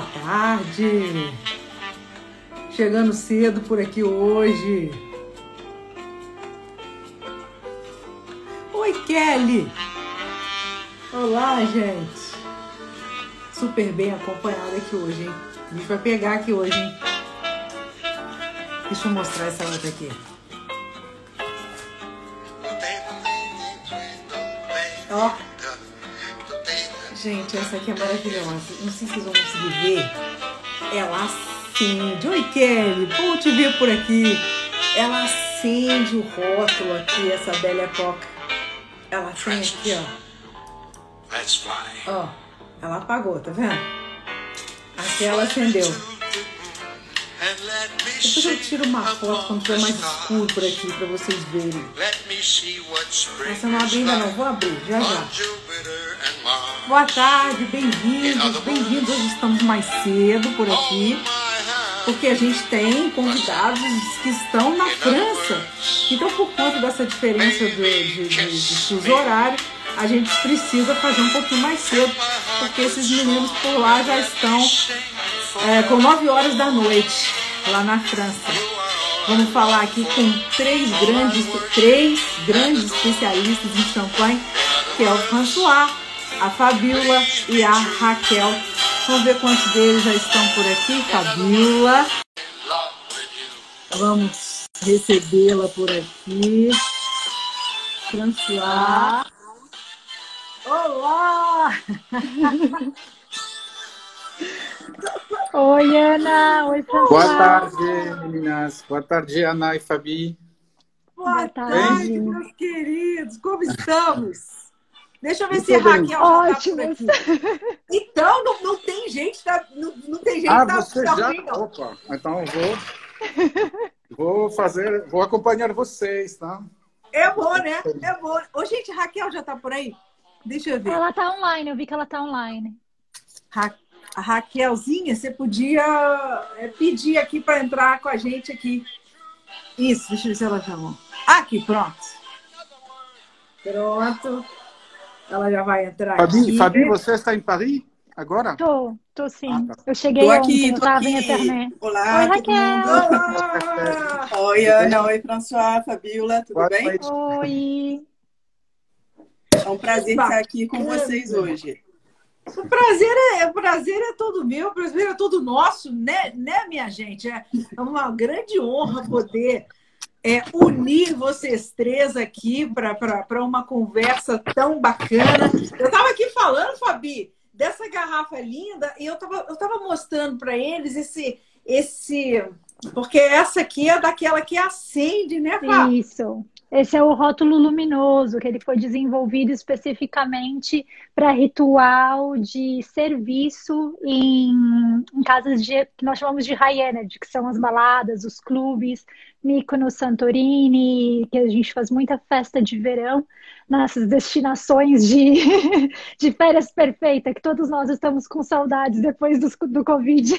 Boa tarde! Chegando cedo por aqui hoje. Oi, Kelly! Olá, gente! Super bem acompanhada aqui hoje, hein? A gente vai pegar aqui hoje, hein? Deixa eu mostrar essa outra aqui. Ó. Gente, essa aqui é maravilhosa. Não sei se vocês vão conseguir ver. Ela acende. Oi, Kelly. Bom te ver por aqui. Ela acende o rótulo aqui, essa Bélia Coca. Ela acende aqui, ó. Ó. Ela apagou, tá vendo? Aqui ela acendeu. Depois eu tiro uma foto quando tiver mais escuro por aqui pra vocês verem. Essa eu não abri ainda não. Vou abrir, já já. Boa tarde, bem-vindos, bem-vindos. Hoje estamos mais cedo por Oh, aqui, porque a gente tem convidados que estão na França. Então, por conta dessa diferença de, de, de fuso horário, a gente precisa fazer um pouquinho mais cedo, porque esses meninos por lá já estão é, com 9 horas da noite, lá na França. Vamos falar aqui com três grandes, três grandes especialistas em champanhe, que é o François, a Fabiola e a Raquel. Vamos ver quantos deles já estão por aqui. Fabiola, vamos recebê-la por aqui. François. Olá! Oi, Ana. Oi, François. Boa tarde, meninas. Boa tarde, Ana e Fabi. Boa Boa tarde, tarde. meus queridos. Como estamos? Deixa eu ver se. Raquel já tá por Ótimos. aqui. Então, não, não tem gente, tá, não, não tem gente Ah, que tá, você tá já? não. Opa, então eu vou, vou fazer, vou acompanhar vocês, tá? É bom, né? É bom. Ô, gente, Raquel já tá por aí? Deixa eu ver. Ela tá online, eu vi que ela tá online. Ra- a Raquelzinha, você podia é, pedir aqui para entrar com a gente aqui. Isso, deixa eu ver se ela chamou. Aqui, pronto. Pronto. Ela já vai entrar Fabi, aqui. Fabi, você está em Paris agora? Tô, tô sim. Ah, tá. Eu cheguei Tô ontem, aqui, eu tô em internet. Olá, Oi, todo mundo. Olá! Oi, Ana. Oi, François, Fabiola, tudo Boa bem? noite. Oi. É um prazer estar aqui com vocês hoje. O prazer é, o prazer é todo meu, o prazer é todo nosso, né, né minha gente? É uma grande honra poder é, unir vocês três aqui para uma conversa tão bacana. Eu estava aqui falando, Fabi, dessa garrafa linda, e eu estava eu tava mostrando para eles esse, esse. Porque essa aqui é daquela que acende, né, Fábio? Isso. Esse é o rótulo luminoso, que ele foi desenvolvido especificamente para ritual de serviço em, em casas de, que nós chamamos de high energy, que são as baladas, os clubes, Mykonos, Santorini, que a gente faz muita festa de verão nessas destinações de, de férias perfeitas, que todos nós estamos com saudades depois do, do Covid.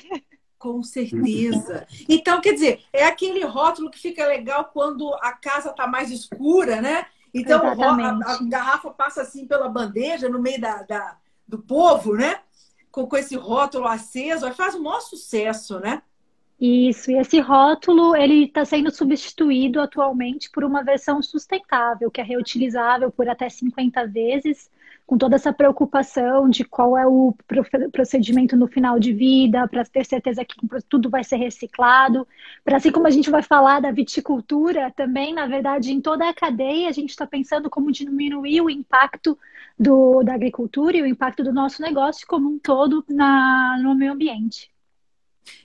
Com certeza. Então, quer dizer, é aquele rótulo que fica legal quando a casa está mais escura, né? Então, a, a garrafa passa assim pela bandeja, no meio da, da- do povo, né? Com, com esse rótulo aceso, faz o maior sucesso, né? Isso, e esse rótulo ele está sendo substituído atualmente por uma versão sustentável, que é reutilizável por até 50 vezes, com toda essa preocupação de qual é o pro- procedimento no final de vida, para ter certeza que tudo vai ser reciclado. Para assim como a gente vai falar da viticultura, também, na verdade, em toda a cadeia, a gente está pensando como diminuir o impacto do, da agricultura e o impacto do nosso negócio como um todo na, no meio ambiente.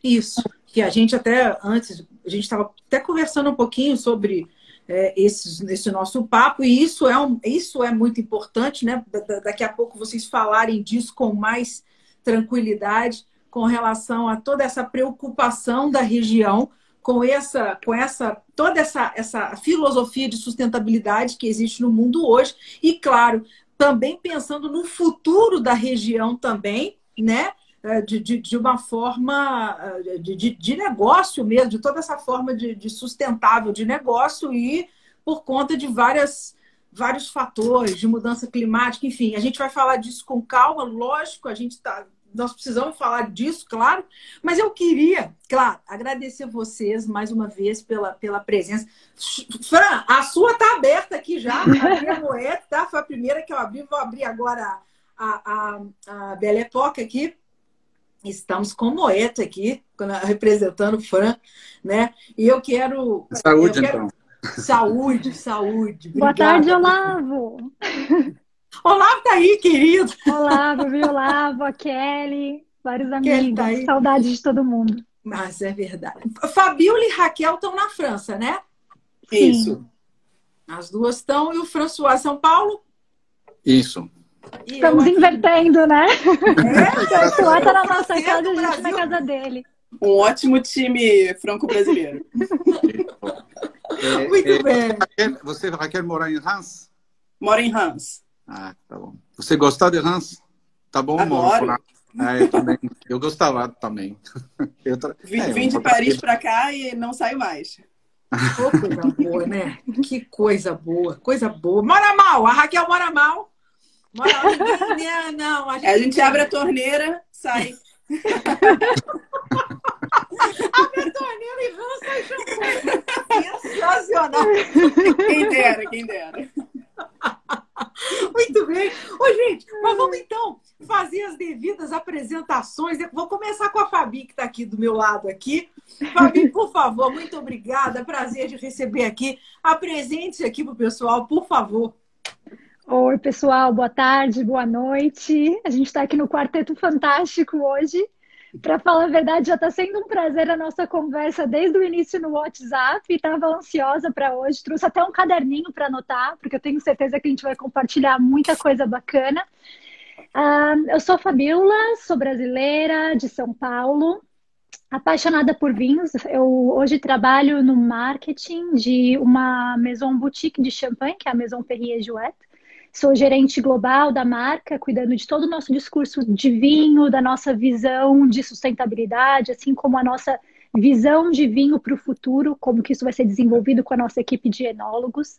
Isso, que a gente até antes, a gente estava até conversando um pouquinho sobre é, esse, esse nosso papo, e isso é, um, isso é muito importante, né? Da- da- daqui a pouco vocês falarem disso com mais tranquilidade, com relação a toda essa preocupação da região com essa, com essa toda essa, essa filosofia de sustentabilidade que existe no mundo hoje, e claro, também pensando no futuro da região também, né? Eh, de, de, de uma forma eh, de, de, negócio mesmo, de toda essa forma de, sustentável de negócio e por conta de várias, vários fatores de mudança climática, enfim, a gente vai falar disso com calma, lógico, a gente está nós precisamos falar disso, claro. Mas eu queria, claro, agradecer vocês mais uma vez pela, pela presença. Fran, a sua está aberta aqui já. A moeda, tá? Foi a primeira que eu abri. Vou abrir agora a, a, a Belle Époque aqui. Estamos com Moeta aqui, representando o Fran, né? E eu quero. Saúde, eu quero... então. Saúde, saúde. Boa tarde, Olavo. Olavo tá aí, querido. Olavo, viu? Olavo, a Kelly, vários amigos. Tá aí. Saudade de todo mundo. Mas é verdade. Fabiola e Raquel estão na França, né? Isso. As duas estão. E o François São Paulo? Isso. E Estamos invertendo, né? É, o François tá na nossa casa e a gente na casa dele. Um ótimo time franco-brasileiro. É, Muito é, bem. Raquel, você, Raquel, mora em Reims? Mora em Reims. Ah, tá bom. Você gostou de Reims? Tá bom, Adoro. Ah, eu também. Eu gostava também. Eu tra... Vim, é, vim de Paris para cá e não saio mais. Oh, coisa boa, né? Que coisa boa, coisa boa. Mora mal, a Raquel mora mal. Ninguém, não. A gente, a gente abre a torneira, sai. abre a torneira e lança shampoo. Sensacional. Quem dera, quem dera. Muito bem. Ô, gente, mas vamos então fazer as devidas apresentações. Vou começar com a Fabi, que está aqui do meu lado aqui. Fabi, por favor, muito obrigada. Prazer de receber aqui. Apresente-se aqui para o pessoal, por favor. Oi, pessoal, boa tarde, boa noite. A gente está aqui no Quarteto Fantástico hoje. Para falar a verdade, já está sendo um prazer a nossa conversa desde o início no WhatsApp. Estava ansiosa para hoje. Trouxe até um caderninho para anotar, porque eu tenho certeza que a gente vai compartilhar muita coisa bacana. Uh, eu sou Fabiola, sou brasileira de São Paulo, apaixonada por vinhos. Eu hoje trabalho no marketing de uma maison boutique de champanhe, que é a Maison Perrier Jouet. Sou gerente global da marca, cuidando de todo o nosso discurso de vinho, da nossa visão de sustentabilidade, assim como a nossa visão de vinho para o futuro, como que isso vai ser desenvolvido com a nossa equipe de enólogos.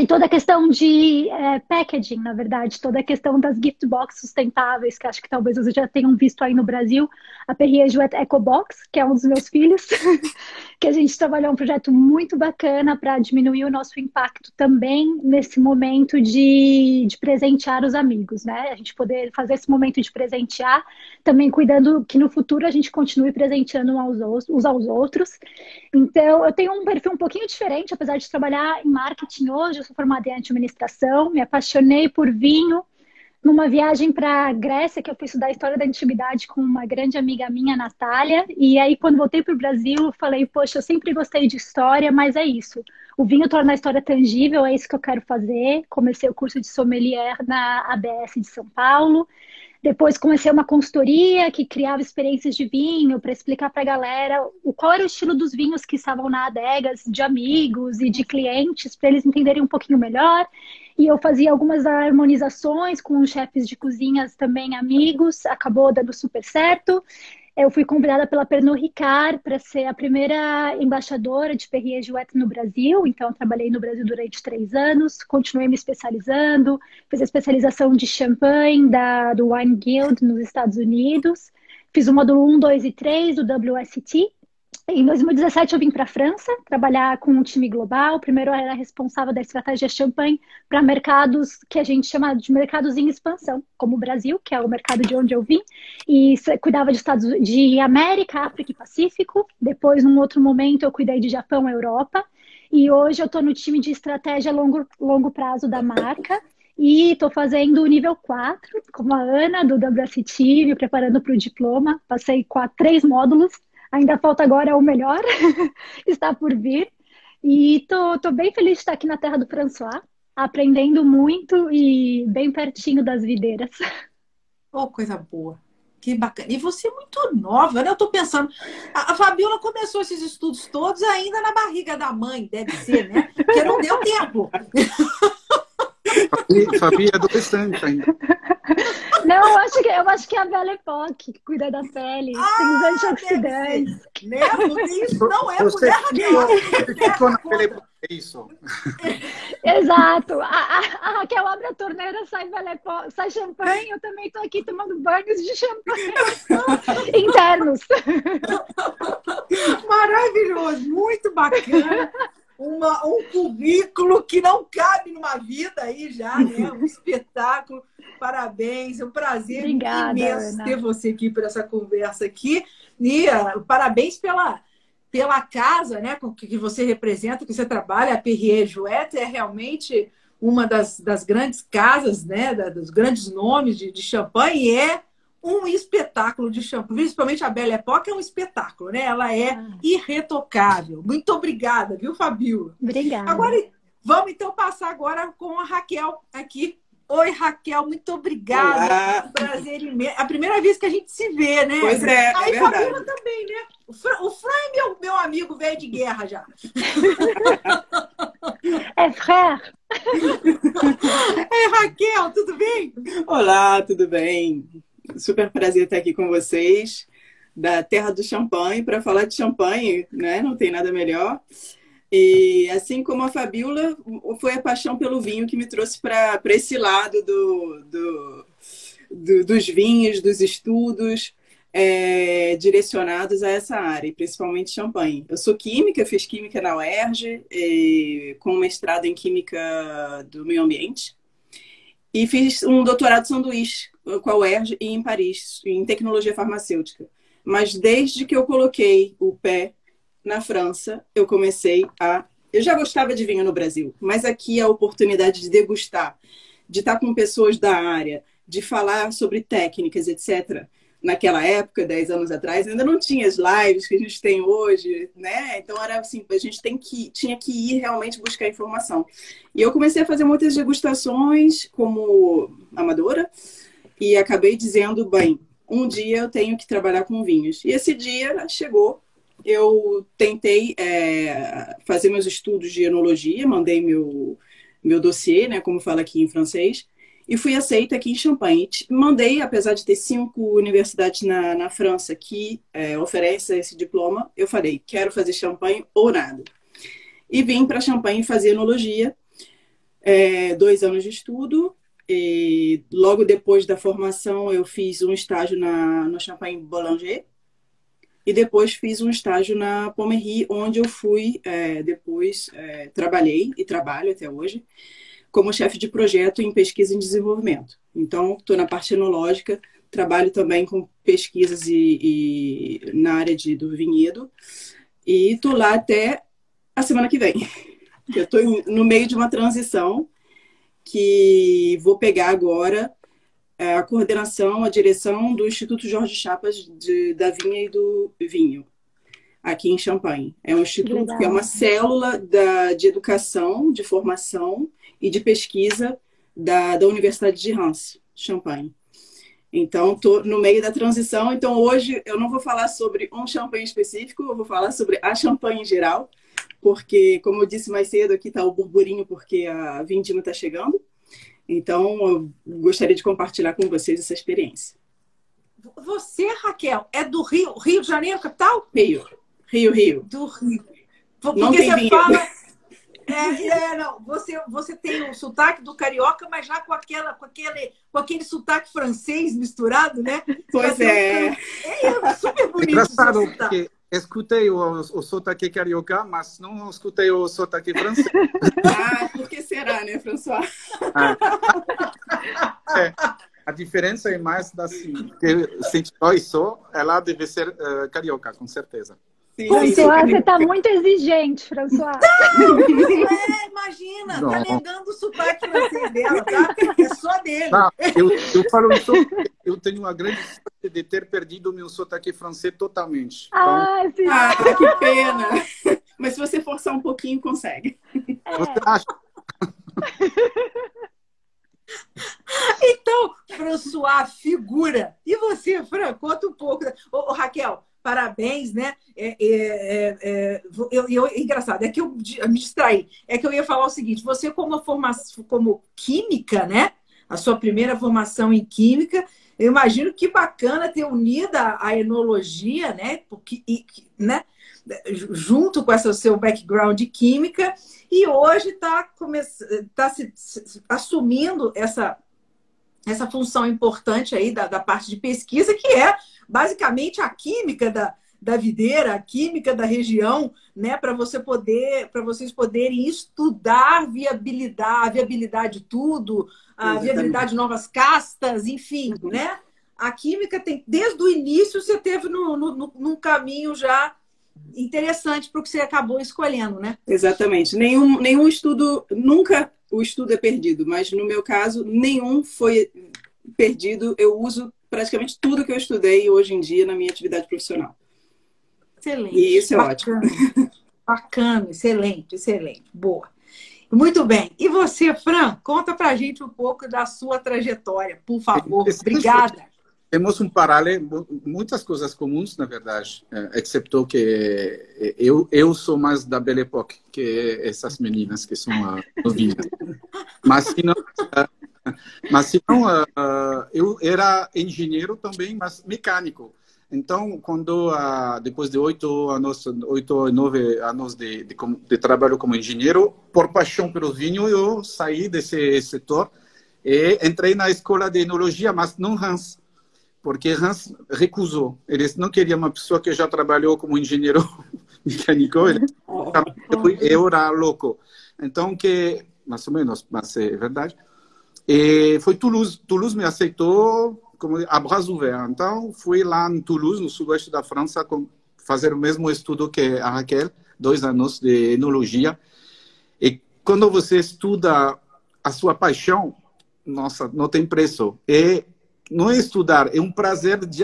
E toda a questão de é, packaging, na verdade, toda a questão das gift box sustentáveis, que acho que talvez vocês já tenham visto aí no Brasil, a Perrier Jouet Eco Box, que é um dos meus filhos, que a gente trabalhou um projeto muito bacana para diminuir o nosso impacto também nesse momento de, de presentear os amigos, né? A gente poder fazer esse momento de presentear, também cuidando que no futuro a gente continue presenteando uns aos outros. Então, eu tenho um perfil um pouquinho diferente, apesar de trabalhar em marketing hoje, sou formada em administração, me apaixonei por vinho numa viagem para Grécia, que eu fui estudar a história da intimidade com uma grande amiga minha, Natália. E aí, quando voltei para o Brasil, falei: Poxa, eu sempre gostei de história, mas é isso. O vinho torna a história tangível, é isso que eu quero fazer. Comecei o curso de sommelier na ABS de São Paulo. Depois comecei uma consultoria que criava experiências de vinho para explicar para a galera o qual era o estilo dos vinhos que estavam na adegas de amigos e de clientes para eles entenderem um pouquinho melhor. E eu fazia algumas harmonizações com chefes de cozinhas também amigos, acabou dando super certo. Eu fui convidada pela Pernod Ricard para ser a primeira embaixadora de Perrier Jouet no Brasil. Então, trabalhei no Brasil durante três anos, continuei me especializando, fiz a especialização de champanhe da, do Wine Guild nos Estados Unidos. Fiz o módulo 1, 2 e 3 do WST, em 2017 eu vim para a França trabalhar com um time global. Primeiro eu era responsável da estratégia champanhe para mercados que a gente chama de mercados em expansão, como o Brasil, que é o mercado de onde eu vim, e cuidava de Estados de América, África e Pacífico. Depois, num outro momento, eu cuidei de Japão, Europa. E hoje eu estou no time de estratégia longo, longo prazo da marca. E estou fazendo o nível 4 com a Ana do WST, me preparando para o diploma. Passei quatro, três módulos Ainda falta agora o melhor, está por vir. E tô, tô bem feliz de estar aqui na terra do François, aprendendo muito e bem pertinho das videiras. Oh, coisa boa. Que bacana. E você é muito nova, né? Eu tô pensando. A, a Fabiola começou esses estudos todos ainda na barriga da mãe, deve ser, né? Porque não deu tempo. Fabi, Fabi é adolescente ainda. Não, eu acho que, eu acho que é a Belle Époque que cuida da pele, ah, tem os antioxidantes. Né? Isso não é Você mulher ficou, ficou na Belle Époque, é isso. Exato. A, a, a, Raquel abre a torneira, sai, sai champanhe. Eu também estou aqui tomando banhos de champanhe internos. Maravilhoso, muito bacana. Uma, um currículo que não cabe numa vida aí já, né? Um espetáculo. Parabéns, é um prazer Obrigada, imenso Ana. ter você aqui por essa conversa aqui. E uh, parabéns pela pela casa né, que você representa, que você trabalha, a Perrier Jouet é realmente uma das, das grandes casas, né, dos grandes nomes de, de champanhe, e é um espetáculo de champanhe. Principalmente a Belle Époque é um espetáculo, né? Ela é ah. irretocável. Muito obrigada, viu, Fabiola? Obrigada. Agora, vamos então passar agora com a Raquel aqui Oi, Raquel, muito obrigada. Olá. Prazer imenso. A primeira vez que a gente se vê, né? Pois é, é Aí, é Fabiola também, né? O Fran, o Fran é meu, meu amigo velho de guerra já. É frère. É, Raquel, tudo bem? Olá, tudo bem? Super prazer estar aqui com vocês da Terra do Champanhe para falar de champanhe, né? Não tem nada melhor. E assim como a Fabiola, foi a paixão pelo vinho que me trouxe para esse lado do, do, do, dos vinhos, dos estudos é, direcionados a essa área, principalmente champanhe. Eu sou química, fiz química na UERJ, e, com mestrado em química do meio ambiente. E fiz um doutorado sanduíche com a UERJ e em Paris, em tecnologia farmacêutica. Mas desde que eu coloquei o pé na França, eu comecei a. Eu já gostava de vinho no Brasil, mas aqui a oportunidade de degustar, de estar com pessoas da área, de falar sobre técnicas, etc. Naquela época, 10 anos atrás, ainda não tinha as lives que a gente tem hoje, né? Então era assim, a gente tem que, tinha que ir realmente buscar informação. E eu comecei a fazer muitas degustações como amadora e acabei dizendo, bem, um dia eu tenho que trabalhar com vinhos. E esse dia chegou eu tentei é, fazer meus estudos de enologia, mandei meu, meu dossiê, né, como fala aqui em francês, e fui aceita aqui em Champagne. Mandei, apesar de ter cinco universidades na, na França que é, oferecem esse diploma, eu falei, quero fazer Champagne ou nada. E vim para Champagne fazer enologia, é, dois anos de estudo, e logo depois da formação eu fiz um estágio na, no Champagne Boulanger, e depois fiz um estágio na Pomerri, onde eu fui, é, depois é, trabalhei e trabalho até hoje como chefe de projeto em pesquisa e desenvolvimento. Então, estou na parte enológica, trabalho também com pesquisas e, e na área de, do vinhedo e estou lá até a semana que vem. Eu estou no meio de uma transição que vou pegar agora é, a coordenação, a direção do Instituto Jorge Chapas de, da Vinha e do Vinho, aqui em Champagne. É um instituto que é uma célula da, de educação, de formação e de pesquisa da, da Universidade de Reims, Champagne. Então, estou no meio da transição. Então, hoje eu não vou falar sobre um champanhe específico, eu vou falar sobre a champanhe em geral, porque, como eu disse mais cedo, aqui está o burburinho, porque a vindima está chegando. Então, eu gostaria de compartilhar com vocês essa experiência. Você, Raquel, é do Rio, Rio de Janeiro, capital? Rio. Rio, Rio. Do Rio. Porque não tem você vinho. fala. É, é, não. Você, você tem o sotaque do carioca, mas já com, aquela, com, aquele, com aquele sotaque francês misturado, né? Pois é. Um... é. super bonito. É engraçado, porque escutei o, o sotaque carioca, mas não escutei o sotaque francês. Ah, por que será, né, François? Ah. É, a diferença é mais da assim, que se eu sou, ela deve ser uh, carioca, com certeza. Sim, François, você está muito exigente, François. Não, é, imagina, não. tá negando o sotaque francês dela, tá? É só dele. Não, eu, eu falo isso, eu tenho uma grande sorte de ter perdido o meu sotaque francês totalmente. Então... Ah, ah, que pena. Mas se você forçar um pouquinho, consegue. É. Você acha? Então, François, figura. E você, Fran, conta um pouco. Ô, ô Raquel, parabéns, né? É, é, é, é eu, eu, é engraçado, é que eu me distraí. É que eu ia falar o seguinte: você, como formação, como química, né? A sua primeira formação em química, eu imagino que bacana ter unido a, enologia, né? Porque, e, né? junto com esse seu background de química, e hoje está tá se, se, assumindo essa, essa função importante aí da, da parte de pesquisa, que é basicamente a química da, da videira, a química da região, né, para você poder, para vocês poderem estudar viabilidade, viabilidade de tudo, a Exatamente. viabilidade de novas castas, enfim, uhum. né? A química tem, desde o início, você teve no, no, num caminho já interessante para o que você acabou escolhendo, né? Exatamente. Nenhum, nenhum estudo, nunca o estudo é perdido, mas no meu caso, nenhum foi perdido. Eu uso praticamente tudo que eu estudei hoje em dia na minha atividade profissional. Excelente. E isso é Bacana. ótimo. Bacana, excelente, excelente. Boa. Muito bem. E você, Fran, conta pra gente um pouco da sua trajetória, por favor. Obrigada. Temos um paralelo, muitas coisas comuns, na verdade, exceto que é, eu, eu sou mais da Belle Époque que essas meninas que são novinhas. Mas se não, mas se não, eu era engenheiro também, mas mecânico. Então, quando depois de oito anos, oito nove anos de, de, de, trabalho como engenheiro, por paixão pelo vinho, eu saí desse setor e entrei na escola de enologia, mas não Hans, porque Hans recusou. Eles não queriam uma pessoa que já trabalhou como engenheiro mecânico. Ele, eu era louco. Então, que mais ou menos, mas é verdade. E foi Toulouse. Toulouse me aceitou como a bras ouvert. Então, fui lá em Toulouse, no sudoeste da França, fazer o mesmo estudo que a Raquel, dois anos de enologia. E quando você estuda a sua paixão, nossa, não tem preço. E não é estudar, é um prazer de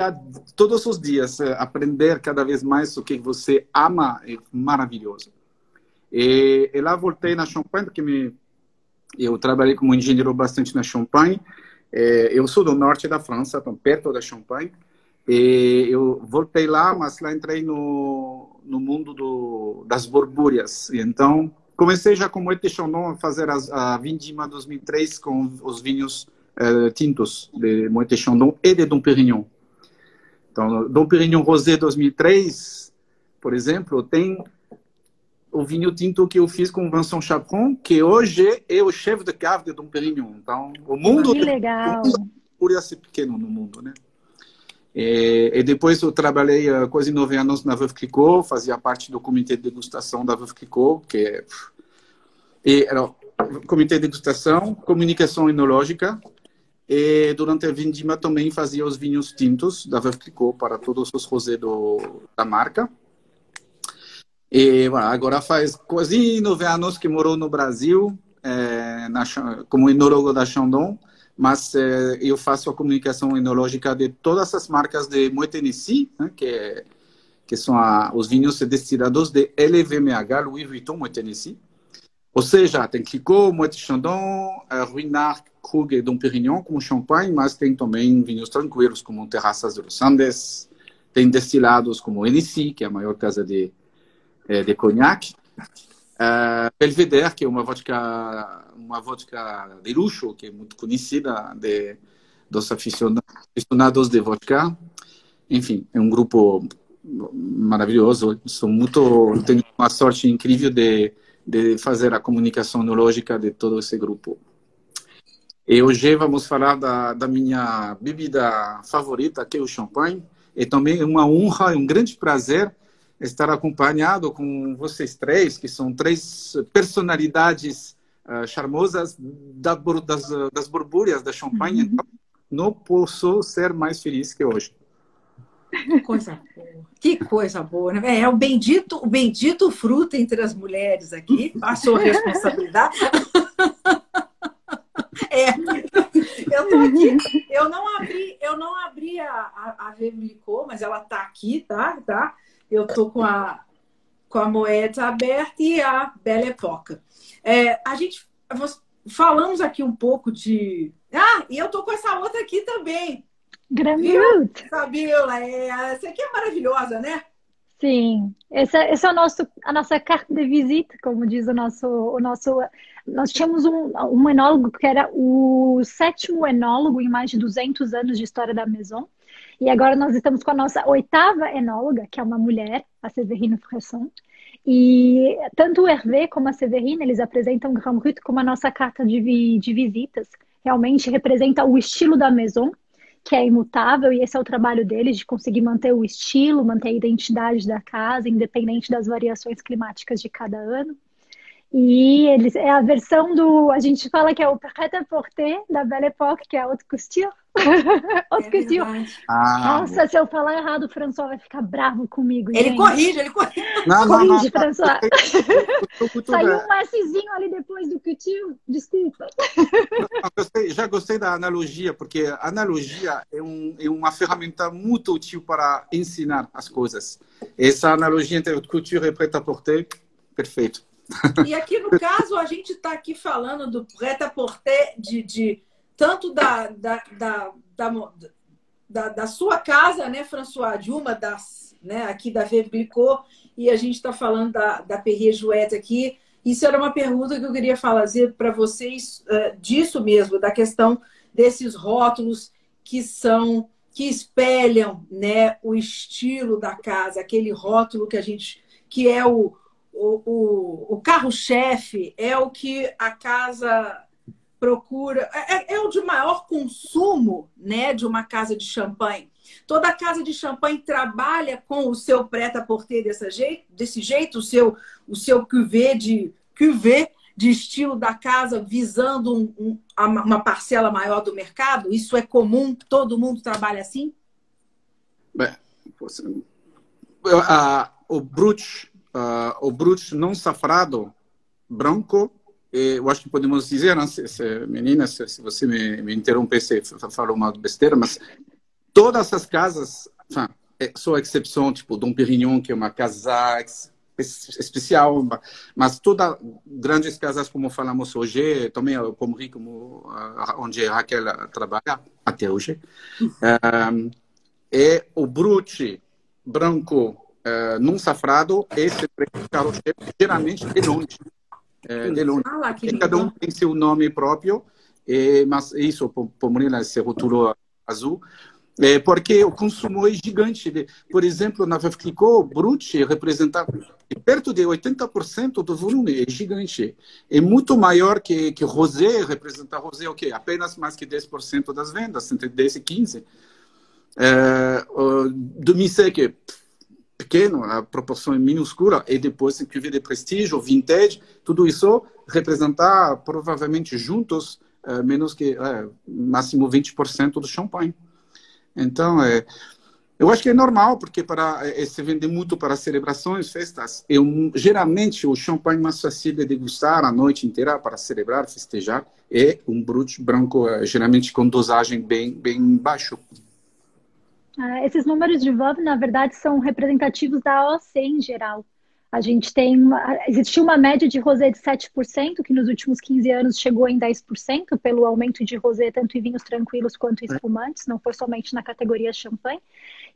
todos os dias é, aprender cada vez mais o que você ama, é maravilhoso. E, e lá voltei na Champagne, porque me, eu trabalhei como engenheiro bastante na Champagne, é, eu sou do norte da França, então perto da Champagne. E eu voltei lá, mas lá entrei no, no mundo do, das borbúrias. E então comecei já com Moët Chandon a fazer as, a Vindima 2003 com os vinhos uh, tintos de Moët Chandon e de Dom Pérignon. Então, Dom Pérignon Rosé 2003, por exemplo, tem o vinho tinto que eu fiz com Vincent Chapron, que hoje é o chefe de cave de Dom Perignon. Então, o mundo que legal. por ser pequeno no mundo, né? E, e, depois eu trabalhei uh, quase nove anos na Veuve Clicquot, fazia parte do comitê de degustação da Veuve Clicquot, que é... E, alors, comitê de degustação, comunicação enológica, e durante a vindima também fazia os vinhos tintos da Clicquot para todos os rosés do, da marca. E agora faz quase nove anos que morou no Brasil, é, na, como enólogo da Chandon, mas é, eu faço a comunicação enológica de todas as marcas de Moët Hennessy, né, que, que são a, os vinhos destilados de LVMH, Louis Vuitton Moët Hennessy. Ou seja, tem Clicquot, Moët Chandon, Ruinart, Krug e Dom Pérignon como champanhe, mas tem também vinhos tranquilos como Terraças de los Andes, tem destilados como Hennessy, que é a maior casa de é, de conhaque. Uh, Belvedere, que é uma vodka, uma vodka de luxo, que é muito conhecida de, dos aficionados de vodka. Enfim, é um grupo maravilhoso. Sou muito, tenho uma sorte incrível de, de fazer a comunicação enológica de todo esse grupo. E hoje vamos falar da, da minha bebida favorita, que é o champanhe. E também é uma honra, é um grande prazer estar acompanhado com vocês três, que são três personalidades uh, charmosas da, das, das borbulhas da Champagne. Uhum. Então, não posso ser mais feliz que hoje. Que coisa boa. Que coisa boa, né? É o bendito, o bendito fruto entre as mulheres aqui, a sua responsabilidade. É. Eu tô aqui. Eu não abri, eu não abri a, a, a mas ela tá aqui, tá? Tá? eu tô com a, com a moeda aberta e a Belle Époque. É, a gente falamos aqui um pouco de. Ah, e eu tô com essa outra aqui também. Grandioso. Fabiola, é, essa aqui é maravilhosa, né? Sim, esse, é, esse é o nosso, a nossa carta de visita, como diz o nosso, o nosso. Nós tínhamos um, um enólogo que era o sétimo enólogo em mais de 200 anos de história da Maison. E agora nós estamos com a nossa oitava enóloga, que é uma mulher, a Severine Fresson. E tanto o Hervé como a Severine, eles apresentam Grand Brut como a nossa carta de, de visitas. Realmente representa o estilo da Maison, que é imutável, e esse é o trabalho deles, de conseguir manter o estilo, manter a identidade da casa, independente das variações climáticas de cada ano. E eles é a versão do. A gente fala que é o prêt-à-porter da Belle Époque, que é a haute couture. haute É couture. Ah, Nossa, se eu falar errado, o François vai ficar bravo comigo. Ele gente. corrige, ele corrige. não, não, não. Corrige, François. Saiu um Szinho ali depois do couture. Desculpa. gostei- já gostei da analogia, porque a analogia é, um, é uma ferramenta muito útil para ensinar as coisas. Essa analogia entre couture e prêt-à-porter, perfeito. E aqui no caso, a gente está aqui falando do prêt-à-porter de, de tanto da, da, da, da, da, sua casa, né, François, de uma das, né, aqui da Veblicô, e a gente está falando da, da Perrier aqui. Isso era uma pergunta que eu queria fazer para vocês eh, disso mesmo, da questão desses rótulos que são que espelham, né, o estilo da casa, aquele rótulo que a gente que é o o, o, carro-chefe é o que a casa procura, é, é o de maior consumo né, de uma casa de champanhe. Toda casa de champanhe trabalha com o seu prêt-à-porter desse jeito, desse jeito, o seu, o seu cuvê de cuvê de estilo da casa, visando um, um, uma parcela maior do mercado. Isso é comum, todo mundo trabalha assim? Bem, você- o brut, a- o brut não safrado, branco, e eu acho que podemos dizer, né, se, se, menina, se, se você me, me interromper se falo uma besteira, mas todas as casas, enfin, é, só exceção, tipo Dom Perignon, que é uma casa especial, mas todas grandes casas, como falamos hoje, também o Pommery, como ah, onde a Raquel trabalha até hoje, um, é o brute branco eh, não safrado, esse carro-chefe, geralmente de longe. Eh, de longe. Ah lá, que E cada um tem seu nome próprio, eh, mas isso, Murilo, esse rótulo azul, eh, porque o consumo é gigante. De, por exemplo, na o brute representa perto de 80% do volume, é gigante. É muito maior que, que rosé, representa rosé o quê? Apenas mais que 10% das vendas, entre 10 e 15%. É, o demi-sec é pequeno, a proporção é minúscula, e depois em cuvée de prestígio, vintage, tudo isso representar provavelmente juntos é, menos que é, máximo 20% do champanhe. Então, é, eu acho que é normal, porque para é, se vende muito para celebrações, festas. E um, geralmente o champanhe mais fácil de degustar a noite inteira para celebrar, festejar, é um brut branco, geralmente com dosagem bem bem baixo. Ah, esses números de VAV, na verdade, são representativos da AOC em geral. A gente tem existiu uma média de rosé de 7%, que nos últimos 15 anos chegou em 10%, pelo aumento de rosé tanto em vinhos tranquilos quanto em espumantes, não foi somente na categoria champanhe.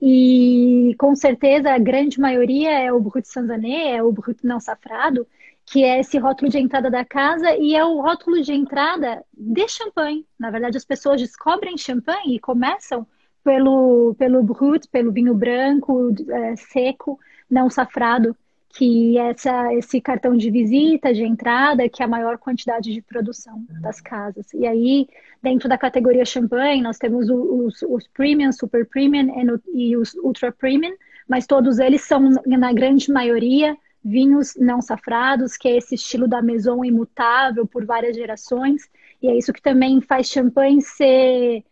E com certeza a grande maioria é o Brut Sanzané, é o Brut não safrado, que é esse rótulo de entrada da casa e é o rótulo de entrada de champanhe. Na verdade, as pessoas descobrem champanhe e começam pelo, pelo Brut, pelo vinho branco, é, seco, não safrado, que essa, esse cartão de visita, de entrada, que é a maior quantidade de produção das casas. E aí, dentro da categoria champanhe, nós temos os, os premium, super premium e os ultra premium, mas todos eles são, na grande maioria, vinhos não safrados, que é esse estilo da maison imutável por várias gerações. E é isso que também faz champanhe ser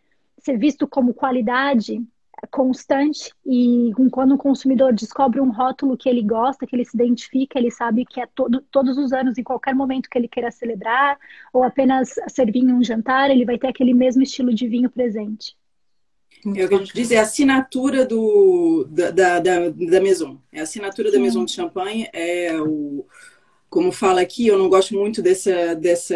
ser visto como qualidade constante e quando o consumidor descobre um rótulo que ele gosta, que ele se identifica, ele sabe que é todo, todos os anos, em qualquer momento que ele queira celebrar ou apenas servir em um jantar, ele vai ter aquele mesmo estilo de vinho presente. É o que a gente diz, é a assinatura do, da, da, da, da Maison. É a assinatura da Maison de Champagne, é o... Como fala aqui, eu não gosto muito dessa, dessa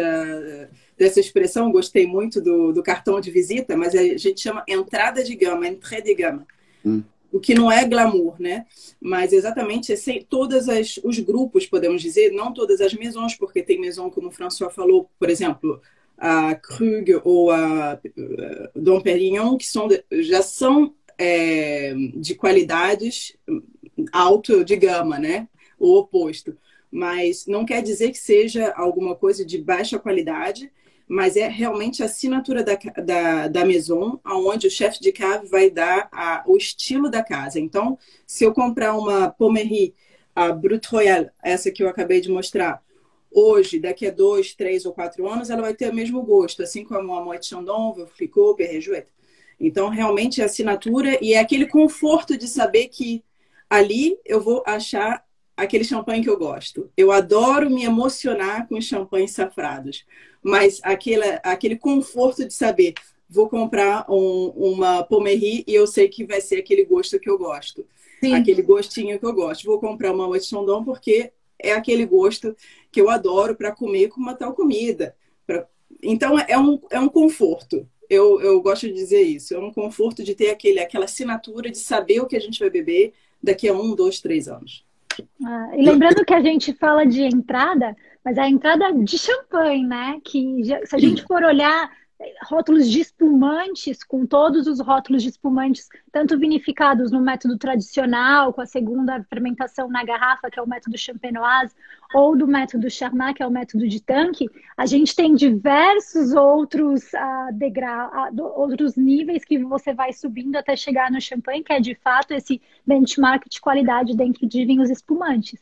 dessa expressão, gostei muito do, do, cartão de visita, mas a gente chama entrada de gama, entrée de gama. Hum. O que não é glamour, né? Mas exatamente assim, todos os grupos, podemos dizer, não todas as maisons, porque tem maison, como o François falou, por exemplo, a Krug ou a Dom Perignon, que são, já são é, de qualidades alto de gama, né? O oposto. Mas não quer dizer que seja alguma coisa de baixa qualidade, mas é realmente a assinatura da, da, da Maison, onde o chefe de cave vai dar a, o estilo da casa. Então, se eu comprar uma Pommery, a Brut Royal, essa que eu acabei de mostrar, hoje, daqui a dois, três ou quatro anos, ela vai ter o mesmo gosto, assim como a Moët Chandon, Flicot, Perrejuet. Então, realmente, é assinatura e é aquele conforto de saber que ali eu vou achar aquele champanhe que eu gosto. Eu adoro me emocionar com os champanhes safrados, mas aquele, aquele conforto de saber, vou comprar um, uma Pommery e eu sei que vai ser aquele gosto que eu gosto. Sim. Aquele gostinho que eu gosto. Vou comprar uma Moët Chandon porque é aquele gosto que eu adoro para comer com uma tal comida. Pra... Então, é um, é um conforto. Eu, eu gosto de dizer isso. É um conforto de ter aquele, aquela assinatura de saber o que a gente vai beber daqui a um, dois, três anos. Ah, e lembrando que a gente fala de entrada, mas a entrada de champanhe, né? Que já, se a gente for olhar rótulos de espumantes, com todos os rótulos de espumantes, tanto vinificados no método tradicional, com a segunda fermentação na garrafa, que é o método champenoise, ou do método Charmat, que é o método de tanque, a gente tem diversos outros uh, degrau, uh, outros níveis que você vai subindo até chegar no champanhe, que é de fato esse benchmark de qualidade dentro de vinhos espumantes.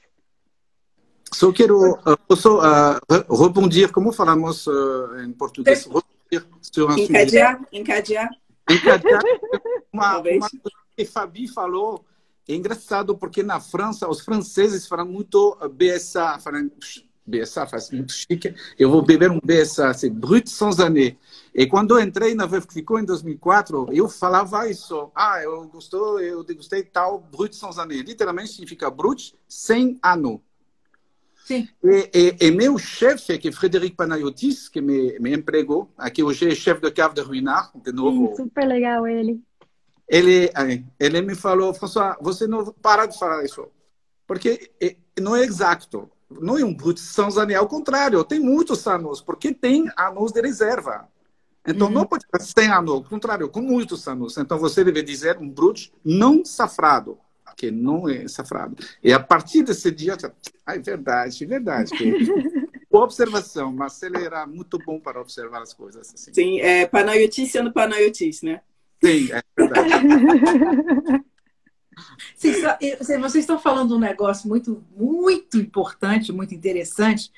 Só quero, uh, posso uh, rebondir, como falamos uh, em português? Sur un encadear, sujet. Encadear. Encadear. Uma, que Fabi falou é engraçado porque na França os franceses falam muito BSA, falam BSA faz muito chique. Eu vou beber um BSA, c'est Brut Sans Année. E quando eu entrei na Clicquot em 2004, eu falava isso. Ah, eu gostou, eu degustei tal Brut Sans Année. Literalmente significa Brut sem ano. Sim. E, e, e meu chefe, que é Frederic Panayotis, que me, me empregou, aqui hoje é chefe de cave de Ruinart, de novo. Sim, super legal ele. Ele, ele me falou, François, você não para de falar isso, porque não é exato. Não é um brut sans ao contrário, tem muitos anos, porque tem anos de reserva. Então, uhum. não pode ser sem anos, ao contrário, com muitos anos. Então, você deve dizer um brut não safrado que não é safrado. E a partir desse dia, ah, é verdade, é verdade. Que... Boa observação, Marcelo era muito bom para observar as coisas. Assim. Sim, é Panayotis sendo Panayotis, né? Sim, é verdade. Sim, vocês estão falando um negócio muito, muito importante, muito interessante,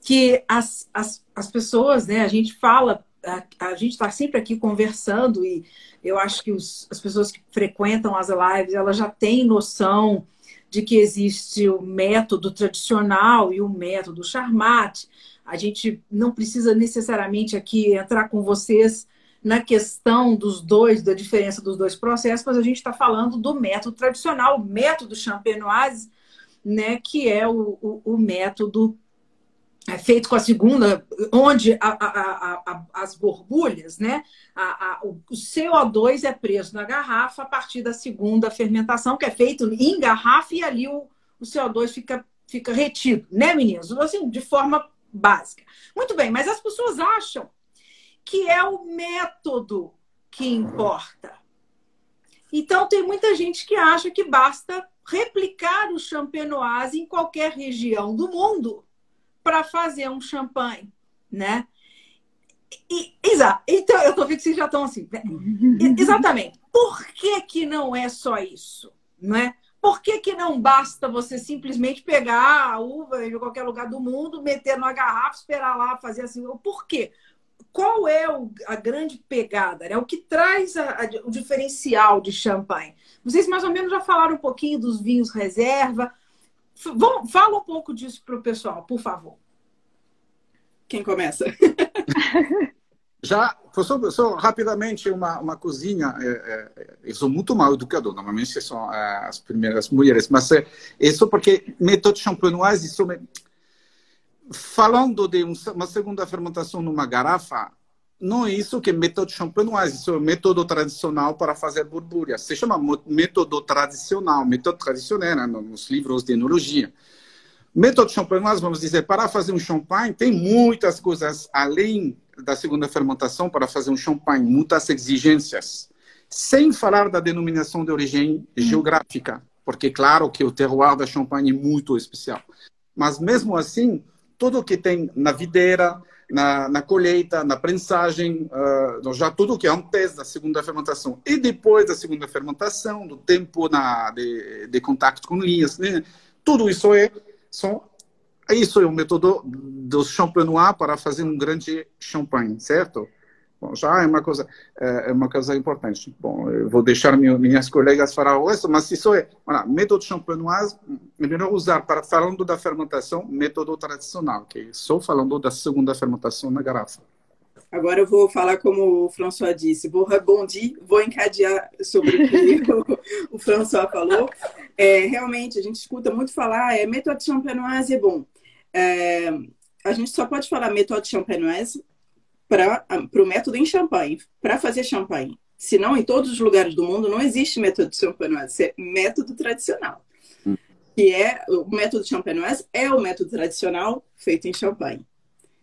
que as, as, as pessoas, né, a gente fala, a, a gente está sempre aqui conversando e eu acho que os, as pessoas que frequentam as lives, elas já têm noção de que existe o método tradicional e o método Charmat. A gente não precisa necessariamente aqui entrar com vocês na questão dos dois, da diferença dos dois processos, mas a gente está falando do método tradicional, o método champenoise, né, que é o, o, o método é feito com a segunda, onde a, a, a, as borbulhas, né? o CO2 é preso na garrafa a partir da segunda fermentação, que é feito em garrafa, e ali o, o CO2 fica, fica retido, né, meninos? Assim, de forma básica. Muito bem, mas as pessoas acham que é o método que importa. Então, tem muita gente que acha que basta replicar o champenoise em qualquer região do mundo para fazer um champanhe, né? E, exato. Então, eu tô vendo que vocês já estão assim. Né? Exatamente. Por que, que não é só isso? Não é? Por que, que não basta você simplesmente pegar a uva de qualquer lugar do mundo, meter numa garrafa, esperar lá, fazer assim? Por quê? Qual é o, a grande pegada? Né? O que traz a, a, o diferencial de champanhe? Vocês mais ou menos já falaram um pouquinho dos vinhos reserva, Vamos, fala um pouco disso para o pessoal, por favor. Quem começa? Já, só, só, rapidamente, uma, uma cozinha. É, é, eu sou muito mal educador, normalmente são é, as primeiras mulheres, mas é, isso porque método champenoise, me... falando de uma segunda fermentação numa garrafa, não é isso que é método champenoise, isso é método tradicional para fazer borbulha. Se chama método tradicional, método tradicional né, nos livros de enologia. Método champenoise, vamos dizer, para fazer um champanhe, tem muitas coisas além da segunda fermentação para fazer um champanhe, muitas exigências. sem falar da denominação de origem geográfica, porque claro que o terroir da Champagne é muito especial. Mas mesmo assim, tudo que tem na videira, na, na colheita, na prensagem, uh, já tudo que é antes da segunda fermentação e depois da segunda fermentação, do tempo na, de, de contato com linhas, né? tudo isso é são isso é o método do champenois para fazer um grande champanhe, certo? Bom, já é uma coisa é uma coisa importante. Bom, eu vou deixar minhas colegas falar o resto, mas isso é, voilà, método champenoise, é melhor usar para falando da fermentação, método tradicional, que é só falando da segunda fermentação na garrafa. Agora eu vou falar como o François disse, vou rebondir, vou encadear sobre o que o, o François falou. É, realmente, a gente escuta muito falar, é método champenoise é bom. É, a gente só pode falar método champenoise para o método em champanhe, para fazer champanhe. Senão, em todos os lugares do mundo, não existe método champenoise, é método tradicional. Hum. Que é o método champenoise é o método tradicional feito em champanhe.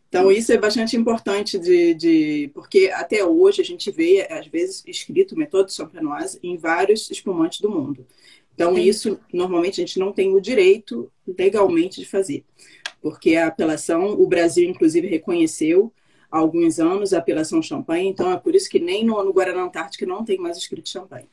Então, isso é bastante importante de, de, porque até hoje a gente vê, às vezes, escrito método champenoise em vários espumantes do mundo. Então, isso normalmente a gente não tem o direito legalmente de fazer, porque a apelação, o Brasil, inclusive, reconheceu há alguns anos a apelação champanhe, então é por isso que nem no, no Guaraná Antártica não tem mais escrito champanhe.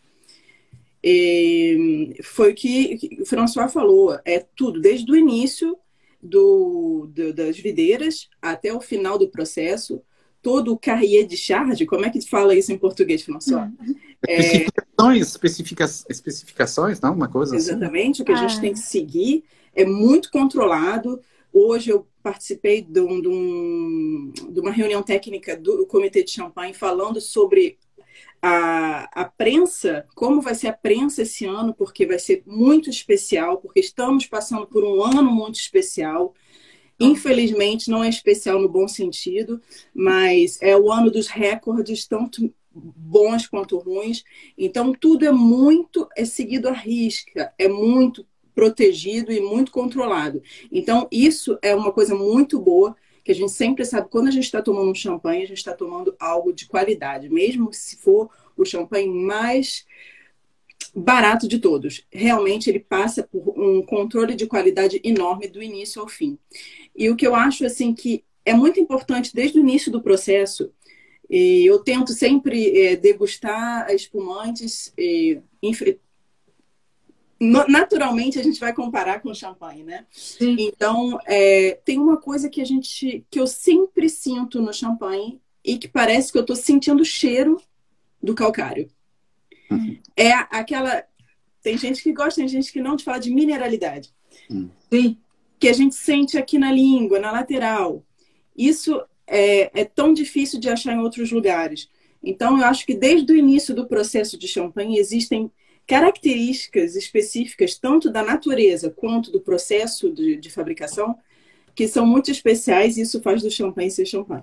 E foi o que o François falou, é tudo, desde o início do, do, das videiras até o final do processo, todo o carrier de charge, como é que fala isso em português, François? Hum. Especificações, especifica, especificações, não? Uma coisa Exatamente, assim. o que a gente ah. tem que seguir é muito controlado. Hoje eu participei de, um, de, um, de, uma reunião técnica do Comitê de Champagne falando sobre a, a prensa, como vai ser a prensa esse ano, porque vai ser muito especial, porque estamos passando por um ano muito especial. Infelizmente, não é especial no bom sentido, mas é o ano dos recordes, tanto bons quanto ruins. Então, tudo é muito é seguido à risca, é muito protegido e muito controlado. Então, isso é uma coisa muito boa, que a gente sempre sabe, quando a gente está tomando um champanhe, a gente está tomando algo de qualidade, mesmo se for o champanhe mais barato de todos. Realmente, ele passa por um controle de qualidade enorme do início ao fim. E o que eu acho, assim, que é muito importante desde o início do processo, e eu tento sempre é, degustar espumantes, e, naturalmente a gente vai comparar com champanhe, né? Sim. Então, é, tem uma coisa que a gente que eu sempre sinto no champanhe e que parece que eu estou sentindo o cheiro do calcário. Uhum. É aquela tem gente que gosta, tem gente que não de falar de mineralidade. Uhum. Sim. Que a gente sente aqui na língua, na lateral. Isso é, é tão difícil de achar em outros lugares. Então, eu acho que desde o início do processo de champanhe existem características específicas, tanto da natureza quanto do processo de, de fabricação, que são muito especiais e isso faz do champanhe ser champanhe.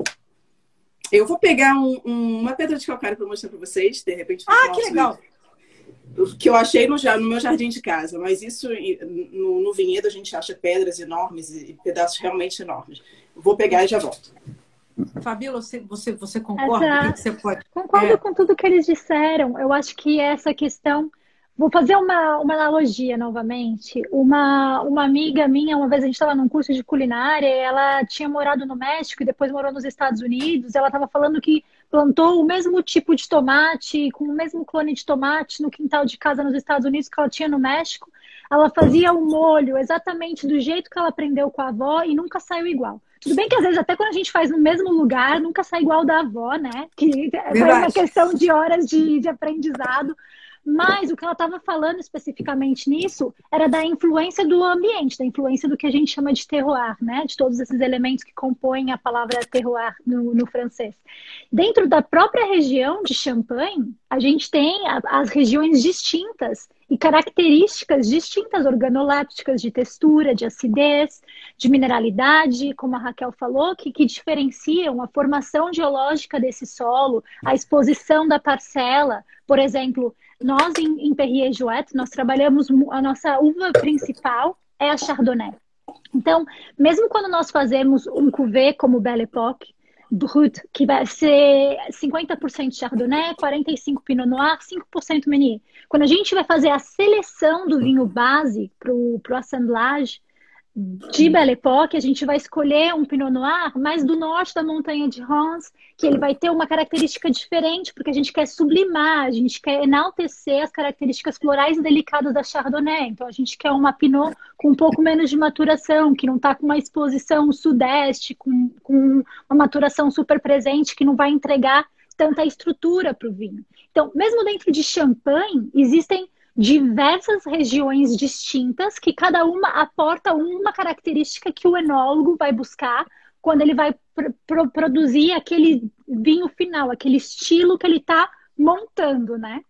Eu vou pegar um, um, uma pedra de calcário para mostrar para vocês, de repente. Ah, que legal! Que eu achei no, no, meu jardim de casa, mas isso no, no vinhedo a gente acha pedras enormes e pedaços realmente enormes. Vou pegar e já volto. Fabíola, você, você, você concorda? Essa... O que, você pode. Concordo é... com tudo que eles disseram. Eu acho que essa questão Vou fazer uma, uma analogia novamente. Uma, uma amiga minha, uma vez a gente estava num curso de culinária, ela tinha morado no México e depois morou nos Estados Unidos. Ela estava falando que plantou o mesmo tipo de tomate, com o mesmo clone de tomate no quintal de casa nos Estados Unidos que ela tinha no México. Ela fazia o molho exatamente do jeito que ela aprendeu com a avó e nunca saiu igual. Tudo bem que às vezes até quando a gente faz no mesmo lugar, nunca sai igual da avó, né? Que é uma questão de horas de, de aprendizado. Mas o que ela estava falando especificamente nisso era da influência do ambiente, da influência do que a gente chama de terroir, né? De todos esses elementos que compõem a palavra terroir no, no francês. Dentro da própria região de Champagne, a gente tem as regiões distintas e características distintas organolépticas de textura, de acidez, de mineralidade, como a Raquel falou, que, que diferenciam a formação geológica desse solo, a exposição da parcela. Por exemplo, nós em, em Perrier Jouet, nós trabalhamos a nossa uva principal é a Chardonnay. Então, mesmo quando nós fazemos um cuvê como Belle Époque, Brut, que vai ser 50% Chardonnay, 45% Pinot Noir, 5% Meunier. Quando a gente vai fazer a seleção do vinho base para o assemblage, de Belle Époque, a gente vai escolher um Pinot Noir mais do norte da montanha de Reims, que ele vai ter uma característica diferente, porque a gente quer sublimar, a gente quer enaltecer as características florais e delicadas da Chardonnay. Então, a gente quer uma Pinot com um pouco menos de maturação, que não está com uma exposição sudeste, com, com uma maturação super presente, que não vai entregar tanta estrutura para o vinho. Então, mesmo dentro de champanhe, existem diversas regiões distintas que cada uma aporta uma característica que o enólogo vai buscar quando ele vai pr produzir aquele vinho final, aquele estilo que ele está montando, né?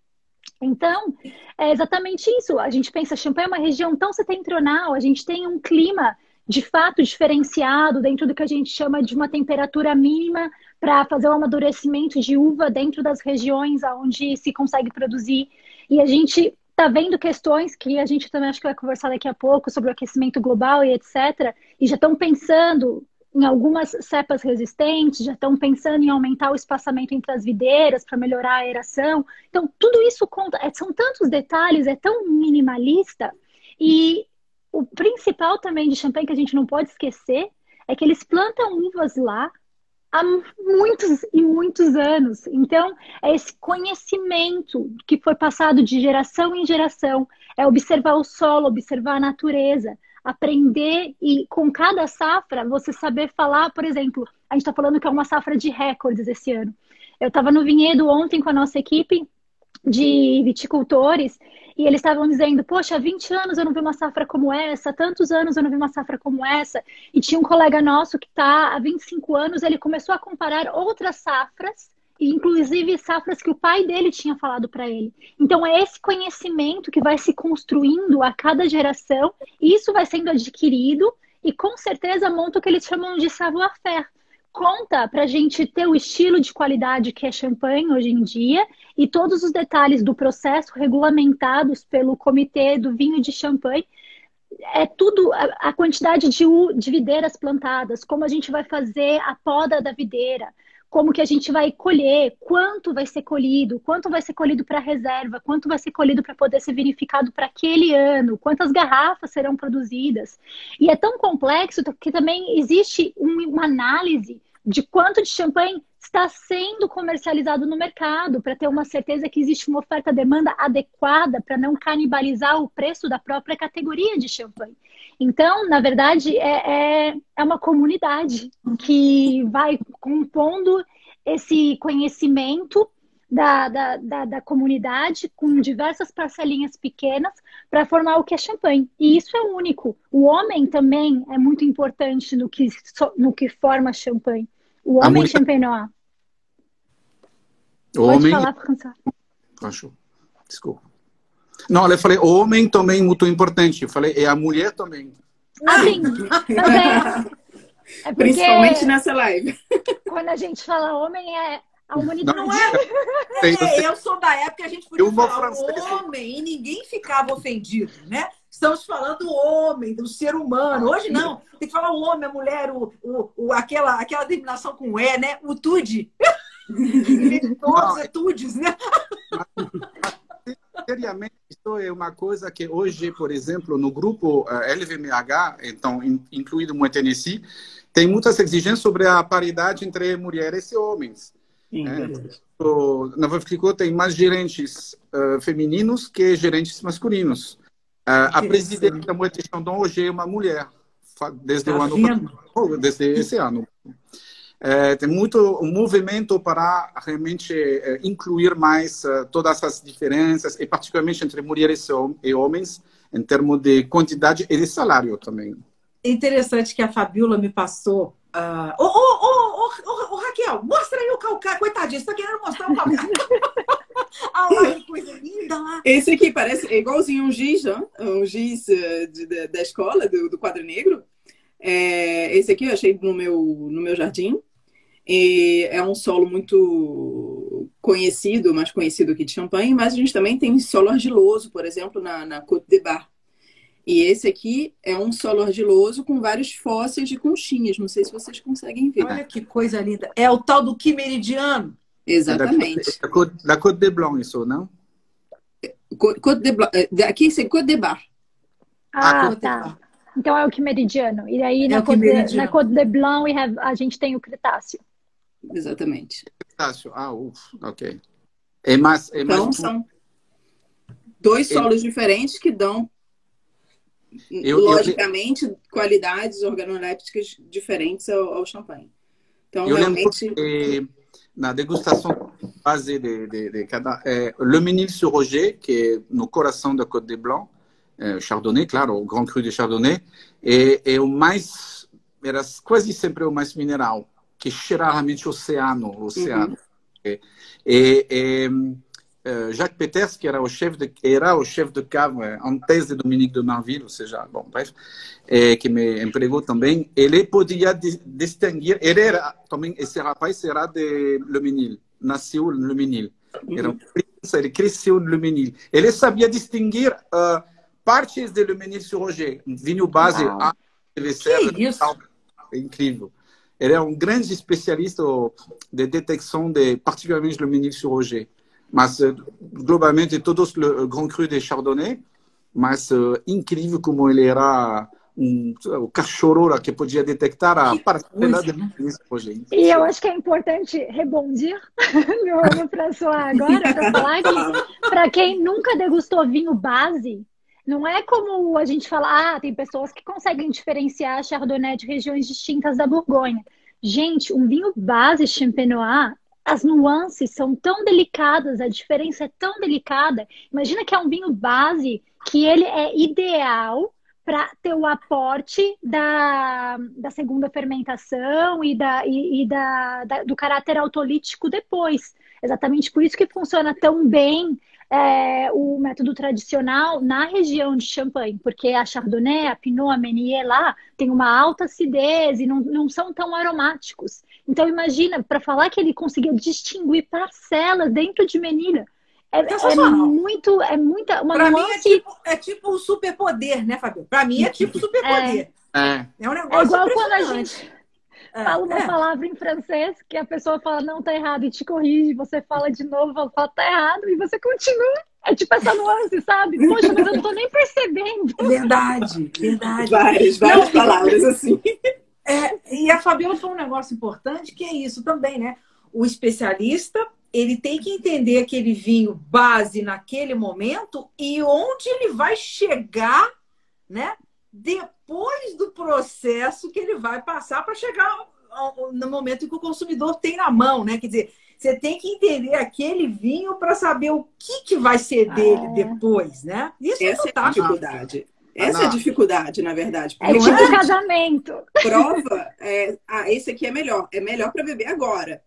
Então, é exatamente isso. A gente pensa, Champagne é uma região tão setentrional, a gente tem um clima de fato diferenciado dentro do que a gente chama de uma temperatura mínima para fazer o amadurecimento de uva dentro das regiões onde se consegue produzir. E a gente está vendo questões que a gente também acho que vai conversar daqui a pouco sobre o aquecimento global e etc. E já estão pensando em algumas cepas resistentes, já estão pensando em aumentar o espaçamento entre as videiras para melhorar a aeração. Então, tudo isso conta, é, são tantos detalhes, é tão minimalista. E o principal também de champanhe que a gente não pode esquecer é que eles plantam uvas lá há muitos e muitos anos. Então, é esse conhecimento que foi passado de geração em geração, é observar o solo, observar a natureza, aprender e com cada safra você saber falar, por exemplo, a gente está falando que é uma safra de recordes esse ano. Eu estava no vinhedo ontem com a nossa equipe de viticultores e eles estavam dizendo, poxa, há 20 anos eu não vi uma safra como essa, tantos anos eu não vi uma safra como essa. E tinha um colega nosso que está há 25 anos, ele começou a comparar outras safras, inclusive safras que o pai dele tinha falado para ele. Então é esse conhecimento que vai se construindo a cada geração, isso vai sendo adquirido e com certeza monta o que eles chamam de savoir-faire conta para a gente ter o estilo de qualidade que é champanhe hoje em dia e todos os detalhes do processo regulamentados pelo Comitê do Vinho de Champanhe. É tudo a, quantidade de, de videiras plantadas, como a gente vai fazer a poda da videira, como que a gente vai colher, quanto vai ser colhido, quanto vai ser colhido para reserva, quanto vai ser colhido para poder ser verificado para aquele ano, quantas garrafas serão produzidas. E é tão complexo que também existe uma análise de quanto de champanhe está sendo comercializado no mercado, para ter uma certeza que existe uma oferta-demanda adequada para não canibalizar o preço da própria categoria de champanhe. Então, na verdade, é, é, é uma comunidade que vai compondo esse conhecimento da, da, da, da, comunidade com diversas parcelinhas pequenas para formar o que é champanhe. E isso é único. O homem também é muito importante no que, no que forma champanhe. O homem mulher... champenois. O Pode homem... falar, François. Acho. Desculpa. Não, eu falei homem também muito importante. Eu falei, e a mulher também. Ah, sim. também. É Principalmente nessa live. Quando a gente fala homem, é a humanidade não, não é. é. Eu sou da época que a gente podia falar homem e ninguém ficava ofendido, né? Estamos falando do homem, do ser humano. Hoje não. Tem que falar o homem, a mulher, o, o, o aquela, aquela terminação com E, né? O tude. Todos é tudes, né? Seriamente, isso é uma coisa que hoje, por exemplo, no grupo eh, LVMH, então incluído o Tennessee, tem muitas exigências sobre a paridade entre mulheres e homens. Sim, é, na Vavclicô tem mais gerentes uh, femininos que gerentes masculinos. Uh, a presidente da Moët Chandon hoje é uma mulher, desde tá o ano passado, desde esse ano. É, tem muito um movimento para realmente é, incluir mais uh, todas as diferenças, e particularmente entre mulheres e homens, em termos de quantidade e de salário também. É interessante que a Fabiola me passou. Ô, ô, ô, Raquel, mostra aí o calcário. Coitadinho, você tá querendo mostrar o calcário. Ah, lá, que coisa linda lá. Esse aqui parece é igualzinho um giz, um giz uh, de, de, da escola, do, do quadro negro. É, esse aqui eu achei no meu, no meu jardim. E é um solo muito conhecido, mais conhecido aqui de Champagne, mas a gente também tem solo argiloso, por exemplo, na, na Côte de Bar. E esse aqui é um solo argiloso com vários fósseis de conchinhas. Não sei se vocês conseguem ver. Olha que coisa linda. É o tal do que meridiano. Exatamente. Da Côte, da Côte de Blanc, isso, não? Côte de Blanc. eh, Aqui é Côte de Bar. Ah, Côte tá. Então é o Quimeridiano. E aí É na Côte de, na Côte de Blanc we have- a gente tem o Cretáceo. Exatamente. Estácio. Ah, uf, ok. É mais, é mais Então, são dois solos diferentes que dão, Eu- eu- logicamente, qualidades organolépticas diferentes ao, ao champanhe. Então, Eu lembro realmente, que na degustação base de, de, de cada. É, Le Ménil-sur-Roger, que é no coração da Côte de Blanc, é, Chardonnay, claro, o Grand Cru de Chardonnay, é, é o mais. Era quase sempre o mais mineral, que cheira realmente oceano. oceano. É, é, é, é, Jacques Peters, que era o chefe de, era o chefe de cave é, antes de Dominique de Marville, ou seja, bom, bref, é, que me empregou também, ele podia di- distinguir, ele era também, esse rapaz era de Le Ménil, nasceu no Le Ménil, era uma criança, ele cresceu no Le Ménil. Ele sabia distinguir ah, partes de Le Ménil-sur-Roger, vinho base. A, Que isso? é incrível. Ele é um grande especialista de detecção de, particularmente, Le Ménil-sur-Roger. Mas, eh, globalmente, todos o Grand Cru de Chardonnay, mas eh, incrível como ele era um, o cachorro lá que podia detectar a parcela de né? Ménil-sur-Roger. E eu acho que é importante rebondir no, no François agora para falar que para quem nunca degustou vinho base, não é como a gente fala, ah, tem pessoas que conseguem diferenciar Chardonnay de regiões distintas da Borgonha. Gente, um vinho base Champenois, as nuances são tão delicadas, a diferença é tão delicada. Imagina que é um vinho base que ele é ideal para ter o aporte da, da segunda fermentação e, da, e, e da, da- do caráter autolítico depois. Exatamente por isso que funciona tão bem é, o método tradicional na região de Champagne, porque a Chardonnay, a Pinot, a Meunier lá tem uma alta acidez e não, não são tão aromáticos. Então imagina, para falar que ele conseguia distinguir parcelas dentro de Menilha, é, é muito, é muita, uma Para mim é nuance tipo, é tipo um superpoder, né, Fabio? Para mim é tipo superpoder. É, É um É negócio igual quando a impressionante. gente É, fala uma é. palavra em francês que a pessoa fala não tá errado e te corrige, você fala de novo, fala, fala tá errado e você continua. É tipo essa nuance, sabe? Poxa, mas eu não tô nem percebendo. Verdade, verdade. várias, várias Não, palavras assim. É, e a Fabiola falou um negócio importante que é isso também, né? O especialista ele tem que entender aquele vinho base naquele momento e onde ele vai chegar, né? Depois do processo que ele vai passar para chegar no momento em que o consumidor tem na mão, né? Quer dizer, você tem que entender aquele vinho para saber o que, que vai ser dele É. depois, né? Isso é Essa é a fantástico. dificuldade. Essa é a dificuldade, na verdade. É tipo é? casamento. prova, é, ah, esse aqui é melhor. É melhor para beber agora.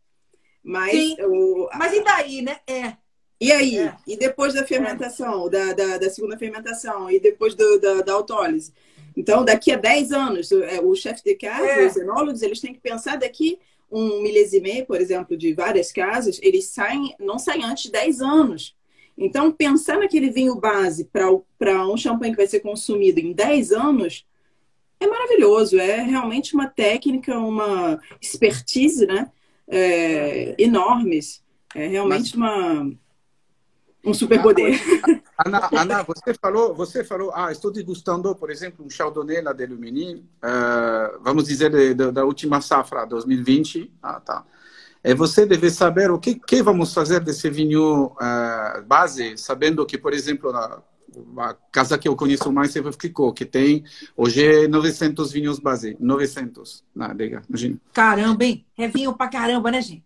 Mas Sim. o, Mas e daí, né? É. E aí? É. E depois da fermentação, da, da, da segunda fermentação, e depois do- da, da autólise? Então, daqui a 10 anos, o, é, o chefe de casa, É. os enólogos, eles têm que pensar daqui um milésime, por exemplo, de várias casas, eles saem, não saem antes de 10 anos. Então, pensar naquele vinho base para um champanhe que vai ser consumido em 10 anos é maravilhoso. É realmente uma técnica, uma expertise, né? É, enormes. É realmente uma, um superpoder. Ana, Ana, você falou, você falou, ah, estou degustando, por exemplo, um Chardonnay lá de Lumini, eh, vamos dizer, de- de- da última safra, 2020. Ah, tá. E você deve saber o que, que vamos fazer desse vinho eh, base, sabendo que, por exemplo, a, a casa que eu conheço mais é Ficou, que tem hoje 900 vinhos base, 900 na adega, imagina. Caramba, hein? É vinho pra caramba, né, gente?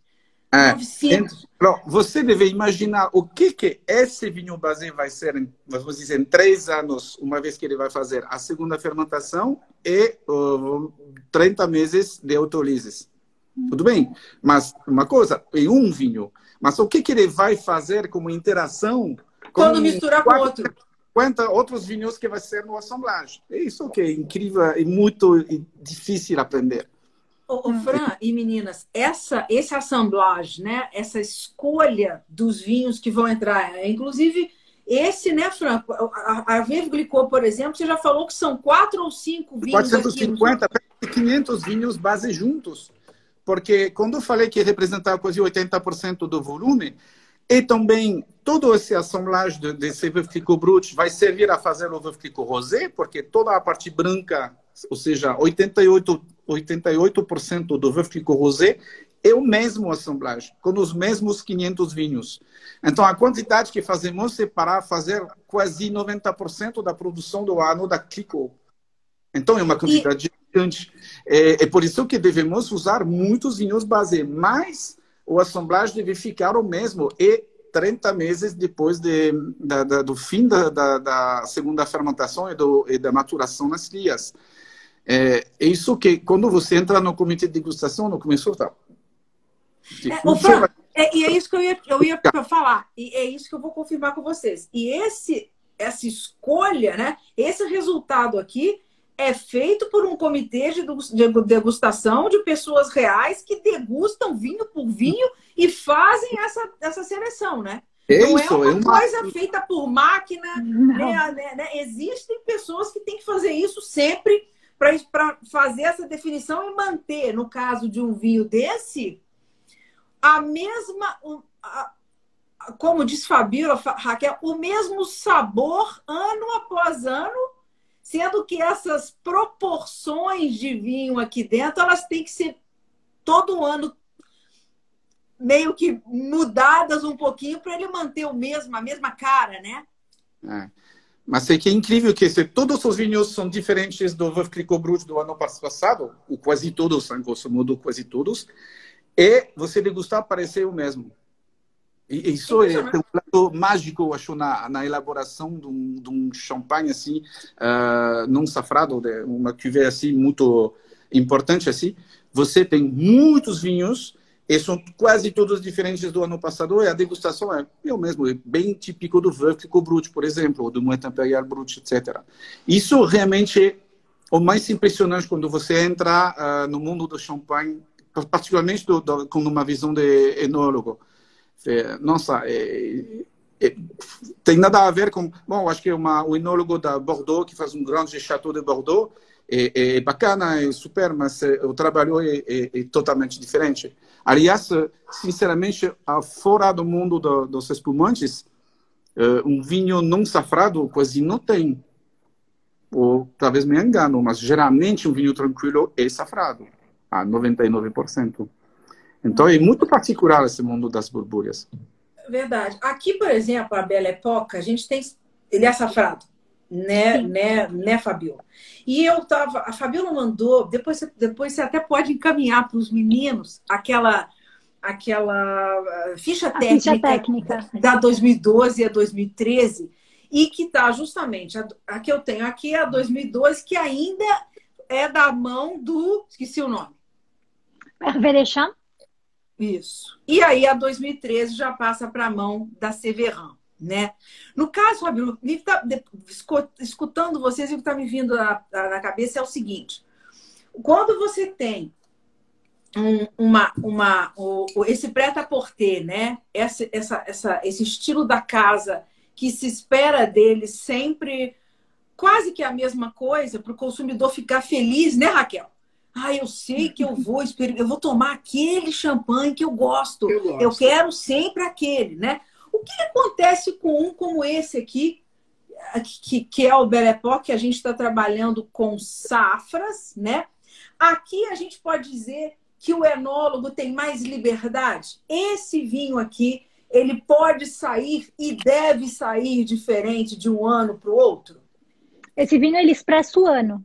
É. 900. Você deve imaginar o que que esse vinho base vai ser, em, vamos dizer, em três anos, uma vez que ele vai fazer a segunda fermentação e uh, 30 meses de autolises. Tudo bem, mas uma coisa, em um vinho. Mas o que que ele vai fazer como interação com Quando misturar com outro. 50 outros vinhos que vai ser no assemblagem. É isso que é incrível e muito difícil aprender. Ô, ô, Fran e meninas, essa, esse assemblage, né? Essa escolha dos vinhos que vão entrar, é, inclusive Esse, né, Franco? A, a Glicô, por exemplo, você já falou que são quatro ou cinco vinhos 450, aqui. 500 vinhos base juntos. Porque quando eu falei que representava quase 80% do volume, e também todo esse assemblage de, desse Veuve Clicquot Brut vai servir a fazer o Veuve Clicquot Rosé, porque toda a parte branca, ou seja, 88%, 88 do Veuve Clicquot Rosé é o mesmo assemblagem, com os mesmos 500 vinhos. Então, a quantidade que fazemos é para fazer quase 90% da produção do ano da Clicquot. Então, é uma quantidade e... gigante. É, é, por isso que devemos usar muitos vinhos base, mas o assemblagem deve ficar o mesmo e 30 meses depois de, da, da, do fim da, da, segunda fermentação e, do, e da maturação nas crias. É, é, isso que, quando você entra no comitê de degustação, no começo, tá. É, Fran, é, e é isso que eu ia, eu ia falar, e é isso que eu vou confirmar com vocês. E esse, essa escolha, né, esse resultado aqui, é feito por um comitê de degustação de pessoas reais que degustam vinho por vinho e fazem essa, essa seleção, né? É não isso, é uma, é uma coisa feita por máquina. Né, né, né? Existem pessoas que têm que fazer isso sempre para fazer essa definição e manter, no caso de um vinho desse, a mesma. A, como diz Fabíola, Raquel, o mesmo sabor ano após ano sendo que essas proporções de vinho aqui dentro, elas têm que ser todo ano meio que mudadas um pouquinho para ele manter o mesmo, a mesma cara, né? É. Mas é que é incrível que se todos os vinhos são diferentes do Veuve Clicquot Brut do ano passado, ou quase todos, em grosso modo, quase todos, e você degustar parecer o mesmo. E isso é um lado mágico, acho, na, na elaboração de um, de um champanhe assim, uh, não safrado, uma cuvée assim muito importante assim. Você tem muitos vinhos e são quase todos diferentes do ano passado e a degustação é eu mesmo, é bem típico do Clicquot Brut, por exemplo, ou do Moët Imperial Brut, etc. Isso realmente é o mais impressionante quando você entra uh, no mundo do champanhe, particularmente do, do, com uma visão de enólogo é, nossa, é, é, tem nada a ver com. Bom, acho que é uma, o enólogo da Bordeaux, que faz um grande chateau de Bordeaux, é, é bacana, é super, mas é, o trabalho é, é, é, totalmente diferente. Aliás, sinceramente, fora do mundo do, dos espumantes, um vinho não safrado quase não tem. Ou talvez me engano, mas geralmente um vinho tranquilo é safrado, a 99%. Então é muito particular esse mundo das borbulhas. Verdade. Aqui, por exemplo, a Bela Época, a gente tem. Ele é safrado, né, né, né, Fabiola? E eu tava. A Fabiola mandou, depois, depois você até pode encaminhar para os meninos aquela aquela ah, ficha técnica, ficha técnica, da 2012 a 2013 e que está justamente a, a, que eu tenho aqui é a 2012 que ainda é da mão do esqueci o nome isso. E aí, a 2013 já passa para a mão da Severan, né? No caso, Fabio, tá, escutando vocês, o que está me vindo na, na, cabeça é o seguinte: quando você tem um, uma, uma, esse prêt-à-porter, né? Essa, essa, essa, esse estilo da casa que se espera dele sempre quase que a mesma coisa para o consumidor ficar feliz, né, Raquel? Ah, eu sei que eu vou eu vou tomar aquele champanhe que eu gosto. eu gosto. Eu quero sempre aquele, né? Que acontece com um como esse aqui, que, que é o Belepó, que a gente está trabalhando com safras, né? Aqui a gente pode dizer que o enólogo tem mais liberdade. Esse vinho aqui, ele pode sair e deve sair diferente de um ano para o outro? Esse vinho ele expressa o ano.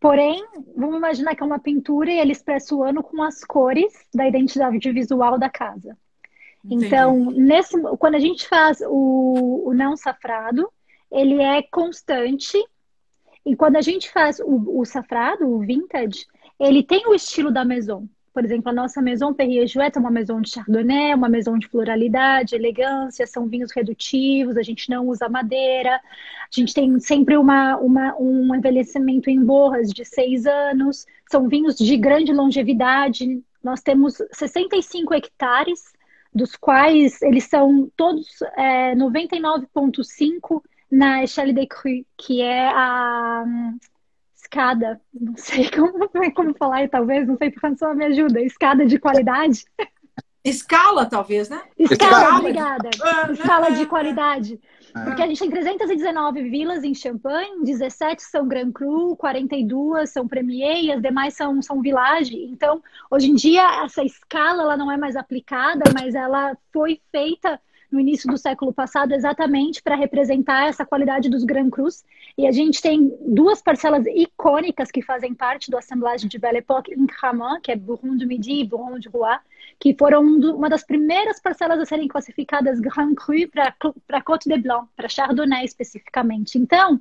Porém, vamos imaginar que é uma pintura e ele expressa o ano com as cores da identidade visual da casa. Entendi. Então, nesse, quando a gente faz o, o não safrado, ele é constante. E quando a gente faz o, o safrado, o vintage, ele tem o estilo da maison. Por exemplo, a nossa Maison Perrier Jouet é uma maison de chardonnay, uma maison de pluralidade, elegância, são vinhos redutivos, a gente não usa madeira, a gente tem sempre uma, uma, um envelhecimento em borras de seis anos, são vinhos de grande longevidade. Nós temos 65 hectares dos quais eles são todos é, 99,5 na Echelle de Cru, que é a um, escada, não sei como, como falar, talvez, não sei, François me ajuda, escada de qualidade. Escala, talvez, né? Escala, Escala. obrigada. Ah, Escala ah, de ah, qualidade. Porque a gente tem 319 vilas em Champagne, 17 são Grand Cru, 42 são Premier e as demais são, são Village. Então, hoje em dia, essa escala ela não é mais aplicada, mas ela foi feita no início do século passado exatamente para representar essa qualidade dos Grand Crus. E a gente tem duas parcelas icônicas que fazem parte do Assemblage de Belle Époque em Cramant, que é Bourron du Midi e Bourron du Roi, que foram um uma das primeiras parcelas a serem classificadas Grand Cru para Côte de Blanc, para Chardonnay especificamente. Então,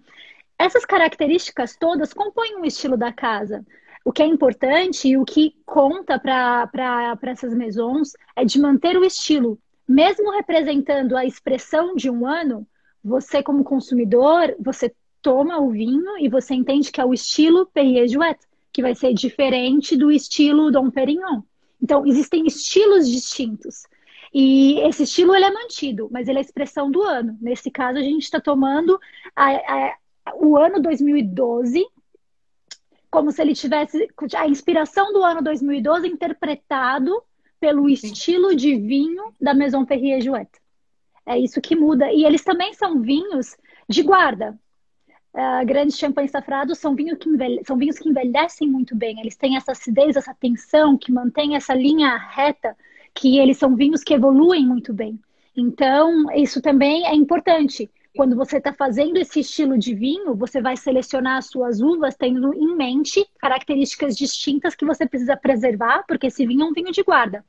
essas características todas compõem o estilo da casa. O que é importante e o que conta para essas maisons é de manter o estilo. Mesmo representando a expressão de um ano, você, como consumidor, você toma o vinho e você entende que é o estilo Perrier-Jouet, que vai ser diferente do estilo Dom Perignon. Então, existem estilos distintos. E esse estilo ele é mantido, mas ele é a expressão do ano. Nesse caso, a gente está tomando a- a- o ano 2012 como se ele tivesse a inspiração do ano 2012 interpretado pelo estilo de vinho da Maison Perrier Jouet. É isso que muda. E eles também são vinhos de guarda. Uh, grandes champanhes safrados são, vinho que envelhe- são vinhos que envelhecem muito bem. Eles têm essa acidez, essa tensão, que mantém essa linha reta, que eles são vinhos que evoluem muito bem. Então, isso também é importante. Quando você está fazendo esse estilo de vinho, você vai selecionar as suas uvas tendo em mente características distintas que você precisa preservar, porque esse vinho é um vinho de guarda.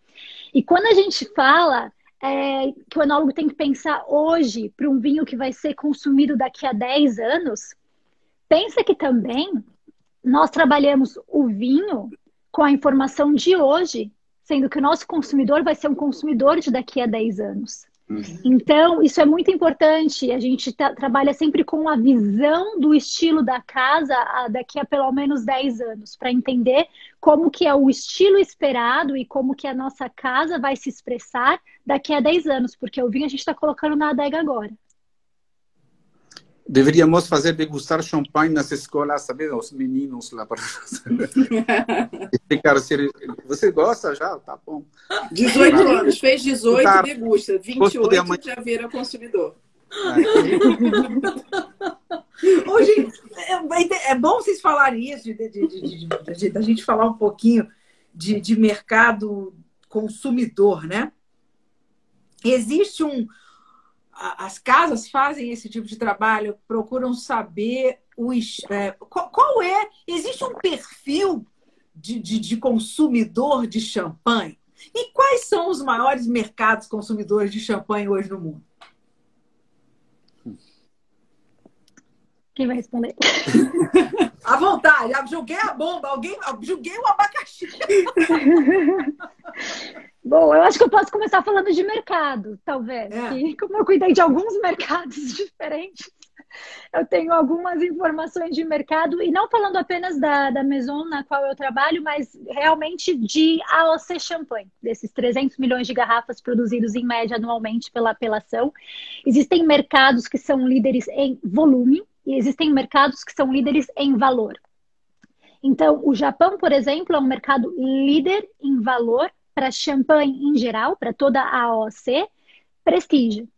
E quando a gente fala é, que o enólogo tem que pensar hoje para um vinho que vai ser consumido daqui a 10 anos, pensa que também nós trabalhamos o vinho com a informação de hoje, sendo que o nosso consumidor vai ser um consumidor de daqui a 10 anos. Então, isso é muito importante. A gente tá- trabalha sempre com a visão do estilo da casa a- daqui a pelo menos 10 anos, para entender como que é o estilo esperado e como que a nossa casa vai se expressar daqui a 10 anos, porque o vinho a gente está colocando na adega agora. Deveríamos fazer degustar champanhe nas escolas, sabe? Os meninos lá para explicar se ele- você gosta já, tá bom. 18 anos, fez 18, Cara, degusta. gosto de 28 amanhã. já vira consumidor. Hoje, é, é bom vocês falarem isso, de, de, de, de- de- de- da gente falar um pouquinho de, de mercado consumidor, né? Existe um. As casas fazem esse tipo de trabalho, procuram saber o, es- é, qual, qual é. Existe um perfil de, de, de consumidor de champanhe? E quais são os maiores mercados consumidores de champanhe hoje no mundo? Quem vai responder? À vontade, joguei a bomba, alguém, joguei o abacaxi. Bom, eu acho que eu posso começar falando de mercado, talvez. É. Que, como eu cuidei de alguns mercados diferentes, eu tenho algumas informações de mercado, e não falando apenas da, da Maison na qual eu trabalho, mas realmente de AOC Champagne, desses 300 milhões de garrafas produzidos em média anualmente pela apelação. Existem mercados que são líderes em volume, e existem mercados que são líderes em valor. Então, o Japão, por exemplo, é um mercado líder em valor para champanhe em geral, para toda a AOC, prestígio.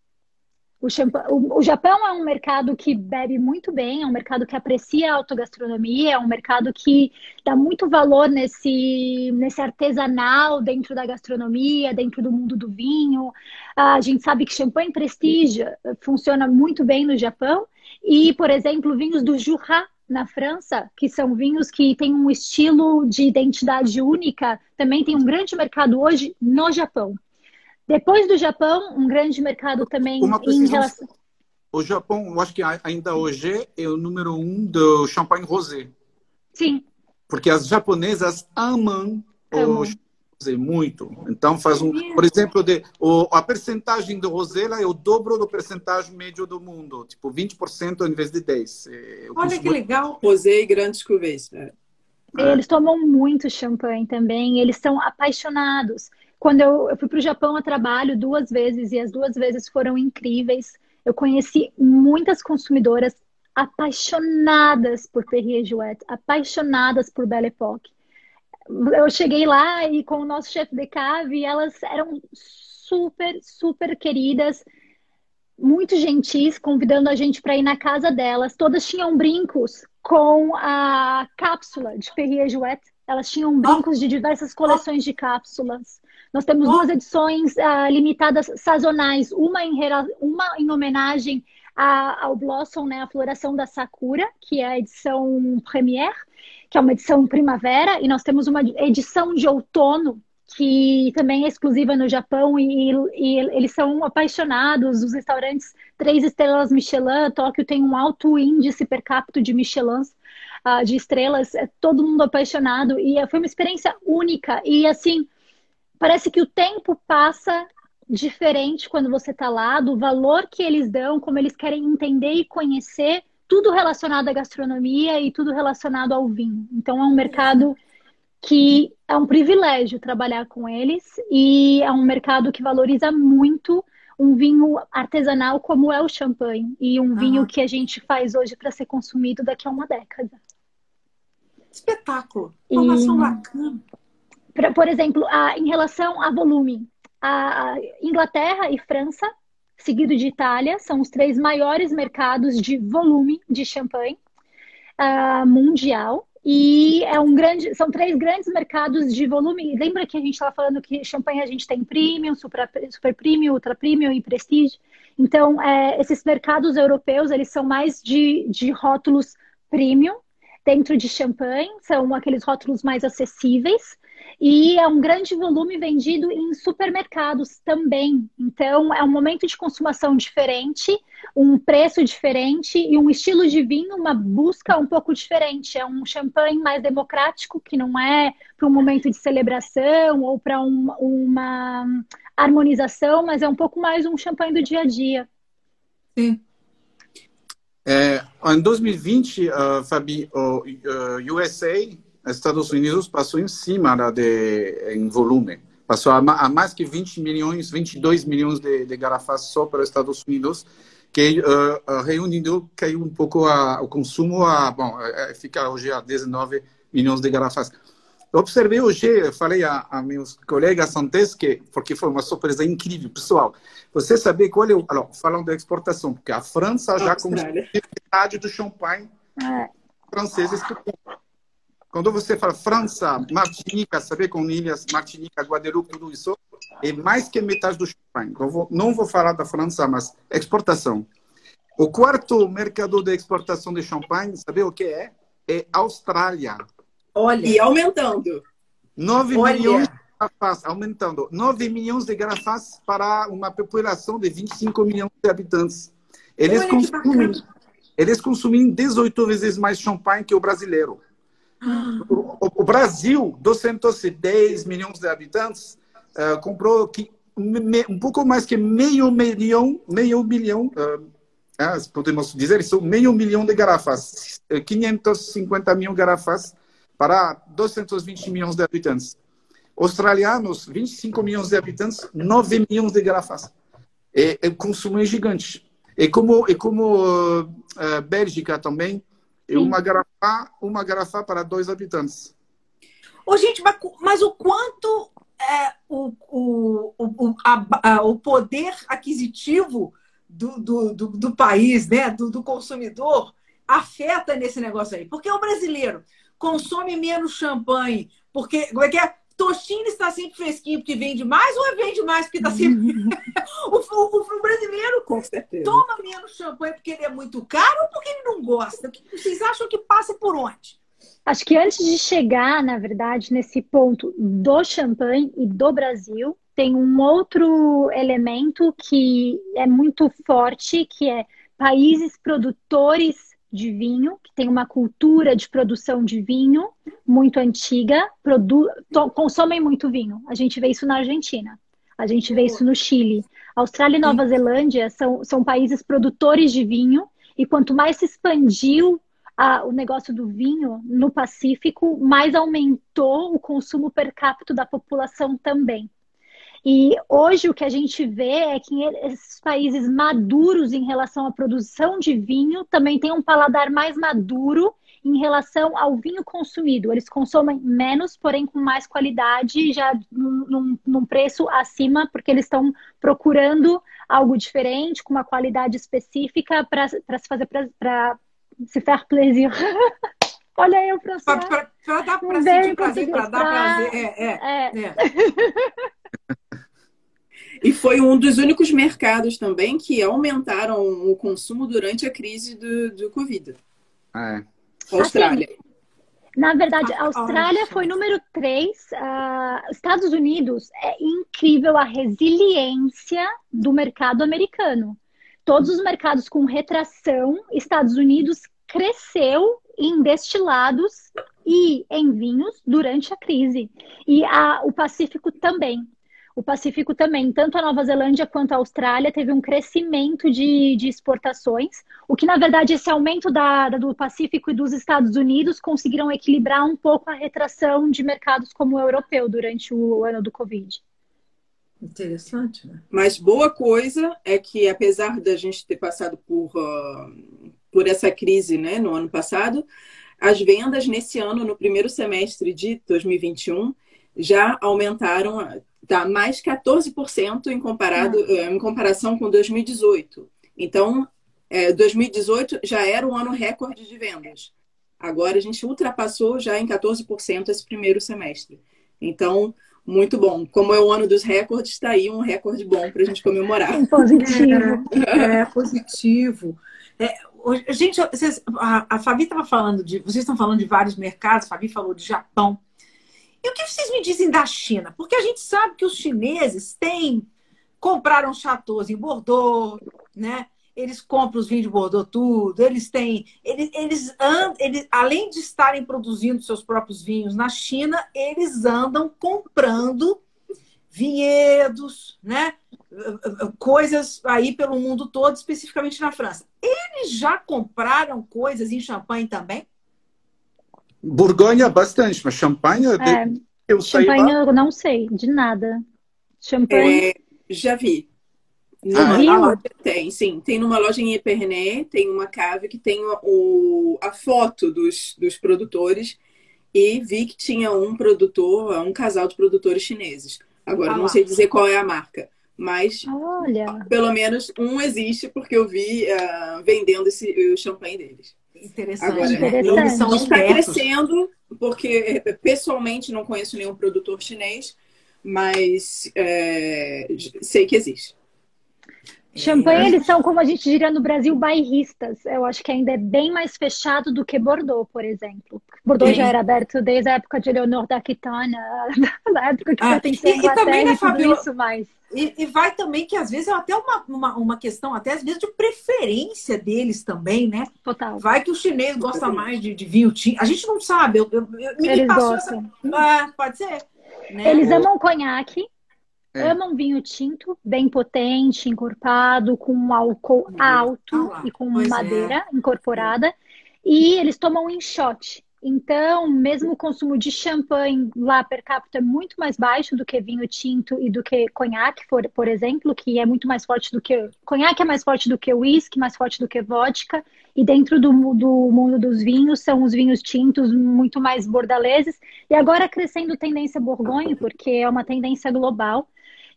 O, o- o Japão é um mercado que bebe muito bem, é um mercado que aprecia a autogastronomia, é um mercado que dá muito valor nesse, nesse artesanal dentro da gastronomia, dentro do mundo do vinho. A gente sabe que champanhe prestígio funciona muito bem no Japão. E, por exemplo, vinhos do Jura na França, que são vinhos que têm um estilo de identidade única, também tem um grande mercado hoje no Japão. Depois do Japão, um grande mercado também Uma em relação. O Japão, eu acho que ainda hoje é o número um do champanhe rosé. Sim, Porque as japonesas amam Amam. o rosé muito. Então faz um, por exemplo, de, o, a percentagem do rosé lá é o dobro do percentagem médio do mundo, tipo 20% em vez de 10. É, Olha que legal. Rosé e grandes cuvées. É. Eles tomam muito champanhe também, eles são apaixonados. quando eu, eu fui para o Japão a trabalho duas vezes e as duas vezes foram incríveis. Eu conheci muitas consumidoras apaixonadas por Perrier Jouet, apaixonadas por Belle Époque. Eu cheguei lá e com o nosso chefe de cave, elas eram super, super queridas, muito gentis, convidando a gente para ir na casa delas. Todas tinham brincos com a cápsula de Perrier Jouet. Elas tinham brincos de diversas coleções de cápsulas. Nós temos duas edições uh, limitadas sazonais, uma em, uma em homenagem a, ao Blossom, né, a floração da Sakura, que é a edição Premiere, que é uma edição primavera, e nós temos uma edição de outono, que também é exclusiva no Japão, e, e eles são apaixonados, os restaurantes três estrelas Michelin, Tóquio tem um alto índice per capita de Michelin, uh, de estrelas, é todo mundo apaixonado, e foi uma experiência única, e assim, parece que o tempo passa diferente quando você está lá, do valor que eles dão, como eles querem entender e conhecer tudo relacionado à gastronomia e tudo relacionado ao vinho. Então é um mercado que é um privilégio trabalhar com eles e é um mercado que valoriza muito um vinho artesanal como é o champanhe e um vinho que a gente faz hoje para ser consumido daqui a uma década. Espetáculo, informação e... bacana. Por exemplo, a, em relação a volume, a Inglaterra e França, seguido de Itália, são os três maiores mercados de volume de champanhe uh, mundial. E é um grande, são três grandes mercados de volume. Lembra que a gente estava falando que champanhe a gente tem premium, super, super premium, ultra premium e prestige. Então, é, esses mercados europeus eles são mais de, de rótulos premium dentro de champanhe, são aqueles rótulos mais acessíveis. E é um grande volume vendido em supermercados também. Então, é um momento de consumação diferente, um preço diferente e um estilo de vinho, uma busca um pouco diferente. É um champanhe mais democrático, que não é para um momento de celebração ou para um, uma harmonização, mas é um pouco mais um champanhe do dia a dia. Sim. É, em 2020, uh, Fabi, o uh, USA Estados Unidos passou em cima da, de, em volume. Passou a, a, mais que 20 milhões, 22 milhões de, de garrafas só para os Estados Unidos, que uh, reunindo caiu um pouco a, o consumo, a, bom, é, fica hoje a 19 milhões de garrafas. Eu observei hoje, falei a, a, meus colegas antes, que, porque foi uma surpresa incrível, pessoal. Você sabe qual é o. Alors, falando da exportação, porque a França já consumiu metade do champanhe é. franceses que quando você fala França, Martinica, saber com ilhas, Martinica, Guadeloupe, tudo isso, é mais que metade do champanhe. Então, vou, não vou falar da França, mas exportação. O quarto mercado de exportação de champanhe, sabe o que é? É Austrália. Olha, e aumentando. 9 Olha. milhões de garrafas, aumentando. 9 milhões de garrafas para uma população de 25 milhões de habitantes. Eles consumem, eles consumem 18 vezes mais champanhe que o brasileiro. O, o, Brasil, 210 milhões de habitantes, uh, comprou que, me, um pouco mais que meio milhão, meio milhão, uh, uh, podemos dizer isso, meio milhão de garrafas, 550 mil garrafas para 220 milhões de habitantes. Australianos, 25 milhões de habitantes, 9 milhões de garrafas. O consumo é gigante. E como, e como Bélgica também, e uma garrafa, uma garrafa para dois habitantes. Ô, gente, mas, mas o quanto é o, o, o, a, a, o poder aquisitivo do, do, do, do país, né? Do, do, consumidor, afeta nesse negócio aí? Porque o brasileiro consome menos champanhe, porque como é que é? Tostine está sempre fresquinho porque vende mais ou é vende mais porque está sempre. o, o, o, brasileiro toma menos champanhe porque ele é muito caro ou porque ele não gosta? Vocês acham que passa por onde? Acho que antes de chegar, na verdade, nesse ponto do champanhe e do Brasil, tem um outro elemento que é muito forte, que é países produtores de vinho, que tem uma cultura de produção de vinho muito antiga, produ consomem muito vinho. A gente vê isso na Argentina, a gente vê isso no Chile. Austrália e Nova Zelândia são, são países produtores de vinho, e quanto mais se expandiu a, o negócio do vinho no Pacífico, mais aumentou o consumo per capita da população também. E hoje o que a gente vê é que esses países maduros em relação à produção de vinho também têm um paladar mais maduro em relação ao vinho consumido. Eles consomem menos, porém com mais qualidade, já num, num preço acima, porque eles estão procurando algo diferente, com uma qualidade específica para se fazer para se faire plaisir. Olha eu, Para dar pra sentir prazer, para dar prazer. É, é, é. é. E foi um dos únicos mercados também que aumentaram o consumo durante a crise do, do Covid. É. Austrália. Assim, na verdade, a Austrália foi número 3. Uh, ah, Estados Unidos é incrível a resiliência do mercado americano. Todos os mercados com retração, Estados Unidos cresceu em destilados e em vinhos durante a crise. E a, o Pacífico também o Pacífico também, tanto a Nova Zelândia quanto a Austrália, teve um crescimento de, de exportações, o que, na verdade, esse aumento da, da, do Pacífico e dos Estados Unidos conseguiram equilibrar um pouco a retração de mercados como o europeu durante o ano do Covid. Interessante, né? Mas boa coisa é que, apesar da gente ter passado por, uh, por essa crise né, no ano passado, as vendas nesse ano, no primeiro semestre de 2021, já aumentaram Tá, mais 14% em, comparado, ah. Eh, em comparação com 2018. Então, é, 2018 já era um ano recorde de vendas. Agora a gente ultrapassou já em 14% esse primeiro semestre. Então, muito bom. Como é o ano dos recordes, está aí um recorde bom para a gente comemorar. Positivo. É, é positivo. É, gente, vocês, a, a Fabi estava falando de. Vocês estão falando de vários mercados, a Fabi falou de Japão. E o que vocês me dizem da China? Porque a gente sabe que os chineses têm compraram chateaus em Bordeaux, né? Eles compram os vinhos de Bordeaux tudo, eles têm, eles, eles andam, eles, além de estarem produzindo seus próprios vinhos na China, eles andam comprando vinhedos, né? Coisas aí pelo mundo todo, especificamente na França. Eles já compraram coisas em champanhe também? Borgonha bastante, mas champanhe é, eu champanhe eu não sei de nada. Champanhe é, já vi. Numa ah, tem, sim. Tem numa loja em Epernay, tem uma cave que tem o, a foto dos, dos produtores e vi que tinha um produtor, um casal de produtores chineses. Agora, ah, não sei dizer qual é a marca, mas Olha. pelo menos um existe porque eu vi uh, vendendo esse, o champanhe deles. Interessante. Agora, Interessante. São está crescendo, porque pessoalmente não conheço nenhum produtor chinês, mas é, sei que existe. Champanhe, eles são, como a gente diria no Brasil, bairristas. Eu acho que ainda é bem mais fechado do que Bordeaux, por exemplo. Bordeaux é. já era aberto desde a época de Leonor da Aquitânia, da época que ah, pertencia à Inglaterra e, e, tudo isso mais. E, e, vai também que às vezes é até uma, uma, uma, questão, até às vezes, de preferência deles também, né? Total. Vai que o chinês gosta mais de, de vinho tinto. A gente não sabe. Eu, eu, eu Eles gostam. Essa... Ah, pode ser. Né? Eles amam conhaque, é. amam vinho tinto, bem potente, encorpado, com um álcool alto ah, e com é. madeira é. incorporada. E eles tomam em shot. Então, mesmo o consumo de champanhe lá per capita é muito mais baixo do que vinho tinto e do que conhaque, por, por exemplo, que é muito mais forte do que. Conhaque é mais forte do que whisky, mais forte do que vodka. E dentro do, do mundo dos vinhos, são os vinhos tintos muito mais bordaleses. E agora crescendo tendência Borgonha, porque é uma tendência global.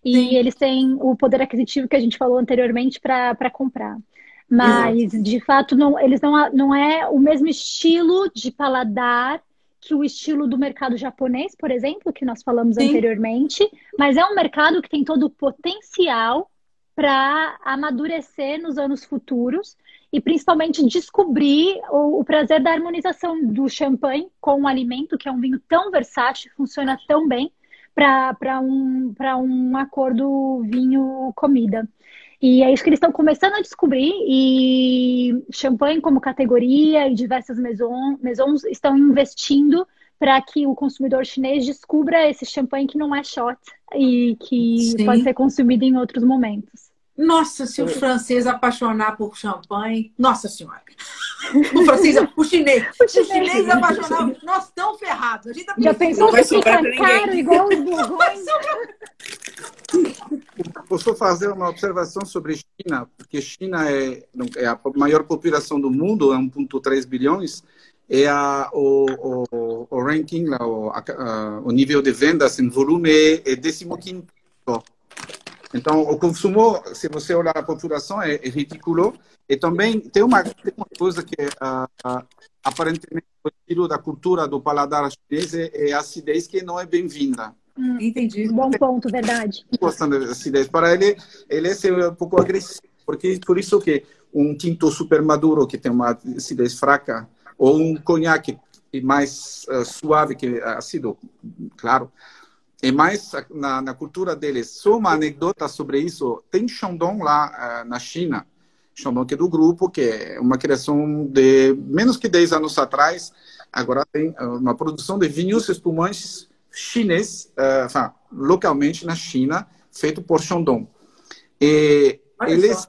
E Sim. eles têm o poder aquisitivo que a gente falou anteriormente para comprar. Mas, Exato. de fato, não, eles não, não é o mesmo estilo de paladar que o estilo do mercado japonês, por exemplo, que nós falamos Sim. anteriormente, mas é um mercado que tem todo o potencial para amadurecer nos anos futuros e principalmente descobrir o, o, prazer da harmonização do champanhe com o alimento, que é um vinho tão versátil, funciona tão bem para um, um acordo vinho-comida. E é isso que eles estão começando a descobrir. E champanhe como categoria e diversas maisons, maisons estão investindo para que o consumidor chinês descubra esse champanhe que não é shot e que Sim. pode ser consumido em outros momentos. Nossa, se o francês apaixonar por champanhe, nossa senhora. O francês, o chinês, o chinês, o chinês apaixonar, nós estamos ferrados. A gente tá Já pensou que fica caro igual os burgões? posso fazer uma observação sobre China, porque China é, é a maior população do mundo, é 1,3 bilhões, e a, o, o, o ranking, lá, o, a, o nível de vendas em volume é 15 então, o consumo, se você olhar a população, é, é ridículo. E também tem uma, tem uma coisa que, uh, aparentemente, o estilo da cultura do paladar chinês é, é acidez que não é bem-vinda. Hum, entendi. Bom ponto, verdade. Gostando de acidez. Para ele, ele é um pouco agressivo. Porque, por isso que um tinto super maduro, que tem uma acidez fraca, ou um conhaque mais uh, suave que ácido, claro, é mais na, na, cultura deles. Só uma anedota sobre isso. Tem Shandong lá uh, na China, Shandong que é do grupo, que é uma criação de menos que 10 anos atrás. Agora tem uh, uma produção de vinhos espumantes chinês, uh, localmente na China, feito por Shandong. E eles,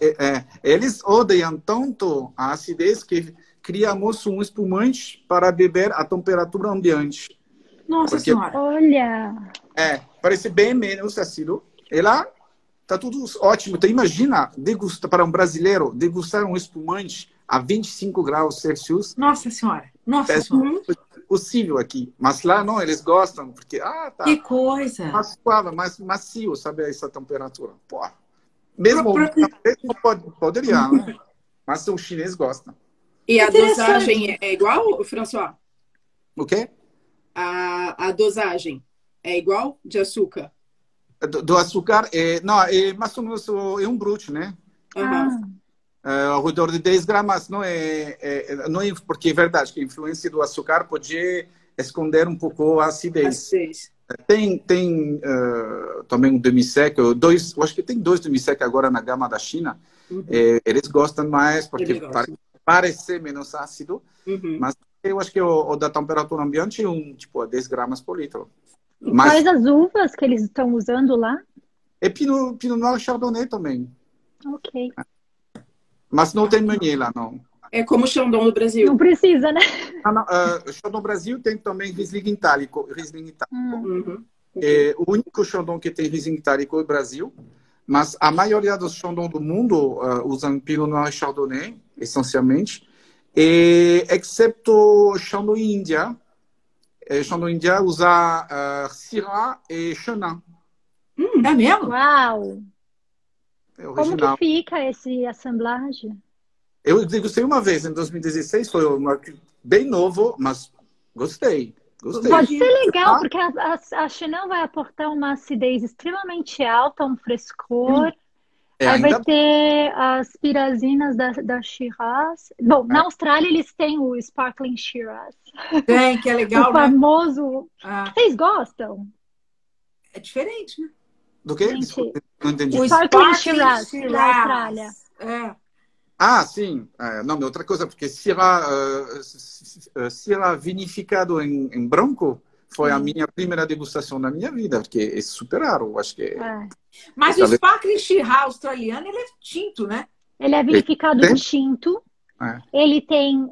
é, é, eles odeiam tanto a acidez que criamos um espumante para beber a temperatura ambiente. Nossa Porque, senhora. Olha. É, parece bem menos ácido. E lá tá tudo ótimo. Então imagina degustar para um brasileiro degustar um espumante a 25 graus Celsius. Nossa senhora. Nossa é senhora. possível aqui. Mas lá não, eles gostam porque ah, tá. Que coisa. Mais suave, mais macio, sabe essa temperatura. Pô. Mesmo pro... pode, poderia, né? mas o chinês gosta. E a dosagem é igual, François? O quê? A, a dosagem é igual de açúcar? Do, do açúcar, é, não, é mais ou menos é um brute, né? Uhum. É, ao redor de 10 gramas, não é, é, não é, porque é verdade que a influência do açúcar pode esconder um pouco a acidez. acidez. Tem, tem uh, também um demi-sec, dois, eu acho que tem dois demi-sec agora na gama da China. Uhum. É, eles gostam mais porque parece menos ácido, uhum. mas eu acho que o, o da temperatura ambiente é um, tipo, 10 gramas por litro. E Mas, quais as uvas que eles estão usando lá? É Pinot, Pinot Noir Chardonnay também. Ok. Mas não tem Meunier lá, não. É como o Chandon no Brasil. Não precisa, né? Não, não, uh, Chandon Brasil tem também Riesling Itálico. Riesling Itálico. Hum. Uhum. É, o único Chandon que tem Riesling Itálico é o Brasil. Mas a maioria dos Chandon do mundo uh, usam Pinot Noir Chardonnay, essencialmente. E, excepto Chandon Índia, Chandon Índia usa uh, Syrah e Chenin. Hum, é mesmo? Uau! É Como que fica esse assemblagem? Eu degustei uma vez, em 2016, foi uma, bem novo, mas gostei. Gostei. Pode ser legal, porque a, a, a Chenin vai aportar uma acidez extremamente alta, um frescor. Hum. É, Aí ainda... vai ter as pirazinas da, da Shiraz. Bom, é. na Austrália eles têm o Sparkling Shiraz. Tem, que é legal, o né? famoso. Ah. Vocês gostam? É diferente, né? Do que? Desculpa, não entendi. O Sparkling, Shiraz, Shiraz da Austrália. É. Ah, sim. É, não, outra coisa, porque Syrah, uh, Syrah vinificado em, em branco foi a minha primeira degustação da minha vida, porque é super raro, acho que é. é. Mas o Sparkling Shiraz australiano, ele é tinto, né? Ele é vinificado tem? tinto. É. Ele tem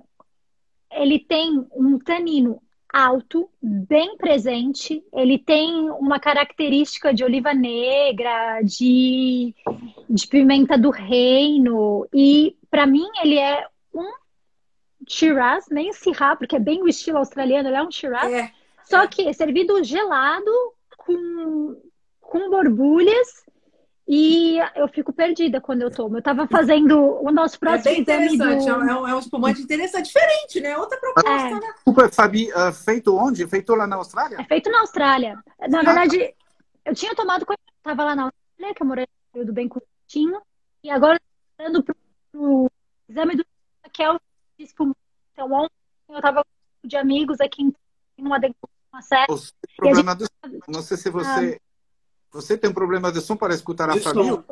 ele tem um tanino alto, bem presente. Ele tem uma característica de oliva negra, de, de pimenta do reino. E para mim ele é um Shiraz, nem Syrah, porque é bem o estilo australiano, ele é um Shiraz. É só que é servido gelado, com, com borbulhas, e eu fico perdida quando eu tomo. Eu tava fazendo o nosso próximo é bem interessante. Do... É, um, é um espumante interessante, diferente, né? Outra proposta, é. né? Desculpa, Fabi, uh, feito onde? Feito lá na Austrália? É feito na Austrália. Na ah. verdade, eu tinha tomado quando eu tava lá na Austrália, que eu morei no período bem curtinho, e agora eu tô pro, pro exame do que é o espumante. Então, ontem eu tava de amigos aqui em uma uma série. Problema gente... Não sei se você. Ah. Você tem problema de som para escutar a Fabi?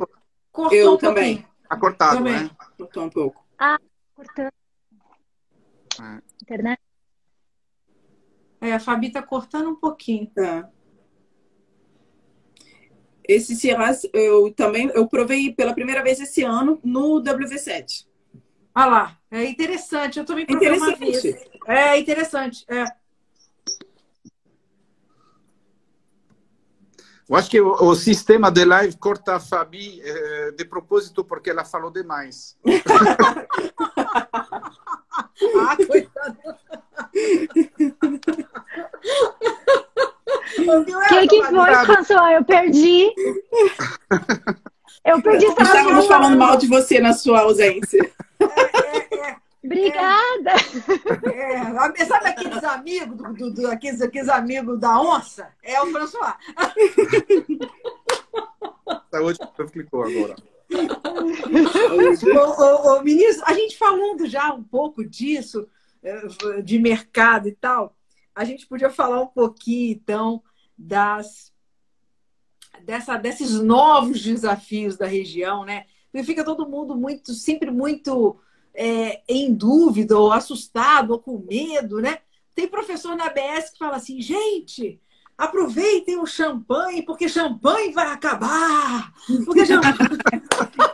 Cortou eu um também. Está cortado, também. né? Cortou um pouco. Ah, cortando. É. Internet. É, a Fabi está cortando um pouquinho. Tá. Esse Sierras eu também eu provei pela primeira vez esse ano no WV7. Ah lá, é interessante. Eu também provei uma vez. É interessante. É. Eu acho que o, o sistema de live corta a Fabi eh, de propósito porque ela falou demais. Ah, coitado. Ouviu O que, que foi, François? Eu perdi. Eu perdi essa Estávamos falando mal de você na sua ausência. Obrigada. É, sabe aqueles amigos, do, do- do- aqueles, aqueles amigos da onça? É o François. Saúde clicou agora. Ô, ô, ô, ministro, a gente falando já um pouco disso, eh, de mercado e tal, a gente podia falar um pouquinho, então, das dessa, desses novos desafios da região, né? Porque fica todo mundo muito, sempre muito é, em dúvida, ou assustado, ou com medo, né? Tem professor na ABS que fala assim, gente, aproveitem o champanhe, porque champanhe vai acabar. Porque champanhe...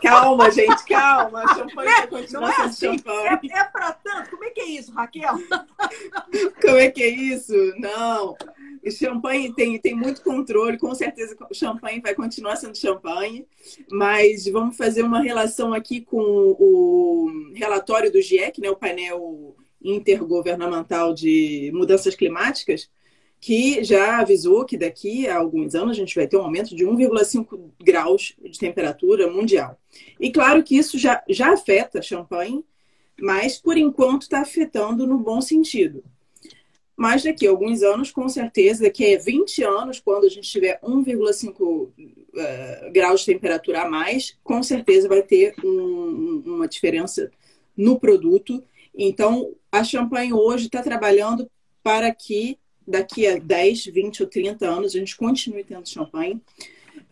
Calma, gente, calma. Champanhe vai continuar Não é assim, champanhe. é, é para tanto. Como é que é isso, Raquel? Como é que é isso? Não. O champanhe tem, tem muito controle, com certeza o champanhe vai continuar sendo champanhe, mas vamos fazer uma relação aqui com o relatório do GIEC, né, o painel intergovernamental de mudanças climáticas, que já avisou que daqui a alguns anos a gente vai ter um aumento de 1,5 graus de temperatura mundial. E claro que isso já, já afeta Champagne, mas por enquanto está afetando no bom sentido. Mas daqui a alguns anos, com certeza, daqui a 20 anos, quando a gente tiver 1,5 uh, graus de temperatura a mais, com certeza vai ter um, uma diferença no produto. Então, a Champagne hoje está trabalhando para que daqui a 10, 20 ou 30 anos a gente continue tendo champanhe.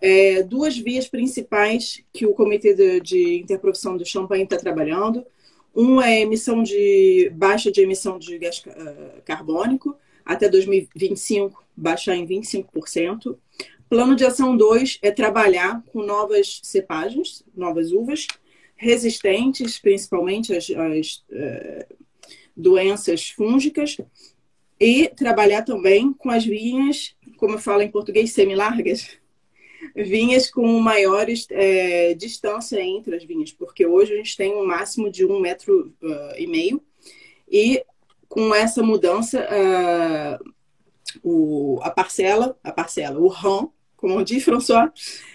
É, duas vias principais que o Comitê de, de Interprofissão do Champanhe está trabalhando. Um é emissão de baixa de emissão de gás uh, carbônico, até 2025 baixar em 25%. Plano de ação 2 é trabalhar com novas cepagens, novas uvas, resistentes principalmente às, às uh, doenças fúngicas, e trabalhar também com as vinhas, como eu falo em português, semilargas, vinhas com maiores é, distância entre as vinhas, porque hoje a gente tem um máximo de um metro uh, e meio, e com essa mudança, uh, o, a parcela, a parcela, o rã, como diz François,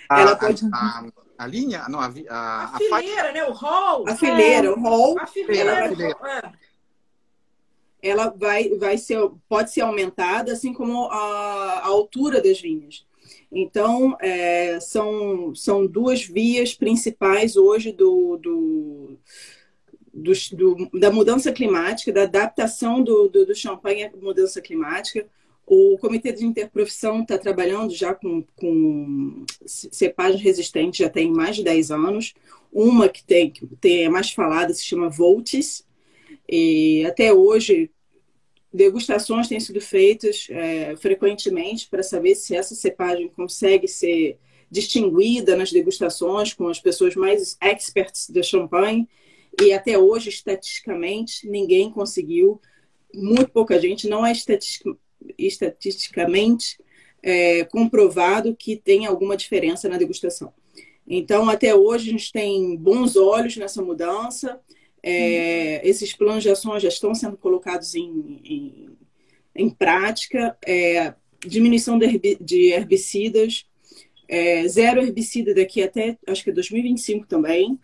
a, ela pode... A, a, linha, não, a, a, a fileira, né? O hall. A fileira, é. o hall. A fileira, a fileira. É ela vai, vai ser, pode ser aumentada, assim como a, a altura das vinhas. Então, é, são, são duas vias principais hoje do, do, do, do, da mudança climática, da adaptação do, do, do champanhe à mudança climática. O Comitê de Interprofissão está trabalhando já com, com cepagens resistentes já tem mais de 10 anos. Uma que tem, que tem é mais falada se chama Voltis, e até hoje, degustações têm sido feitas é, frequentemente para saber se essa cepagem consegue ser distinguida nas degustações com as pessoas mais experts da champanhe. E até hoje, estatisticamente, ninguém conseguiu, muito pouca gente, não é estatistic, estatisticamente é, comprovado que tem alguma diferença na degustação. Então, até hoje, a gente tem bons olhos nessa mudança. É, esses planos de ações já estão sendo colocados em, em, em prática. É, diminuição de, herbi, de herbicidas, é, zero herbicida daqui até acho que 2025 também,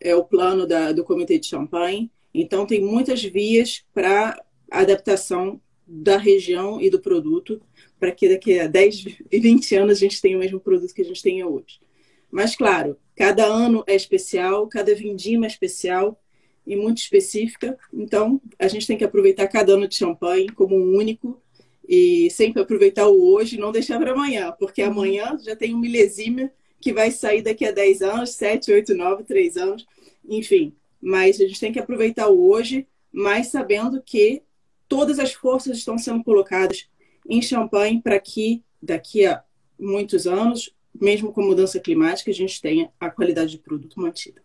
é o plano da, do Comitê de Champagne. Então, tem muitas vias para adaptação da região e do produto, para que daqui a 10 e 20 anos a gente tenha o mesmo produto que a gente tem hoje. Mas, claro, cada ano é especial, cada vindima é especial, e muito específica. Então, a gente tem que aproveitar cada ano de champanhe como um único e sempre aproveitar o hoje e não deixar para amanhã, porque amanhã já tem um milesímio que vai sair daqui a 10 anos, 7, 8, 9, 3 anos, enfim. Mas a gente tem que aproveitar o hoje, mas sabendo que todas as forças estão sendo colocadas em champanhe para que daqui a muitos anos, mesmo com mudança climática, a gente tenha a qualidade de produto mantida.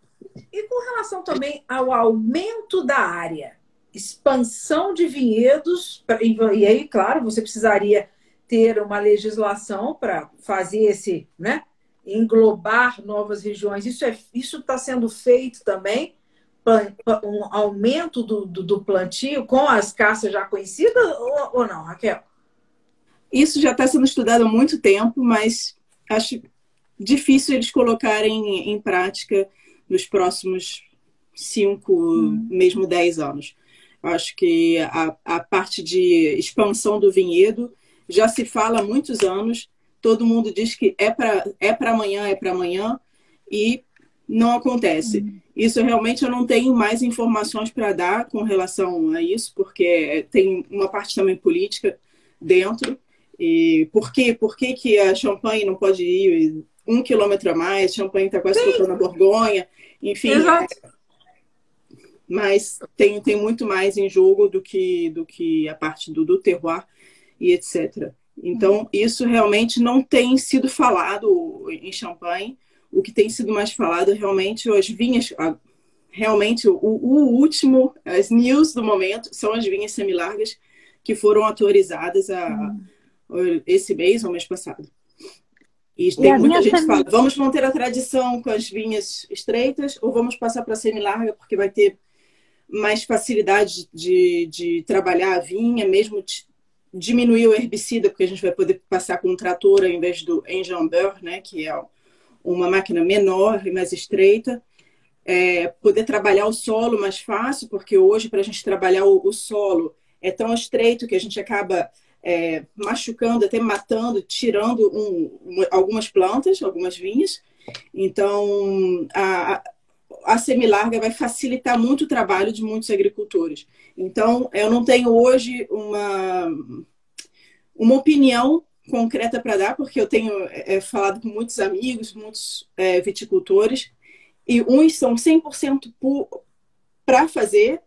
E com relação também ao aumento da área, expansão de vinhedos, e aí, claro, você precisaria ter uma legislação para fazer esse, né, englobar novas regiões. Isso é, isso está sendo feito também um aumento do, do, do, plantio com as caças já conhecidas ou, ou não, Raquel? Isso já está sendo estudado há muito tempo, mas acho difícil eles colocarem em prática nos próximos cinco, hum. mesmo dez anos. Acho que a, a parte de expansão do vinhedo já se fala há muitos anos. Todo mundo diz que é para é para amanhã, é para amanhã, e não acontece. Hum. Isso realmente eu não tenho mais informações para dar com relação a isso, porque tem uma parte também política dentro. E por quê? Por que, que a champanhe não pode ir um quilômetro a mais? Champanhe está quase tocando a Borgonha. Enfim. Exato. É, mas tem, tem muito mais em jogo do que, do que a parte do, do terroir e etc. Então, isso realmente não tem sido falado em Champagne o que tem sido mais falado realmente as vinhas realmente o, o, último as news do momento são as vinhas semilargas que foram autorizadas a, hum. esse mês ou mês passado e, e tem muita gente que fala vamos manter a tradição com as vinhas estreitas ou vamos passar para semilarga porque vai ter mais facilidade de, de trabalhar a vinha mesmo diminuir o herbicida porque a gente vai poder passar com um trator ao invés do enjambeur, né que é uma máquina menor e mais estreita, é, poder trabalhar o solo mais fácil, porque hoje, para a gente trabalhar o, o, solo, é tão estreito que a gente acaba é, machucando, até matando, tirando um, um, algumas plantas, algumas vinhas. Então, a, a semilarga vai facilitar muito o trabalho de muitos agricultores. Então, eu não tenho hoje uma, uma opinião concreta para dar, porque eu tenho é, falado com muitos amigos, muitos é, viticultores, e uns são 100% para fazer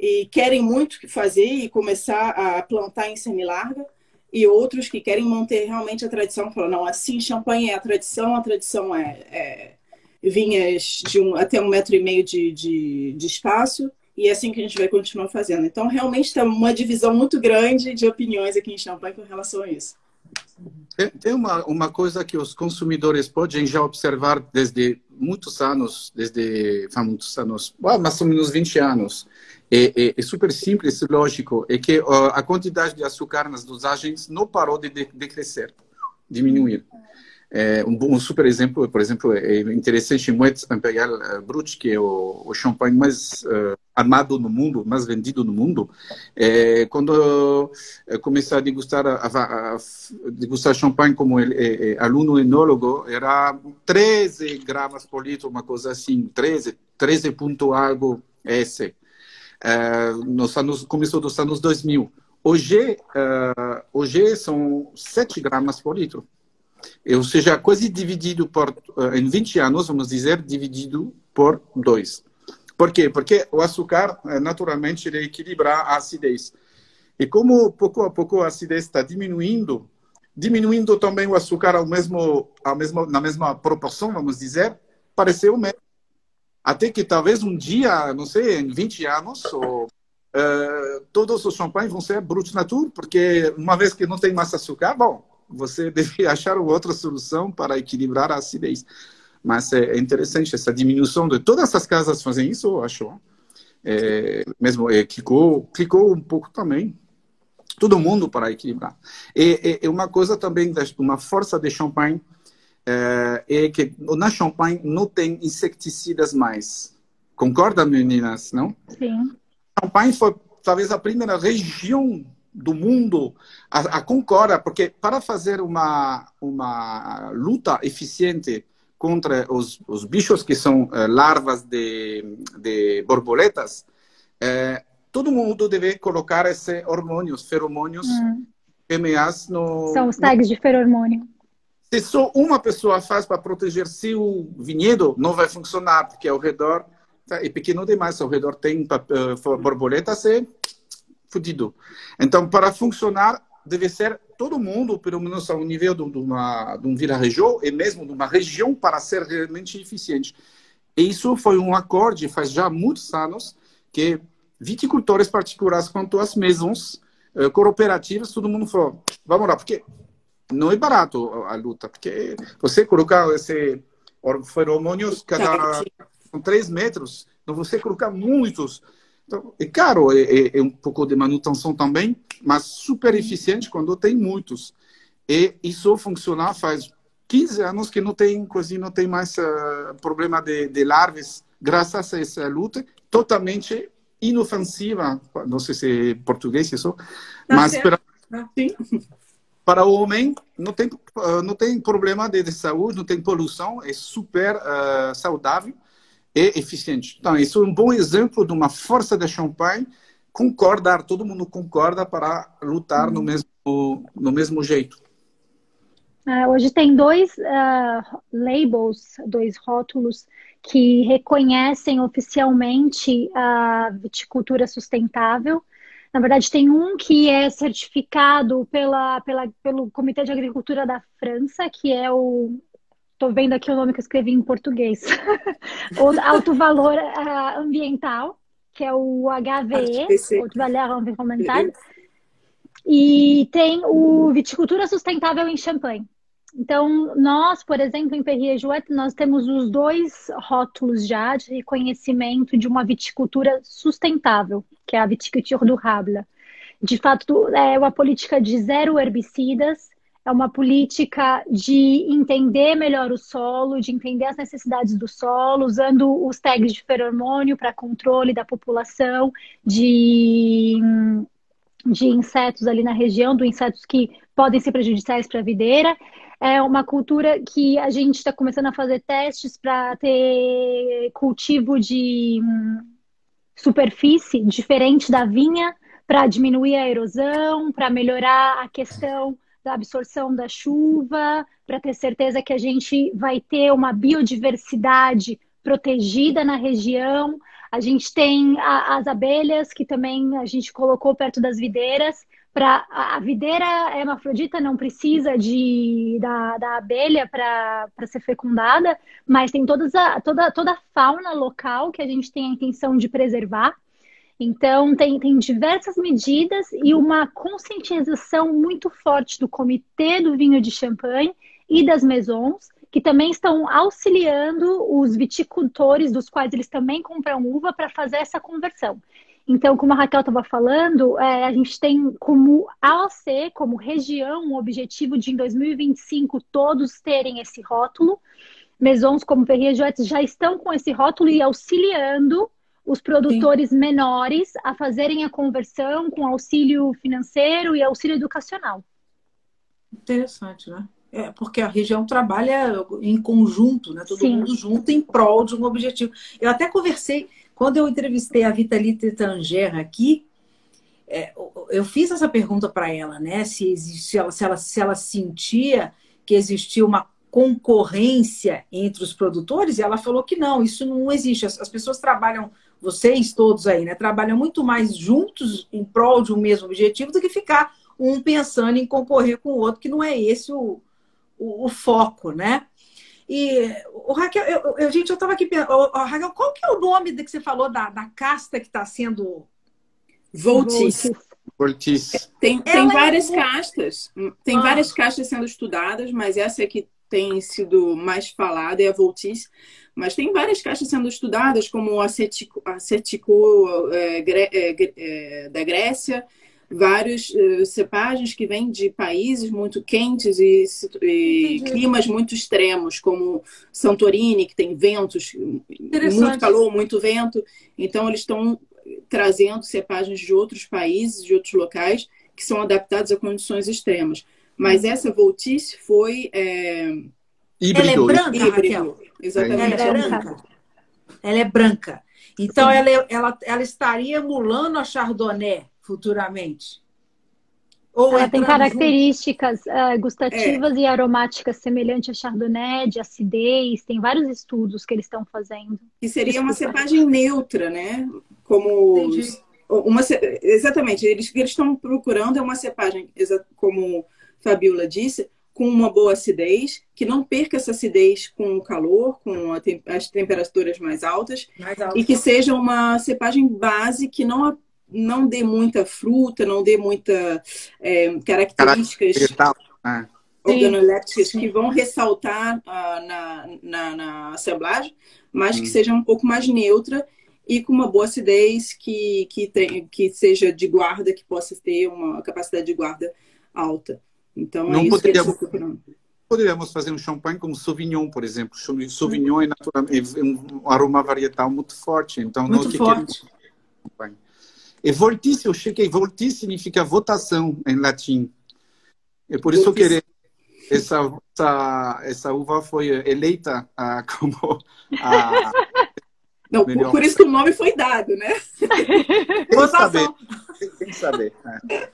e querem muito fazer e começar a plantar em semi-larga, e outros que querem manter realmente a tradição, falam, não, assim, champanhe é a tradição, a tradição é, é vinhas de um, até um metro e meio de, de, de espaço, e é assim que a gente vai continuar fazendo. Então, realmente está uma divisão muito grande de opiniões aqui em Champagne com relação a isso. Tem uma, uma coisa que os consumidores podem já observar desde muitos anos, desde muitos anos, mais ou menos 20 anos. É, é, é, super simples, lógico, é que a quantidade de açúcar nas dosagens não parou de, de, de crescer, diminuir. É, um, um, super exemplo, por exemplo, é interessante Moet Imperial uh, Brut, que é o, o champanhe mais uh, armado no mundo, mais vendido no mundo. É, quando eu comecei a degustar, a, a, a degustar champanhe como ele, é, é, aluno enólogo, era 13 gramas por litro, uma coisa assim, 13, 13 ponto algo S. É, nos anos, começou dos anos 2000. Hoje, uh, hoje são 7 gramas por litro ou seja, quase dividido por, eh, em 20 anos, vamos dizer, dividido por dois. Por quê? Porque o açúcar, naturalmente, ele equilibra a acidez. E como pouco a pouco a acidez está diminuindo, diminuindo também o açúcar ao mesmo, ao mesmo, na mesma proporção, vamos dizer, pareceu mesmo. Até que talvez um dia, não sei, em 20 anos, ou, uh, todos os champanhes vão ser Brut Natur, porque uma vez que não tem mais açúcar, bom, você deve achar outra solução para equilibrar a acidez. Mas é, é interessante essa diminuição de todas as casas fazem isso, eu acho. É, mesmo é, clicou, clicou um pouco também. Todo mundo para equilibrar. E, e, uma coisa também, uma força de champanhe é, é que na champanhe não tem inseticidas mais. Concorda, meninas? Não? Sim. Champagne foi talvez a primeira região do mundo a, a concorda, porque para fazer uma, uma luta eficiente contra os, os bichos que são uh, larvas de, de borboletas, uh, todo mundo deve colocar esses hormônios, feromônios, hum. PMAs no... São os tags no... de feromônio. Se só uma pessoa faz para proteger seu vinhedo, não vai funcionar, porque ao redor tá, é pequeno demais, ao redor tem uh, borboletas e fudido. Então, para funcionar, deve ser todo mundo, pelo menos ao nível de, uma, de um vira-região e mesmo de uma região para ser realmente eficiente. E isso foi um acorde, faz já muitos anos, que viticultores particulares quanto as maisons eh, cooperativas, todo mundo falou, vamos lá, porque não é barato a luta, porque você colocar esse feromônios cada com três metros, então você colocar muitos. Então, é caro, é, é, é, um pouco de manutenção também, mas super eficiente quando tem muitos. E isso funciona faz 15 anos que não tem, quase não tem mais uh, problema de, de larvas, graças a essa luta totalmente inofensiva, não sei se é português isso, tá mas para, para o homem não tem, uh, não tem problema de, de, saúde, não tem poluição, é super uh, saudável e eficiente. Então, isso é um bom exemplo de uma força de champanhe concordar, todo mundo concorda para lutar no uhum. mesmo, no mesmo jeito. Uh, hoje tem dois uh, labels, dois rótulos que reconhecem oficialmente a viticultura sustentável. Na verdade, tem um que é certificado pela, pela, pelo Comitê de Agricultura da França, que é o. Estou vendo aqui o nome que eu escrevi em português. o Alto Valor uh, Ambiental, que é o HVE, Alto Valor Ambiental. E tem o Viticultura Sustentável em Champagne. Então, nós, por exemplo, em Perrier nós temos os dois rótulos já de reconhecimento de uma viticultura sustentável, que é a viticulture durable. De fato, é uma política de zero herbicidas, é uma política de entender melhor o solo, de entender as necessidades do solo, usando os tags de feromônio para controle da população de, de insetos ali na região, do insetos que podem ser prejudiciais para a videira é uma cultura que a gente está começando a fazer testes para ter cultivo de hum, superfície diferente da vinha, para diminuir a erosão, para melhorar a questão da absorção da chuva, para ter certeza que a gente vai ter uma biodiversidade protegida na região. A gente tem a, as abelhas, que também a gente colocou perto das videiras, para a videira hermafrodita não precisa de, da, da abelha para ser fecundada, mas tem todas a, toda, toda a fauna local que a gente tem a intenção de preservar. Então, tem, tem diversas medidas e uma conscientização muito forte do Comitê do Vinho de Champagne e das Maisons, que também estão auxiliando os viticultores, dos quais eles também compram uva, para fazer essa conversão. Então, como a Raquel estava falando, é, a gente tem como AOC, como região, um objetivo de em 2025 todos terem esse rótulo. Maisons como Perrier Jouet já estão com esse rótulo e auxiliando os produtores Sim. menores a fazerem a conversão com auxílio financeiro e auxílio educacional. Interessante, né? É, porque a região trabalha em conjunto, né? Todo Sim. mundo junto em prol de um objetivo. Eu até conversei, quando eu entrevistei a Vitalite Tanger aqui, é, eu fiz essa pergunta para ela, né? Se, se, ela, se, ela, se ela sentia que existia uma concorrência entre os produtores, e ela falou que não, isso não existe. As, as pessoas trabalham, vocês todos aí, né? Trabalham muito mais juntos em prol de um mesmo objetivo do que ficar um pensando em concorrer com o outro, que não é esse o, o, o foco, né? E, o Raquel, eu, eu, gente, eu estava aqui pensando, Raquel, qual que é o nome que você falou da, da casta que está sendo. Voltis. Voltis. Tem, tem é várias é... castas, tem ah. várias castas sendo estudadas, mas essa é que tem sido mais falada é a Voltis. Mas tem várias caixas sendo estudadas, como o acetico, acetico é, é, é, da Grécia, vários uh, cepagens que vêm de países muito quentes e, e climas muito extremos, como Santorini, que tem ventos, muito calor, muito vento. Então, eles estão trazendo cepagens de outros países, de outros locais, que são adaptados a condições extremas. Mas essa Voltice foi. É... Híbrido. Ela é branca, Híbrido. Raquel? Exatamente. Ela é branca. Ela é branca. Então, ela, ela, ela estaria emulando a Chardonnay futuramente? Ou ela tem características uh, gustativas é. e aromáticas semelhantes a Chardonnay, de acidez, tem vários estudos que eles estão fazendo. Que seria Desculpa. uma cepagem neutra, né? Como uma exatamente, eles eles estão procurando é uma cepagem, como Fabiola disse, com uma boa acidez, que não perca essa acidez com o calor, com as temperaturas mais altas, mais altas, e que seja uma cepagem base que não não dê muita fruta, não dê muita é, características né? organolépticas que vão ressaltar ah, na, na, na assemblagem, mas que seja um pouco mais neutra e com uma boa acidez que, que, tem, que seja de guarda, que possa ter uma capacidade de guarda alta. Então, é Não isso que eles poderíamos-. Poderíamos fazer um champanhe com Sauvignon, por exemplo. Sauvignon é, natural, é um aroma varietal muito forte. Então, Muito nós que forte. queremos. E voltice, eu cheguei. Voltice significa votação em latim. É por isso que ele- essa, essa, essa uva foi eleita ah, como a. Não, por, Melhor. por isso que o nome foi dado, né? Tem saber. Votação. Tem que saber. é.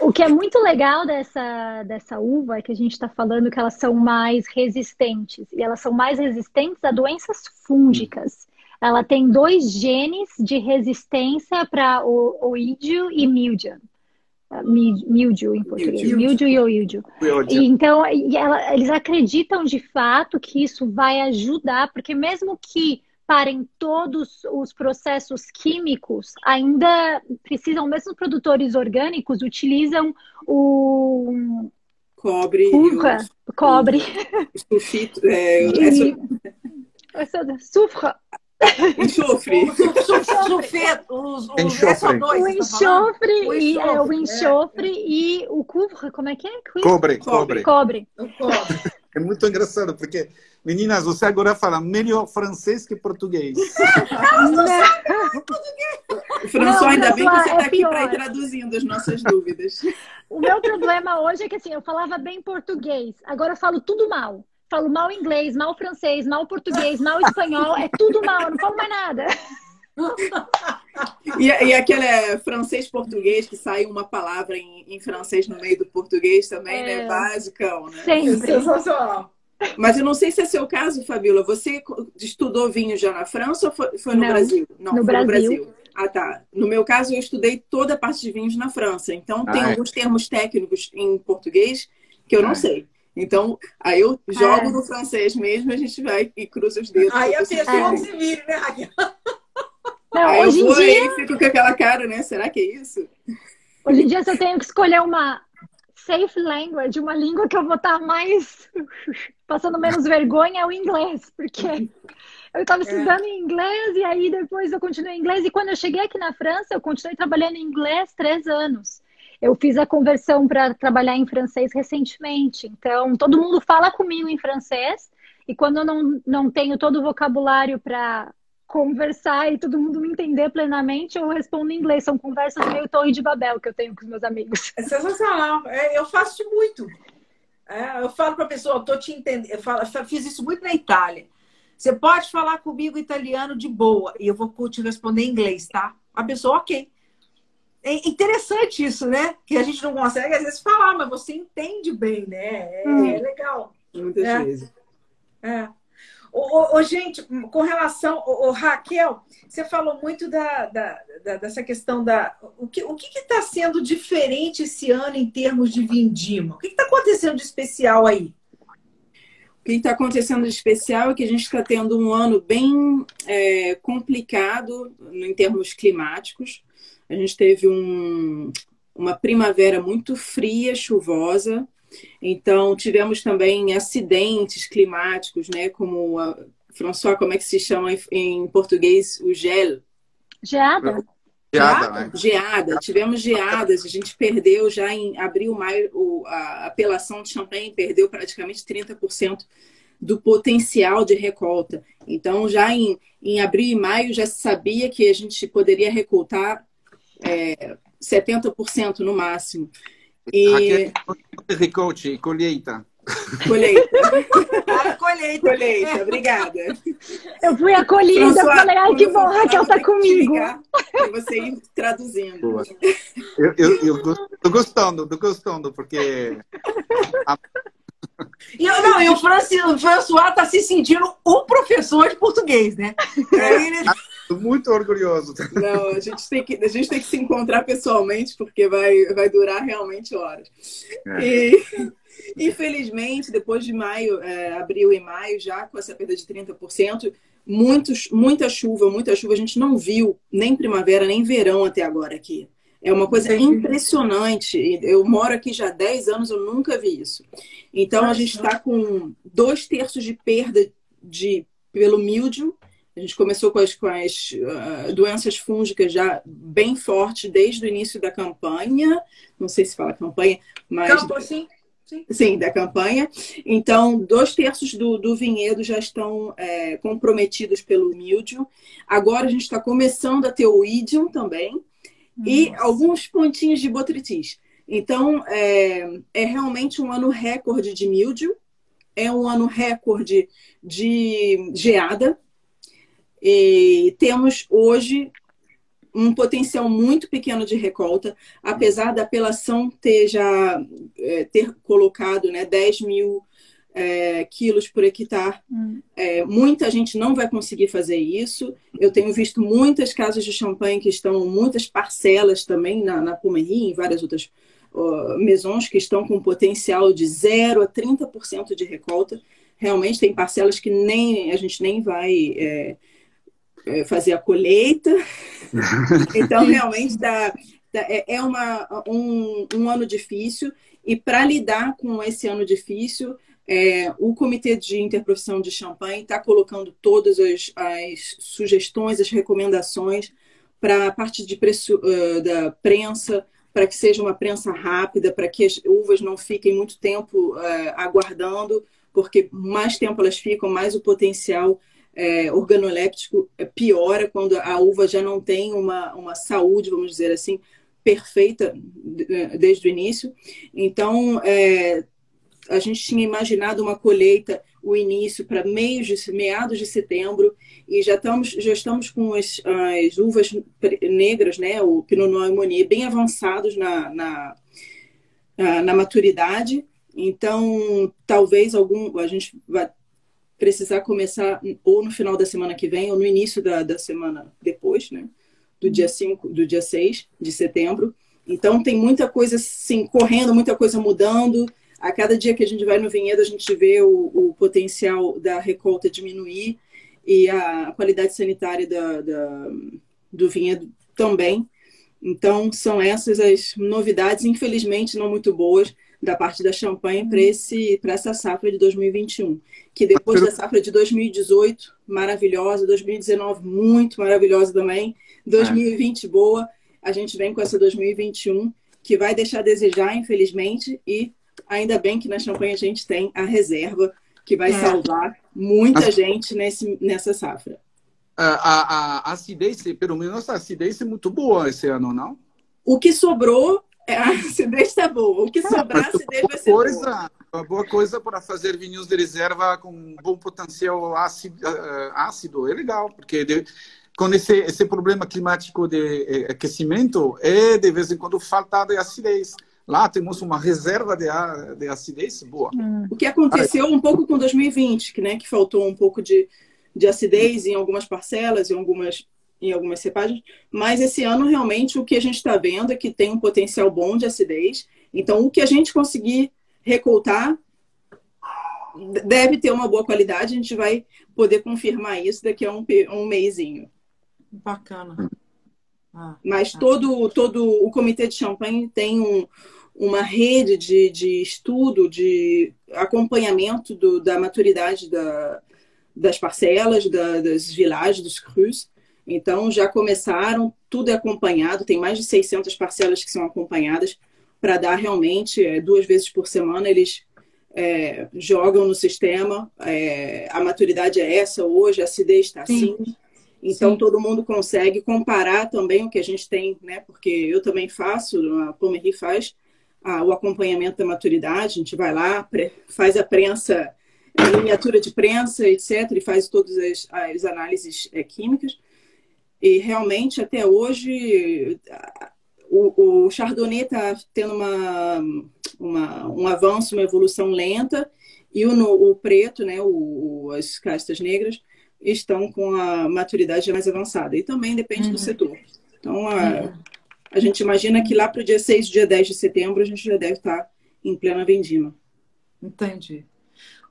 O que é muito legal dessa, dessa uva é que a gente está falando que elas são mais resistentes. E elas são mais resistentes a doenças fúngicas. Ela tem dois genes de resistência para o oídio e mildiu. Ah, mi- Mildiu em português. Mildiu. Mildiu e oídio. Então, e ela- eles acreditam de fato que isso vai ajudar, porque mesmo que parem todos os processos químicos, ainda precisam, mesmo os produtores orgânicos utilizam o Cobre, uva, cobre, sulfito, é, enxofre. Sulfeto, os, os Enxofre. SO2, o tá enxofre, O e, é, o enxofre, é. enxofre e o couvre, como é que é? Cobre, Cobre. cobre. Cobre. Cobre. É muito engraçado, porque, meninas, você agora fala melhor francês que português. François, Não, ainda bem que você é está aqui pior. para ir traduzindo as nossas dúvidas. O meu problema hoje é que assim, eu falava bem português, agora eu falo tudo mal. Falo mal inglês, mal francês, mal português, mal espanhol, é tudo mal, eu não falo mais nada. E, e aquele é, francês-português que sai uma palavra em, em francês no meio do português também, É. né? Basicão, né? Sempre. Sensacional. Mas eu não sei se é seu caso, Fabíola. Você estudou vinho já na França ou foi, foi no Não, Brasil? Não, no foi Brasil. Ah, tá. No meu caso, eu estudei toda a parte de vinhos na França. Então, tem Ah, é. alguns termos técnicos em português que eu não Ah. sei. Então, aí eu jogo É. no francês mesmo, a gente vai e cruza os dedos. Aí a pessoa É. se vira, né, Raquel? Não, Aí eu hoje em vou dia, e fico com aquela cara, né? Será que é isso? hoje em dia, se eu tenho que escolher uma safe language, uma língua que eu vou estar mais passando menos vergonha, é o inglês, porque eu estava estudando em inglês e aí depois eu continuei em inglês. E quando eu cheguei aqui na França, eu continuei trabalhando em inglês três anos. Eu fiz a conversão para trabalhar em francês recentemente. Então, todo mundo fala comigo em francês. E quando eu não, não tenho todo o vocabulário para conversar e todo mundo me entender plenamente, eu respondo em inglês. São conversas meio torre de Babel que eu tenho com os meus amigos. É sensacional. É, eu faço isso muito. É, eu falo para a pessoa, eu tô te entendendo. Eu, falo, fiz isso muito na Itália. Você pode falar comigo italiano de boa e eu vou te responder em inglês, tá? A pessoa, ok. É interessante isso, né? Que a gente não consegue às vezes falar, mas você entende bem, né? É, Hum. é legal. Muitas É. vezes. É. Ô, ô, ô, gente, com relação. Ô, Raquel, você falou muito da, da- da- dessa questão da. O que o está sendo diferente esse ano em termos de vindima? O que está acontecendo de especial aí? O que está acontecendo de especial é que a gente está tendo um ano bem é, complicado em termos climáticos. A gente teve um, uma primavera muito fria, chuvosa. Então, tivemos também acidentes climáticos, né? Como, a, François, como é que se chama em, em português? O gel. Geada? Geada, né? Geada, tivemos geadas, a gente perdeu já em abril, maio, o- a apelação de champanhe perdeu praticamente 30% do potencial de recolta. Então, já em, em abril e maio já se sabia que a gente poderia recoltar é, 70% no máximo. E Raquel, recolte, colheita. colheita, Ah, colheita. colheita, obrigada. Eu fui acolhida, eu François, falei, ai que bom, Raquel tá te comigo. ligar Pra você ir traduzindo. Boa. Eu, eu, eu tô gostando, tô gostando, porque E, eu- não, e o, Franci, o François está se sentindo um professor de português, né? Aí ele- muito orgulhoso. Não, a gente tem que, a gente tem que se encontrar pessoalmente, porque vai, vai durar realmente horas. É. E, infelizmente, depois de maio, é, abril e maio, já com essa perda de 30%, muitos, muita chuva, muita chuva. A gente não viu nem primavera, nem verão até agora aqui. É uma coisa impressionante. Eu moro aqui já há 10 anos, eu nunca vi isso. Então, a gente está com dois terços de perda de, pelo míldio. A gente começou com as, com as uh, doenças fúngicas já bem fortes desde o início da campanha. Não sei se fala campanha, mas. Campo, sim. sim. Sim, da campanha. Então, dois terços do, do vinhedo já estão é, comprometidos pelo míldio. Agora a gente está começando a ter o ídium também e Nossa. alguns pontinhos de botritis. Então, é, é realmente um ano recorde de míldio, é um ano recorde de geada. E temos hoje um potencial muito pequeno de recolta, apesar da apelação ter já é, ter colocado né, 10 mil é, quilos por hectare. Hum. É, muita gente não vai conseguir fazer isso. Eu tenho visto muitas casas de champanhe que estão, muitas parcelas também na, na Pomery e em várias outras uh, maisons que estão com potencial de 0 a 30% de recolta. Realmente tem parcelas que nem a gente nem vai é, fazer a colheita. então, realmente dá, dá, é, é uma, um, um ano difícil. E para lidar com esse ano difícil, é, o Comitê de Interprofissão de Champanhe está colocando todas as, as, sugestões, as recomendações para a parte de preço, uh, da prensa, para que seja uma prensa rápida, para que as uvas não fiquem muito tempo uh, aguardando, porque mais tempo elas ficam, mais o potencial é, organoléptico piora quando a uva já não tem uma, uma saúde, vamos dizer assim, perfeita desde o início. Então, é, a gente tinha imaginado uma colheita, o início, para meios de, meados de setembro, e já estamos, já estamos com as, as uvas negras, né, o Pinot Noir e Meunier, bem avançados na, na, na maturidade. Então, talvez algum a gente vai precisar começar ou no final da semana que vem ou no início da, da semana depois, né? Do dia 5, do dia 6 de setembro. Então tem muita coisa assim, correndo, muita coisa mudando. A cada dia que a gente vai no vinhedo, a gente vê o, o potencial da recolta diminuir e a qualidade sanitária da, da, do vinhedo também. Então, são essas as novidades, infelizmente não muito boas, da parte da champanhe para essa safra de 2021. Que depois da safra de 2018, maravilhosa, 2019, muito maravilhosa também, 2020, boa, a gente vem com essa 2021, que vai deixar a desejar, infelizmente, e ainda bem que na champanhe a gente tem a reserva, que vai é. salvar muita gente nesse, nessa safra. A, a, a acidez, pelo menos a acidez é muito boa esse ano, não? O que sobrou a acidez está boa. O que sobrar, a acidez vai ser coisa, boa. Uma boa coisa para fazer vinhos de reserva com um bom potencial ácido, ácido. É legal, porque de, com esse, esse problema climático de aquecimento, é de vez em quando falta de acidez. Lá temos uma reserva de, de acidez boa. Hum. O que aconteceu um pouco com 2020, que, né, que faltou um pouco de, de acidez em algumas parcelas, em algumas em algumas cepagens, mas esse ano realmente o que a gente está vendo é que tem um potencial bom de acidez. Então, o que a gente conseguir recoltar deve ter uma boa qualidade. A gente vai poder confirmar isso daqui a um, um mêsinho. Bacana. Ah, mas ah. todo, todo o comitê de champanhe tem um, uma rede de, de estudo, de acompanhamento do, da maturidade da, das parcelas, da, das vilagens, dos crus. Então, já começaram, tudo é acompanhado, tem mais de 600 parcelas que são acompanhadas para dar realmente, é, duas vezes por semana, eles é, jogam no sistema, é, a maturidade é essa hoje, a acidez está assim. Então, Sim. todo mundo consegue comparar também o que a gente tem, né? Porque eu também faço, a Pomery faz a, o acompanhamento da maturidade, a gente vai lá, faz a prensa, a miniatura de prensa, etc., e faz todas as, as análises químicas. E realmente, até hoje, o, o Chardonnay está tendo uma, uma, um avanço, uma evolução lenta, e o, o preto, né, o, as castas negras, estão com a maturidade mais avançada. E também depende uhum. do setor. Então, a, uhum. a gente imagina que lá para o dia 6, dia 10 de setembro, a gente já deve estar em plena vendima. Entendi.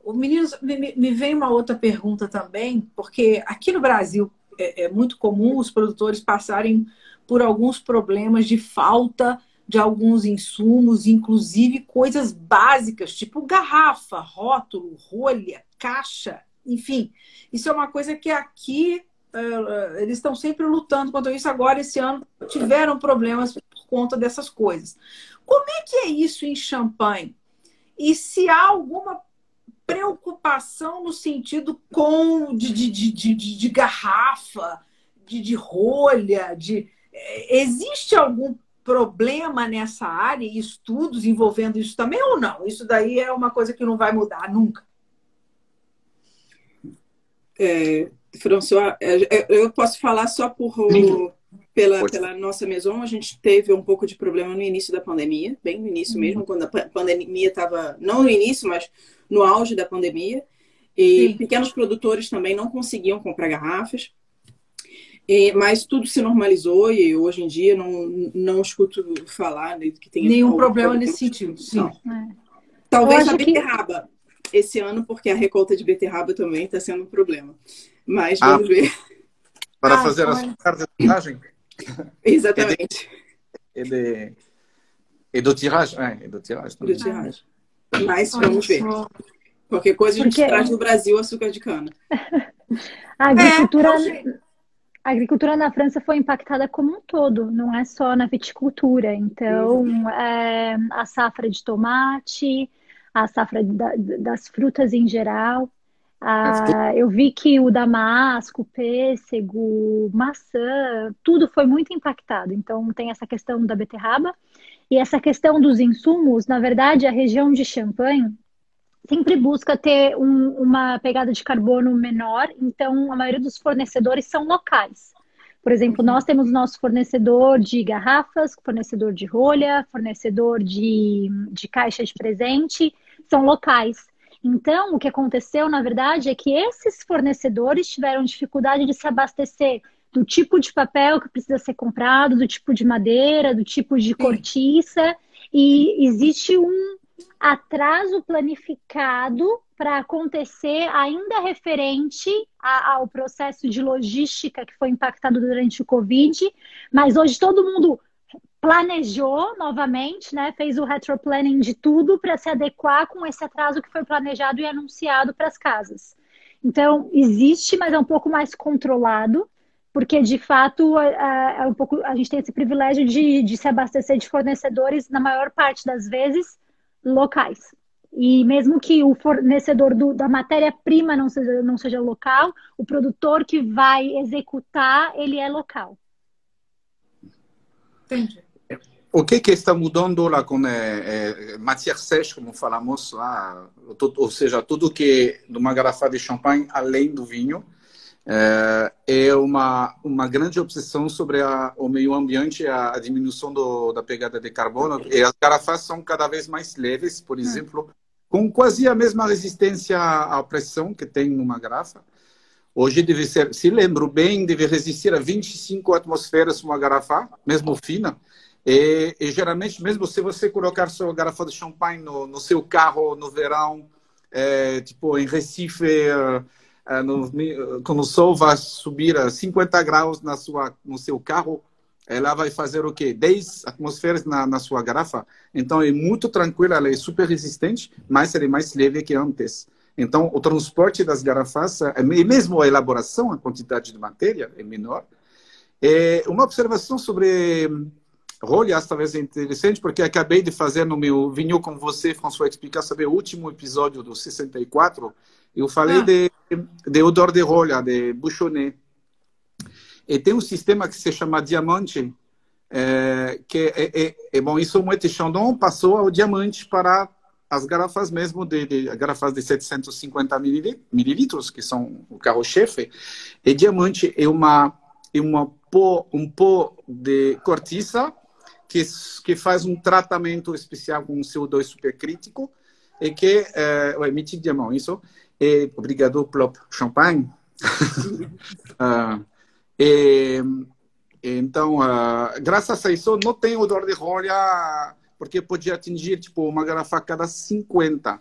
o meninos, me, me vem uma outra pergunta também, porque aqui no Brasil é, é muito comum os produtores passarem por alguns problemas de falta de alguns insumos, inclusive coisas básicas, tipo garrafa, rótulo, rolha, caixa, enfim. Isso é uma coisa que aqui uh, eles estão sempre lutando contra isso. Agora, esse ano, tiveram problemas por conta dessas coisas. Como é que é isso em Champagne? E se há alguma preocupação no sentido com de, de, de, de, de garrafa, de, de rolha, de é, existe algum problema nessa área e estudos envolvendo isso também ou não? Isso daí é uma coisa que não vai mudar nunca. É, François, eu posso falar só por pela, pela nossa maison, a gente teve um pouco de problema no início da pandemia, bem no início mesmo, uhum. quando a pandemia estava, não no início, mas no auge da pandemia. E Sim. pequenos produtores também não conseguiam comprar garrafas. E, mas tudo se normalizou e hoje em dia não, não escuto falar de que tem nenhum problema nesse sentido. Sim. É. Talvez a beterraba que... esse ano, porque a recolta de beterraba também está sendo um problema. Mas ah, vamos ver. Para ah, fazer as cartas de tiragem? Exatamente. E, de, e do tiragem. É, e do tiragem. Do tiragem. Mas vamos ver. Qualquer coisa a gente porque... traz no Brasil açúcar de cana. a agricultura. É, a agricultura na França foi impactada como um todo, não é só na viticultura. Então, é, a safra de tomate, a safra da, das frutas em geral. Ah, eu vi que o damasco, pêssego, maçã, tudo foi muito impactado. Então, tem essa questão da beterraba. E essa questão dos insumos, na verdade, a região de Champagne sempre busca ter um, uma pegada de carbono menor, então a maioria dos fornecedores são locais. Por exemplo, nós temos nosso fornecedor de garrafas, fornecedor de rolha, fornecedor de, de caixa de presente, são locais. Então, o que aconteceu, na verdade, é que esses fornecedores tiveram dificuldade de se abastecer do tipo de papel que precisa ser comprado, do tipo de madeira, do tipo de cortiça, e existe um atraso planificado para acontecer ainda referente a, ao processo de logística que foi impactado durante o Covid, mas hoje todo mundo planejou novamente, né, fez o retroplanning de tudo para se adequar com esse atraso que foi planejado e anunciado para as casas. Então, existe, mas é um pouco mais controlado, porque de fato é, é um pouco, a gente tem esse privilégio de, de se abastecer de fornecedores, na maior parte das vezes, locais. E mesmo que o fornecedor do, da matéria-prima não seja, não seja local, o produtor que vai executar, ele é local. Entendi. O que, que está mudando lá com é, é, matière sèche, como falamos lá, ou seja, tudo que numa garrafa de champanhe, além do vinho, é, é uma, uma grande obsessão sobre a, o meio ambiente, a, a diminuição do, da pegada de carbono. E as garrafas são cada vez mais leves, por hum. exemplo, com quase a mesma resistência à pressão que tem numa garrafa. Hoje deve ser, se lembro bem, deve resistir a 25 atmosferas uma garrafa, mesmo fina. E, e, geralmente, mesmo se você colocar sua garrafa de champanhe no, no seu carro no verão, é, tipo em Recife, é, no, quando o sol vai subir a 50 graus na sua, no seu carro, ela vai fazer o quê? 10 atmosferas na, na sua garrafa. Então é muito tranquila, ela é super resistente, mas ela é mais leve que antes. Então o transporte das garrafas, é, e mesmo a elaboração, a quantidade de matéria é menor. É uma observação sobre rolhas talvez é interessante, porque acabei de fazer no meu vinho com você, François, explicar sobre o último episódio do 64. Eu falei ah. de, de odor de rolha, de bouchonnet. E tem um sistema que se chama diamante, é, que é, é, é bom, isso o Moët Chandon passou ao diamante para as garrafas mesmo, de, de garrafas de 750 mililitros, que são o carro-chefe. E diamante é uma, é uma pó, um pó de cortiça que, que faz um tratamento especial com um CO2 supercrítico e que é, é emite diamante, isso. E, obrigado, Plop Champagne. uh, e, então, uh, graças a isso, não tem odor de rolha, porque podia atingir tipo uma garrafa a cada 50.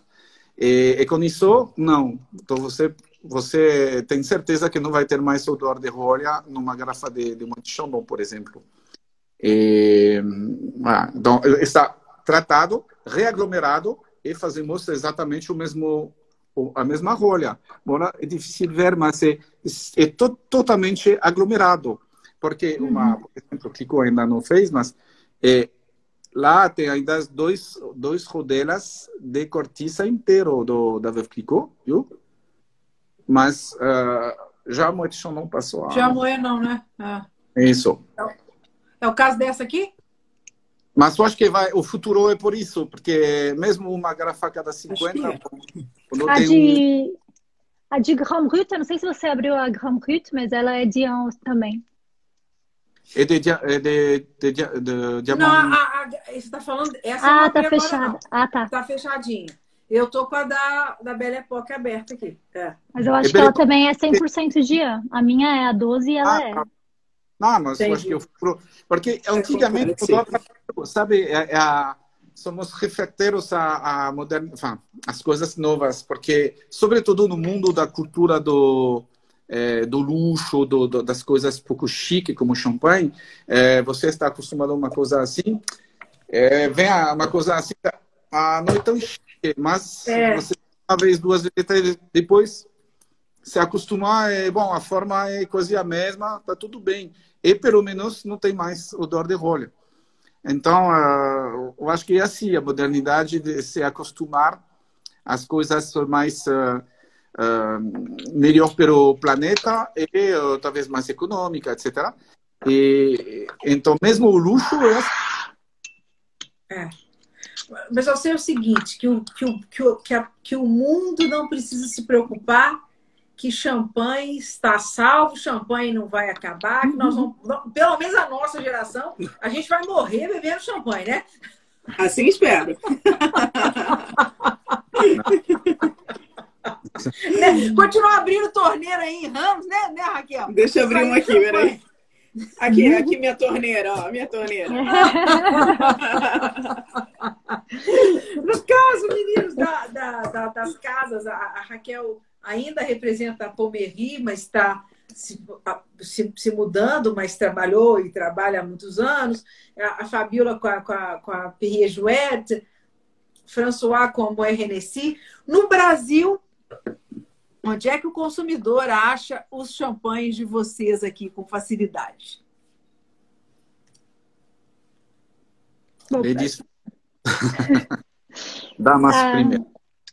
E, e com isso, não. Então você você tem certeza que não vai ter mais odor de rolha numa garrafa de, de Monte Chandon, por exemplo. E, ah, então, está tratado, reaglomerado e fazemos exatamente o mesmo a mesma rolha. Agora é difícil ver, mas é, é to, totalmente aglomerado. Porque, uma, por exemplo, o Kiko ainda não fez, mas é, lá tem ainda dois, dois rodelas de cortiça inteiro do, da Veuve Clicquot, viu? Mas uh, já a Moët não passou. Já a Moët não, né? É. Isso. É o caso dessa aqui? Mas eu acho que vai, o futuro é por isso, porque mesmo uma garrafa cada 50. É. A de, um... a de Grand Brut, eu não sei se você abriu a Grand Brut, mas ela é de Ans também. É de, é de, de, de, de diamante. Não, a, a, você está falando. Essa ah, tá fechada. Ah, tá. Tá fechadinha. Eu tô com a da, da Belle Époque aberta aqui. É. Mas eu acho é que ela também é 100% dia. A minha é a 12 e ela ah, é. Não, mas Entendi. eu acho que eu. Porque antigamente, sabe, é, é a, somos refleteiros a, a moderna, enfin, as coisas novas, porque, sobretudo no mundo da cultura do, é, do luxo, do, do, das coisas pouco chique, como champanhe, é, você está acostumado a uma coisa assim, é, vem a, uma coisa assim, ah, não é tão chique, mas é. você uma vez, duas vezes, depois se acostumar, é, bom, a forma é quase a mesma, tá tudo bem. E pelo menos não tem mais odor de rolha. Então, uh, eu acho que é assim, a modernidade de se acostumar às coisas mais uh, uh, melhor o planeta e talvez mais econômica, etc. E então, mesmo o luxo é. Assim. é. Mas eu sei o seguinte, que o, que, o, que, o, que, a, que o mundo não precisa se preocupar que champanhe está salvo, champanhe não vai acabar, que nós vamos, pelo menos a nossa geração, a gente vai morrer bebendo champanhe, né? Assim espero. né? Continuar abrindo torneira aí em Ramos, né, né Raquel? Deixa eu abrir uma aqui, peraí. Aqui, aqui minha torneira, ó, minha torneira. no caso, meninos da, da, da, das casas, a, a Raquel ainda representa a Pomery, mas está se, se, se, mudando, mas trabalhou e trabalha há muitos anos. A, a Fabiola com a, com a, com a Perrier Jouette, François com a Moët Hennessy. No Brasil, onde é que o consumidor acha os champanhes de vocês aqui com facilidade? Ele Damas ah, primeiro.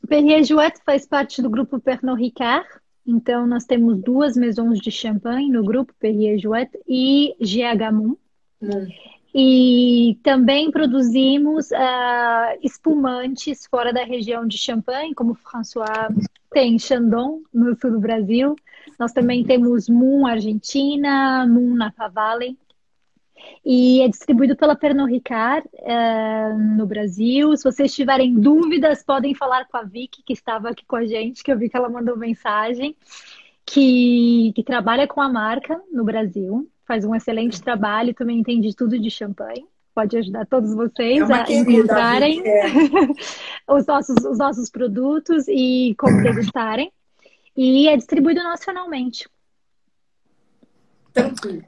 Perrier Jouet faz parte do grupo Pernod Ricard. Então, nós temos duas maisons de champanhe no grupo Perrier Jouet e GH. Hum. E também produzimos uh, espumantes fora da região de Champagne, como François tem Chandon, no sul do Brasil. Nós também temos Moon Argentina, Moon Napa Valley. E é distribuído pela Pernod Ricard uh, no Brasil. Se vocês tiverem dúvidas, podem falar com a Vicky, que estava aqui com a gente, que eu vi que ela mandou mensagem, que, que trabalha com a marca no Brasil, faz um excelente trabalho, também entende tudo de champanhe. Pode ajudar todos vocês é a encontrarem é. os, nossos, os nossos produtos e como degustarem. E é distribuído nacionalmente. Tranquilo.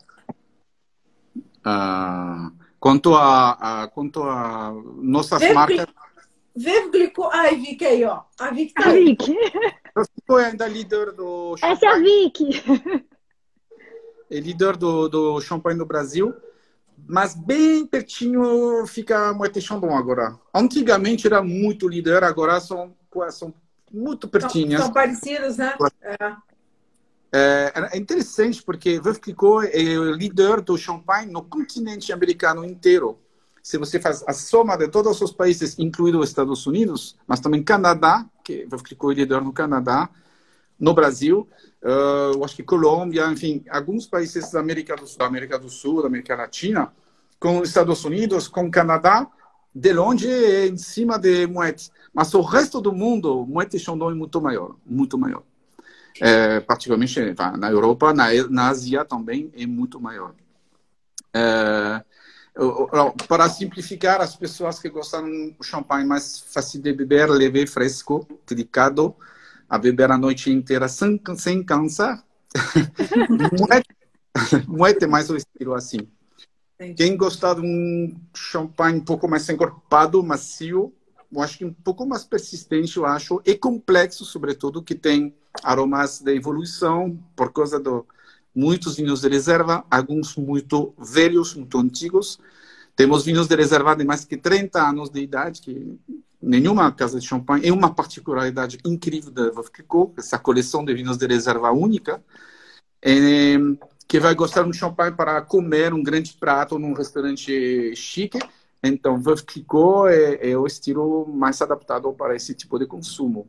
Uh, quanto a, a, quanto a nossas Vê marcas. Vê glicou. Ai, Vicky aí, ó. A Vicky tá a Vicky. Eu ainda líder do. Champanhe. Essa é a Vicky. É líder do, do champanhe no Brasil. Mas bem pertinho fica Moët Chandon agora. Antigamente era muito líder, agora são, são muito pertinhas. São, são parecidas, né? É. É, interessante porque Veuve é o líder do champanhe no continente americano inteiro. Se você faz a soma de todos os países, incluindo os Estados Unidos, mas também Canadá, que Veuve é líder no Canadá, no Brasil, uh, eu acho que Colômbia, enfim, alguns países da América do Sul, da América do Sul, da América Latina, com os Estados Unidos, com Canadá, de longe é em cima de Moet. Mas o resto do mundo, Moet Chandon é muito maior, muito maior é, particularmente na Europa, na, na Ásia também é muito maior. É, Para simplificar, as pessoas que gostam de champanhe mais fácil de beber, leve fresco, delicado, a beber a noite inteira sem, sem cansar. Muete mais o estilo assim. Entendi. Quem gostar de um champanhe um pouco mais encorpado, macio, eu acho que um pouco mais persistente, eu acho, e complexo, sobretudo, que tem aromas de evolução por causa do muitos vinhos de reserva, alguns muito velhos, muito antigos. Temos vinhos de reserva de mais que 30 anos de idade, que nenhuma casa de champanhe é uma particularidade incrível da Clicquot, essa coleção de vinhos de reserva única, é, que vai gostar de um champanhe para comer um grande prato num restaurante chique. Então, Clicquot é, é o estilo mais adaptado para esse tipo de consumo.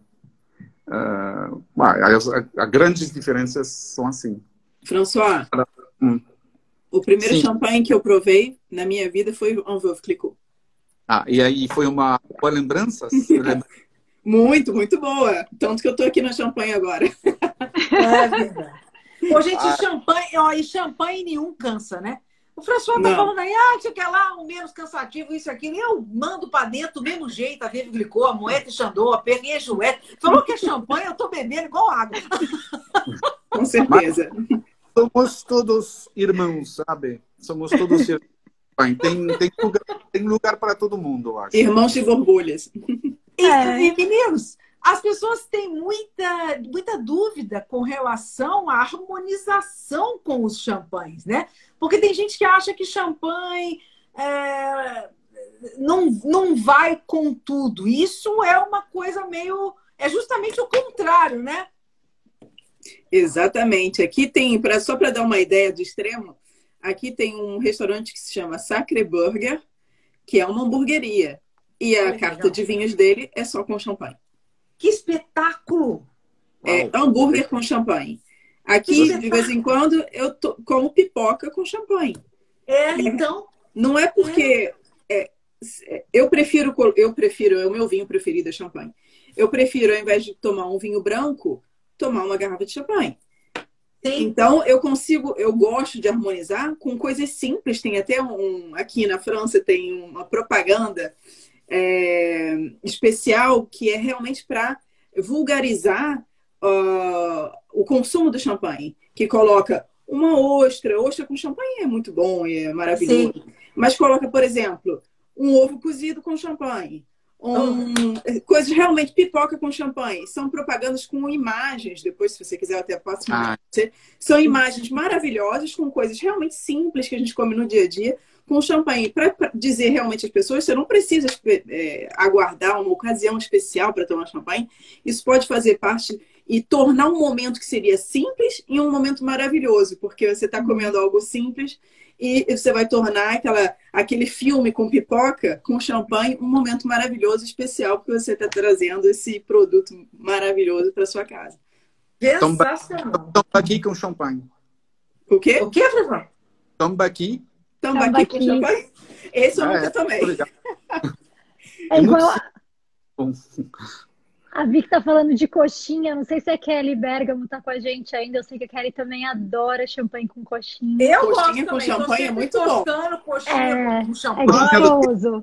Uh, as, as, grandes diferenças são assim. François, hum. o primeiro Sim. champanhe que eu provei na minha vida foi um Veuve Clicquot. Ah, e aí foi uma boa lembrança? muito, muito boa. Tanto que eu estou aqui na champanhe agora. É verdade. Gente, ah. champanhe, ó, e champanhe nenhum cansa, né? O François tá falando aí, ah, tinha que lá, um menos cansativo, isso aqui. Eu mando para dentro do mesmo jeito, a Vive Glicou, a Moeta e Xandô, a Perguinha Juete. Falou que é champanhe, eu tô bebendo igual água. Com certeza. somos todos irmãos, sabe? Somos todos irmãos. Tem, tem, lugar, tem lugar para todo mundo, eu acho. Irmãos de borbulhas. E, é. e, meninos, as pessoas têm muita, muita dúvida com relação à harmonização com os champanhes, né? Porque tem gente que acha que champanhe é, não, não vai com tudo. Isso é uma coisa meio. É justamente o contrário, né? Exatamente. Aqui tem, pra, só para dar uma ideia do extremo, aqui tem um restaurante que se chama Sacre Burger, que é uma hamburgueria. E a carta de vinhos dele é só com champanhe. Que espetáculo! É hambúrguer com champanhe. Aqui, de vez em quando, eu to, como pipoca com champanhe. É, então. Não é porque. É. É, eu prefiro, eu prefiro, é o meu vinho preferido é champanhe. Eu prefiro, ao invés de tomar um vinho branco, tomar uma garrafa de champanhe. Sim. Então, eu consigo, eu gosto de harmonizar com coisas simples. Tem até um. Aqui na França tem uma propaganda é, especial que é realmente para vulgarizar uh, o consumo do champanhe, que coloca uma ostra, ostra com champanhe é muito bom, é maravilhoso, Sim. mas coloca, por exemplo, um ovo cozido com champanhe, um, oh. coisas realmente pipoca com champanhe. São propagandas com imagens. Depois, se você quiser, eu até posso ah. São imagens maravilhosas com coisas realmente simples que a gente come no dia a dia com champanhe. Para dizer realmente às pessoas, você não precisa é, aguardar uma ocasião especial para tomar champanhe. Isso pode fazer parte e tornar um momento que seria simples em um momento maravilhoso, porque você está comendo algo simples e você vai tornar aquela, aquele filme com pipoca, com champanhe, um momento maravilhoso, especial, porque você está trazendo esse produto maravilhoso para sua casa. Sensacional. Tambaqui com champanhe. O quê? O quê, professor? Tambaqui Tambaqui, tambaqui. com champanhe? Esse eu ah, nunca é, tomei. É igual. A Vic tá falando de coxinha. Não sei se a Kelly Bergamo tá com a gente ainda. Eu sei que a Kelly também adora champanhe com coxinha. Eu coxinha gosto com champanhe é muito bom. Coxinha é, com champanhe. É gostoso.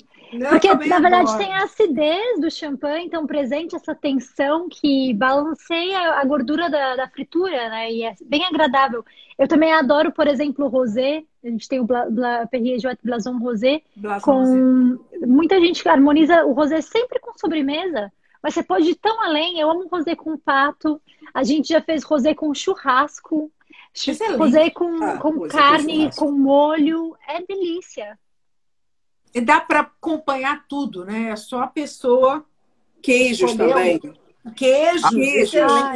Porque, na verdade, adoro. tem a acidez do champanhe, então presente essa tensão que balanceia a gordura da, da, fritura, né? E é bem agradável. Eu também adoro, por exemplo, o rosé. A gente tem o Bla, Bla, Perrier Joat Blason Rosé. Blason com... Rosé. Muita gente harmoniza o rosé sempre com sobremesa. Mas você pode ir tão além. Eu amo rosé com pato. A gente já fez rosé com churrasco. Excelente. Rosé com, ah, com carne, com molho. É delícia. E dá para acompanhar tudo, né? É só a pessoa. Queijos também. Queijo, ah, queijo. Ah,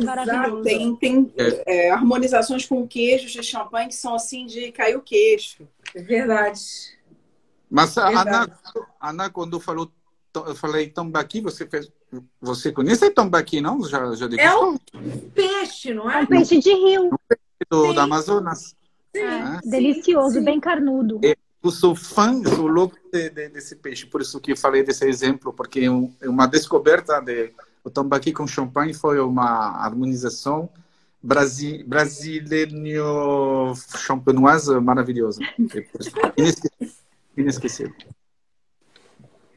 tem tem é, harmonizações com queijos de champanhe que são assim de cair o queixo. É verdade. Mas a Ana, Ana, quando falou, eu falei tambaqui, você fez, você conhece tambaqui, não? Já, já é um peixe, não é? É um peixe de rio. Um peixe do, do Amazonas. Sim. É. Delicioso, sim. bem carnudo. É, eu sou fã, sou louco de, de, desse peixe, por isso que eu falei desse exemplo, porque é, é uma descoberta de o tambaqui com champanhe foi uma harmonização brasi, brasileiro champenoise maravilhosa. Inesquecível.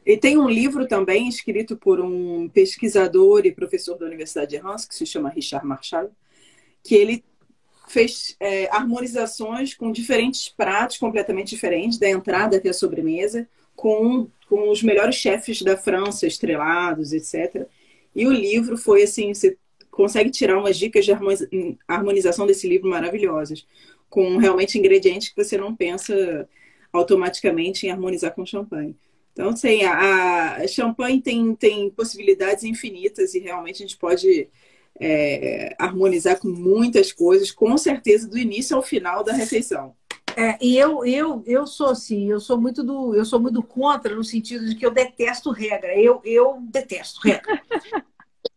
E tem um livro também escrito por um pesquisador e professor da Universidade de Hans, que se chama Richard Marshall, que ele fez é, harmonizações com diferentes pratos completamente diferentes, da entrada até a sobremesa, com, com os melhores chefes da França, estrelados, etc. E o livro foi assim, você consegue tirar umas dicas de harmonização desse livro maravilhosas, com realmente ingredientes que você não pensa automaticamente em harmonizar com champanhe. Então, assim, a, a champanhe tem, tem possibilidades infinitas e realmente a gente pode é, harmonizar com muitas coisas, com certeza, do início ao final da refeição. É, e eu, eu, eu sou assim, eu sou muito do, eu sou muito contra no sentido de que eu detesto regra. Eu, eu detesto regra.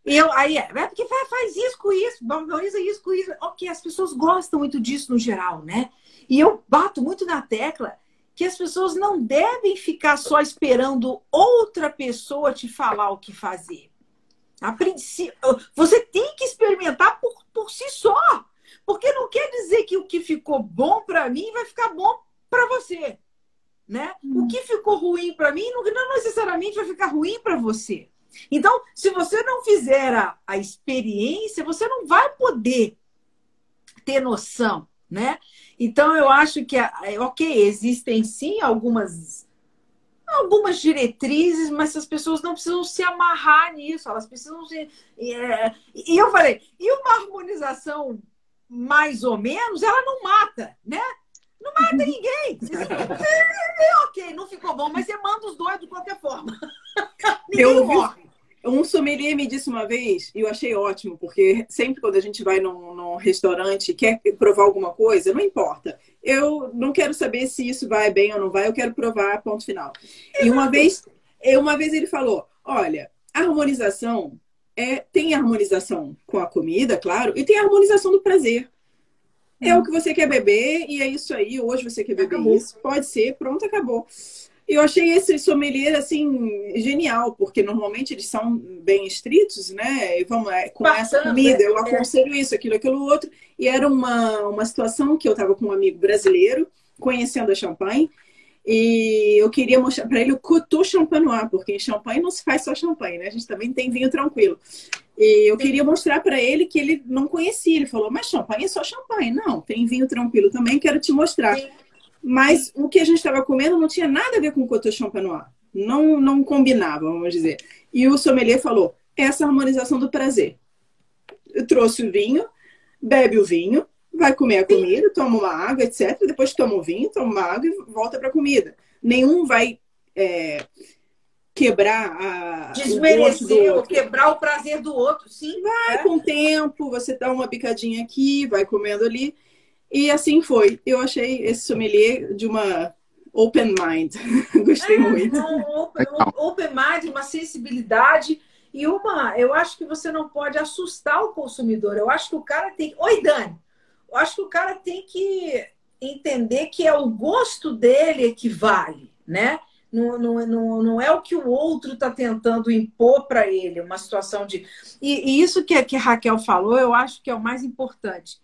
Eu, aí é, é porque faz isso com isso, valoriza isso com isso. Ok, as pessoas gostam muito disso no geral, né? E eu bato muito na tecla que as pessoas não devem ficar só esperando outra pessoa te falar o que fazer. A princípio, você tem que experimentar por, por si só. Porque não quer dizer que o que ficou bom para mim vai ficar bom para você. Né? Hum. O que ficou ruim para mim não, não, necessariamente vai ficar ruim para você. Então, se você não fizer a, a experiência, você não vai poder ter noção né? Então eu acho que é, ok, existem sim algumas algumas diretrizes, mas as pessoas não precisam se amarrar nisso, elas precisam se. É, e eu falei, e uma harmonização mais ou menos, ela não mata, né? Não mata uhum. ninguém. ok, não ficou bom, mas você manda os dois de qualquer forma. ninguém eu morre. Um sommelier me disse uma vez, e eu achei ótimo, porque sempre quando a gente vai num, num, restaurante e quer provar alguma coisa, não importa. Eu não quero saber se isso vai bem ou não vai, eu quero provar, ponto final. E uma vez, uma vez ele falou: olha, a harmonização é, tem harmonização com a comida, claro, e tem harmonização do prazer. É o que você quer beber e é isso aí. Hoje você quer beber acabou. isso. Pode ser, pronto, acabou. Eu achei esse sommelier assim genial, porque normalmente eles são bem estritos, né? E vamos é, com essa comida, eu é. aconselho isso, aquilo, aquilo outro. E era uma, uma situação que eu estava com um amigo brasileiro, conhecendo a champanhe, e eu queria mostrar para ele o Coteau Champanois, porque em champanhe não se faz só champanhe, né? A gente também tem vinho tranquilo. E eu queria mostrar para ele que ele não conhecia. Ele falou, mas champanhe é só champanhe. Não, tem vinho tranquilo também, quero te mostrar. Sim. Mas o que a gente estava comendo não tinha nada a ver com o Coteau Champenois. Não, não combinava, vamos dizer. E o sommelier falou: essa harmonização do prazer. Eu trouxe o vinho, bebe o vinho, vai comer a comida, toma uma água, etc. Depois toma o vinho, toma uma água e volta para a comida. Nenhum vai é, quebrar a. Desmerecer ou quebrar o prazer do outro, sim. Vai é. com o tempo, você dá uma picadinha aqui, vai comendo ali. E assim foi. Eu achei esse sommelier de uma open mind. Gostei é, muito. Um open, um open mind, uma sensibilidade e uma. Eu acho que você não pode assustar o consumidor. Eu acho que o cara tem. Oi, Dani. Eu acho que o cara tem que entender que é o gosto dele que vale, né? Não, não, não, não é o que o outro está tentando impor para ele, uma situação de. E, e isso que, que a Raquel falou, eu acho que é o mais importante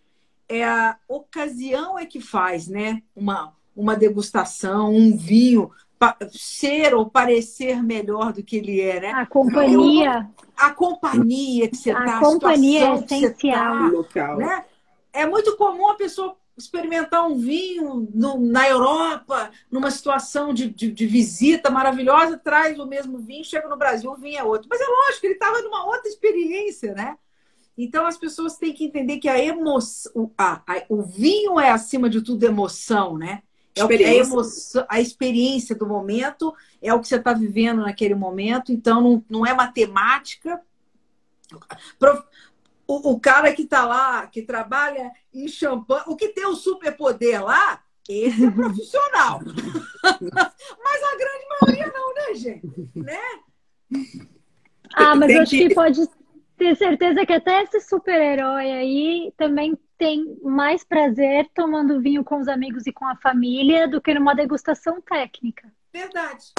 é a ocasião é que faz, né? Uma, uma degustação, um vinho ser ou parecer melhor do que ele é, né? A companhia. a companhia que você está, a companhia é essencial. Tá, né? É muito comum a pessoa experimentar um vinho no, na Europa, numa situação de, de, de, visita maravilhosa, traz o mesmo vinho, chega no Brasil, o vinho é outro. Mas é lógico, ele estava numa outra experiência, né? Então as pessoas têm que entender que a emoção, a, a, o vinho é acima de tudo emoção, né? É experiência. a, emoção, a experiência do momento, é o que você está vivendo naquele momento, então não, não é matemática. O, o cara que está lá, que trabalha em champanhe, o que tem o superpoder lá, esse é profissional. Mas a grande maioria não, né, gente? Né? Ah, mas eu acho que pode ter certeza que até esse super-herói aí também tem mais prazer tomando vinho com os amigos e com a família do que numa degustação técnica. Verdade.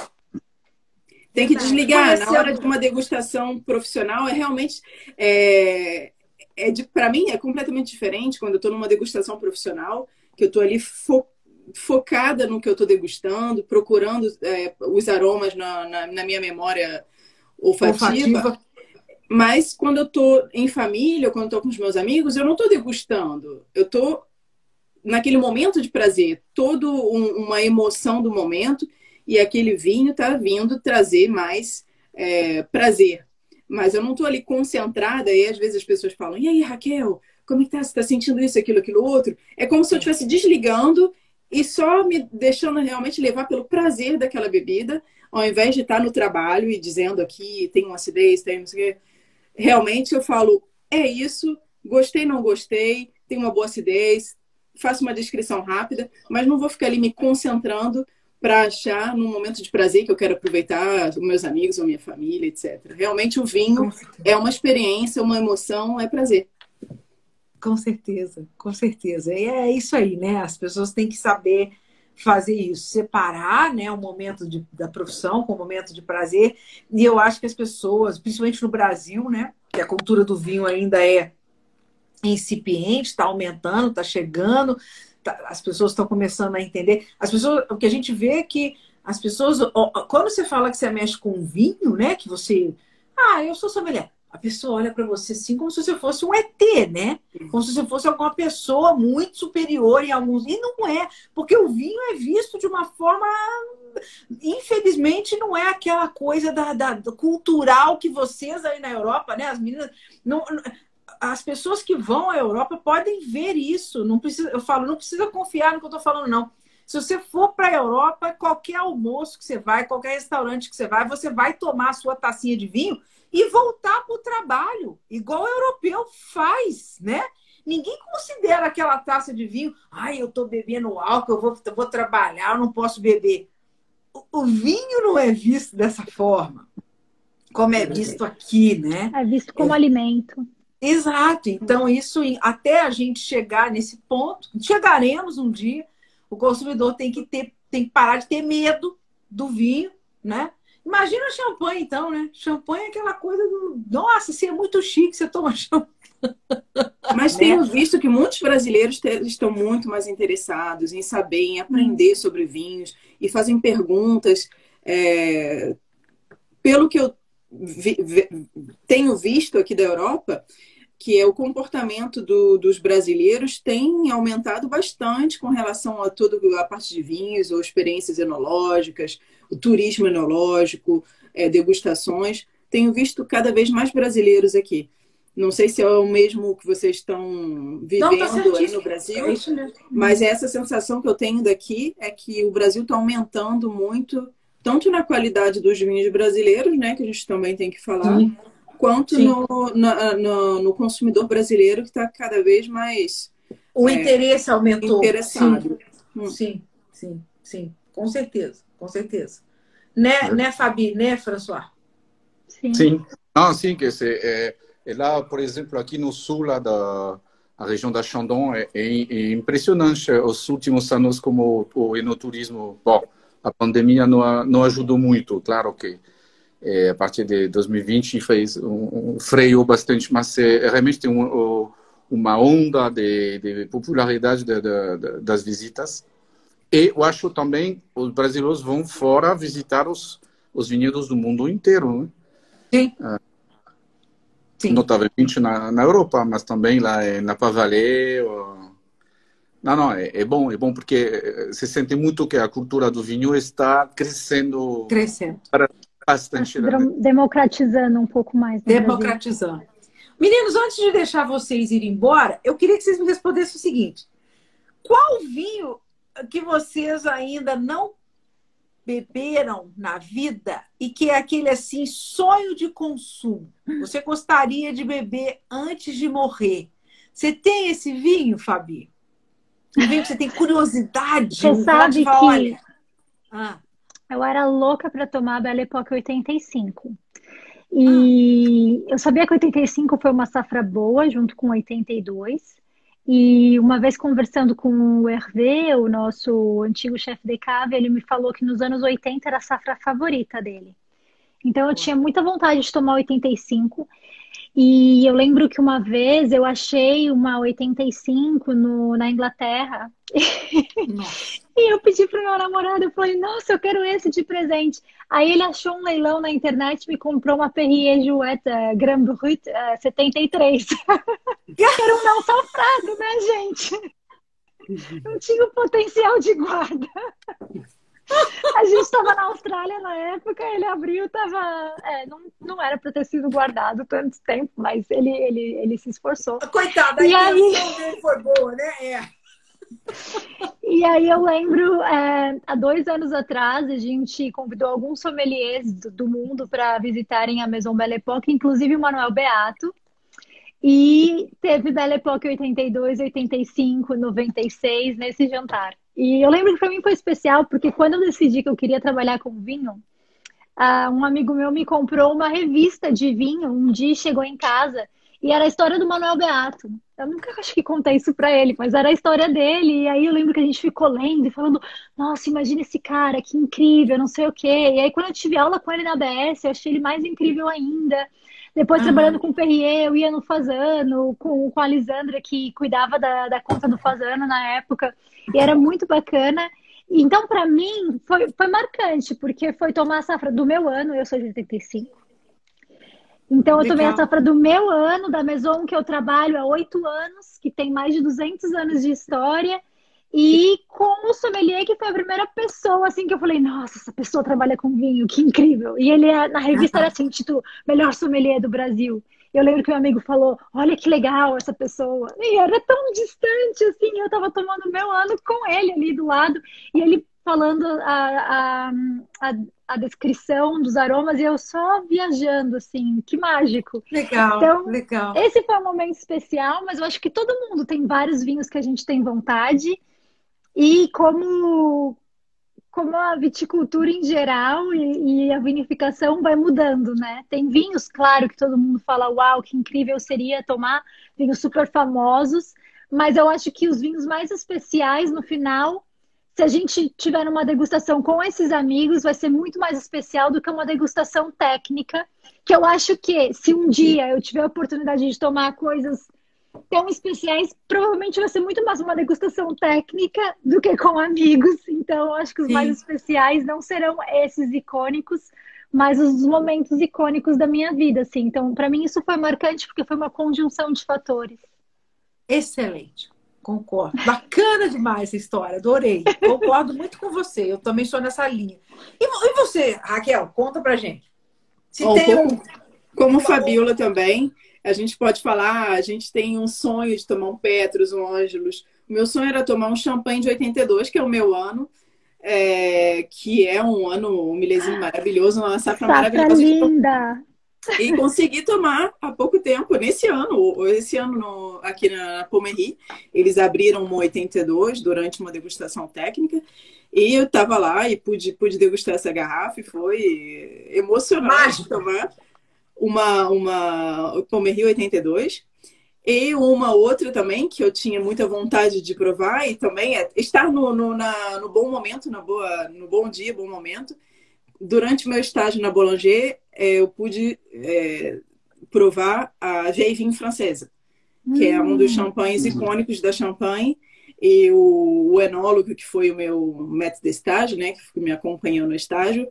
Tem que desligar. Na hora de uma degustação profissional, é realmente. É, é para mim, é completamente diferente quando eu estou numa degustação profissional, que eu estou ali fo focada no que eu estou degustando, procurando é, os aromas na, na, na, minha memória olfativa. olfativa. Mas quando eu estou em família, quando estou com os meus amigos, eu não estou degustando. Eu estou naquele momento de prazer, toda um, uma emoção do momento, e aquele vinho está vindo trazer mais é, prazer. Mas eu não estou ali concentrada, e às vezes as pessoas falam, e aí, Raquel, como é que tá? Você está sentindo isso, aquilo, aquilo, outro? É como se eu estivesse desligando e só me deixando realmente levar pelo prazer daquela bebida, ao invés de estar no trabalho e dizendo aqui tem uma acidez, tem não sei o quê. Realmente eu falo, é isso, gostei, não gostei, tem uma boa acidez, faço uma descrição rápida, mas não vou ficar ali me concentrando para achar num momento de prazer que eu quero aproveitar os meus amigos ou minha família, etc. Realmente o vinho é uma experiência, uma emoção, é prazer. Com certeza, com certeza. E é isso aí, né? As pessoas têm que saber fazer isso, separar né, o momento de, da profissão com o momento de prazer. E eu acho que as pessoas, principalmente no Brasil, né, que a cultura do vinho ainda é incipiente, está aumentando, está chegando, tá, as pessoas estão começando a entender. As pessoas, o que a gente vê é que as pessoas, quando você fala que você mexe com vinho, né, que você, ah, eu sou sommelier a pessoa olha para você assim como se você fosse um ET, né? Como se você fosse alguma pessoa muito superior em alguns. E não é, porque o vinho é visto de uma forma. Infelizmente, não é aquela coisa da, da cultural que vocês aí na Europa, né? As meninas. Não, as pessoas que vão à Europa podem ver isso. Não precisa, eu falo, não precisa confiar no que eu estou falando, não. Se você for para a Europa, qualquer almoço que você vai, qualquer restaurante que você vai, você vai tomar a sua tacinha de vinho e voltar para o trabalho, igual o europeu faz, né? Ninguém considera aquela taça de vinho, ai, eu estou bebendo álcool, eu vou, eu vou trabalhar, eu não posso beber. O, o vinho não é visto dessa forma, como é visto aqui, né? É visto como é. alimento. Exato. Então, isso até a gente chegar nesse ponto, chegaremos um dia, o consumidor tem que ter, tem que parar de ter medo do vinho, né? Imagina champanhe, então, né? Champanhe é aquela coisa do. Nossa, você é muito chique, você toma champanhe. Mas tenho visto que muitos brasileiros estão muito mais interessados em saber, em aprender hum. sobre vinhos e fazem perguntas. É... Pelo que eu vi, vi, tenho visto aqui da Europa, que é o comportamento do, dos brasileiros tem aumentado bastante com relação a toda a parte de vinhos ou experiências enológicas, o turismo enológico, é, degustações. Tenho visto cada vez mais brasileiros aqui. Não sei se é o mesmo que vocês estão vivendo Não, tá aí no Brasil, é mas essa sensação que eu tenho daqui é que o Brasil está aumentando muito, tanto na qualidade dos vinhos brasileiros, né, que a gente também tem que falar, Sim quanto no, no, no, consumidor brasileiro que está cada vez mais. O é, interesse aumentou. Interessado. Sim. Hum. sim, sim, sim, com certeza, com certeza. Né, é. né Fabi, né, François? Sim. Sim, não, sim, que se, é, é lá, por exemplo, aqui no sul lá da a região da Chandon é, é, é, impressionante os últimos anos como o, o enoturismo. Bom, a pandemia não, não ajudou muito, claro que é, a partir de 2020 fez um, um freio bastante, mas é, realmente tem um, uma onda de, de popularidade de, de, das visitas. E eu acho também os brasileiros vão fora visitar os, os vinhedos do mundo inteiro. Né? Sim. Ah, Sim. Notavelmente na, na Europa, mas também lá na Pavalé. Ou... Não, não, é, é, bom, é bom porque se sente muito que a cultura do vinho está crescendo. Crescendo. Para, Bastante. Né? Democratizando um pouco mais. Democratizando. Brasil. Meninos, antes de deixar vocês irem embora, eu queria que vocês me respondessem o seguinte: qual vinho que vocês ainda não beberam na vida e que é aquele assim sonho de consumo? Você gostaria de beber antes de morrer? Você tem esse vinho, Fabi? Um vinho que você tem curiosidade? Você sabe que olha, ah. Eu era louca para tomar a Belle Époque 85. E ah. eu sabia que 85 foi uma safra boa, junto com 82. E uma vez conversando com o Hervé, o nosso antigo chefe de cave, ele me falou que nos anos 80 era a safra favorita dele. Então eu tinha muita vontade de tomar 85. E eu lembro que uma vez eu achei uma 85 no, na Inglaterra. e eu pedi pro meu namorado, eu falei, nossa, eu quero esse de presente. Aí ele achou um leilão na internet e me comprou uma Perrier Jouette uh, Grand Brut uh, 73. Era um não safrado, né, gente? Não tinha o potencial de guarda. A gente estava na Austrália na época, ele abriu, tava. É, não, não era para ter sido guardado tanto tempo, mas ele, ele, ele se esforçou. Coitada, a E aí- dele foi boa, né? É. E aí eu lembro, é, há dois anos atrás, a gente convidou alguns sommeliers do, do mundo para visitarem a Maison Belle Époque, inclusive o Manuel Beato. E teve Belle Époque 82, 85, 96 nesse jantar. E eu lembro que para mim foi especial, porque quando eu decidi que eu queria trabalhar com vinho, ah, um amigo meu me comprou uma revista de vinho. Um dia chegou em casa e era a história do Manuel Beato. Eu nunca acho que contei isso pra ele, mas era a história dele. E aí eu lembro que a gente ficou lendo e falando: Nossa, imagina esse cara, que incrível, não sei o quê. E aí quando eu tive aula com ele na ABS, eu achei ele mais incrível ainda. Depois, Aham. trabalhando com o Perrier, eu ia no Fazano, com, com a Lisandra, que cuidava da, da conta do Fazano na época. E era muito bacana. Então, para mim, foi, foi marcante, porque foi tomar a safra do meu ano, eu sou de 85. Então, eu tomei a safra do meu ano, da Maison que eu trabalho há oito anos, que tem mais de 200 anos de história, e com o sommelier, que foi a primeira pessoa, assim, que eu falei, nossa, essa pessoa trabalha com vinho, que incrível. E ele, na revista, era assim, título, melhor sommelier do Brasil. Eu lembro que meu amigo falou, olha que legal essa pessoa. E era tão distante, assim, eu tava tomando meu ano com ele ali do lado, e ele falando a, a, a, a descrição dos aromas, e eu só viajando, assim, que mágico. Legal, Então, legal. Esse foi um momento especial, mas eu acho que todo mundo tem vários vinhos que a gente tem vontade. E como, como a viticultura em geral e, e a vinificação vai mudando, né? Tem vinhos, claro, que todo mundo fala, uau, que incrível seria tomar vinhos super famosos, mas eu acho que os vinhos mais especiais no final, se a gente tiver uma degustação com esses amigos, vai ser muito mais especial do que uma degustação técnica que eu acho que se um dia eu tiver a oportunidade de tomar coisas tão especiais, provavelmente vai ser muito mais uma degustação técnica do que com amigos. Então, acho que os Sim. mais especiais não serão esses icônicos, mas os momentos icônicos da minha vida, assim. Então, para mim isso foi marcante porque foi uma conjunção de fatores. Excelente. Concordo. Bacana demais essa história, adorei. Concordo muito com você. Eu também sou nessa linha. E, e você, Raquel, conta pra gente. Se Bom, tem como, um. como Fabiola também, a gente pode falar, a gente tem um sonho de tomar um Petrus, um Ângelos. O meu sonho era tomar um champanhe de 82, que é o meu ano, é, que é um ano, um milésimo maravilhoso, uma safra, Safra maravilhosa. linda! E consegui tomar há pouco tempo, nesse ano, ou esse ano no- aqui na Pomerri, eles abriram uma 82 durante uma degustação técnica. E eu estava lá e pude, pude degustar essa garrafa e foi emocionante Mágico. tomar uma, uma Pomerri 82. E uma outra também que eu tinha muita vontade de provar e também é estar no, no, na- no bom momento, na boa, no bom dia, bom momento. Durante o meu estágio na Boulanger, eh, eu pude eh, provar a Vigne francesa, que é um dos champanhes icônicos da Champagne. E o, o enólogo, que foi o meu método de estágio, né, que me acompanhou no estágio,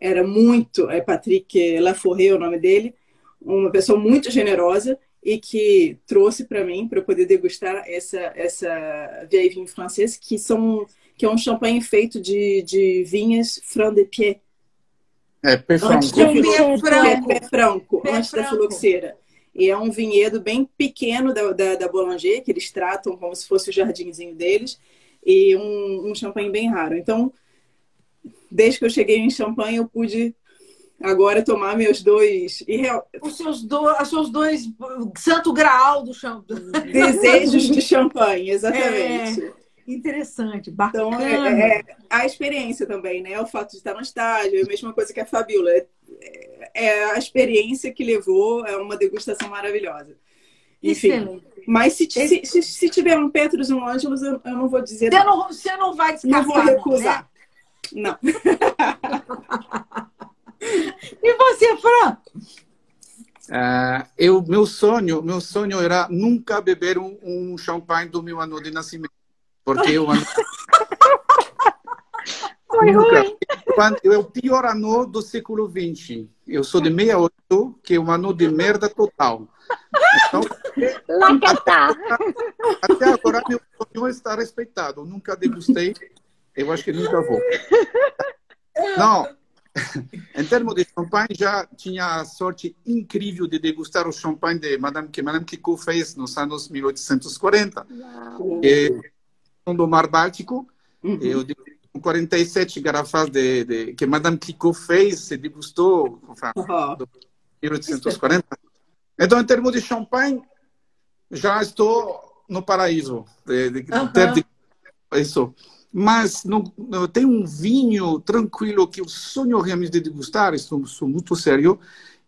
era muito, é Patrick Laforêt, o nome dele, uma pessoa muito generosa e que trouxe para mim para poder degustar essa essa vieille francesa que são que é um champanhe feito de, de vinhas franc de pied, É é pé, franco. pé franco, Pé antes da filoxera. E é um vinhedo bem pequeno da, da, da Boulanger, que eles tratam como se fosse o jardinzinho deles, e um, um champanhe bem raro. Então, desde que eu cheguei em Champagne, eu pude agora tomar meus dois e Os seus, do, os seus dois santo graal do chão. desejos de champanhe, exatamente. Interessante, Então, bacana. é, é a experiência também, né? O fato de estar no estágio, é a mesma coisa que a Fabiola. É, é a experiência que levou a uma degustação maravilhosa. Enfim, Excelente. mas se, se, se, se tiver um Petrus e um Ângelos, eu, eu não vou dizer. Você não, você não vai descartar. não vou recusar. Não. E você, Fran? Uh, eu, meu sonho, meu sonho era nunca beber um, um champanhe do meu ano de nascimento, porque eu Foi nunca. ruim. É o pior ano do século XX. Eu sou de 68, que é um ano de merda total. Então, Lá que tá. até agora meu sonho está respeitado. Eu nunca degustei. Eu acho que nunca vou. Não, em termos de champanhe, já tinha a sorte incrível de degustar o champanhe de Madame, que Madame Kiko fez nos anos 1840. Uau. E, do Mar Báltico, Uhum. eu degustei 47 garrafas de, de, que Madame Kiko fez, se degustou, enfin, Ó, 1840. Então, em termos de champanhe, já estou no paraíso. De, de, Aham. ter isso. Mas não, tem um vinho tranquilo que eu sonho realmente de degustar, estou, sou muito sério,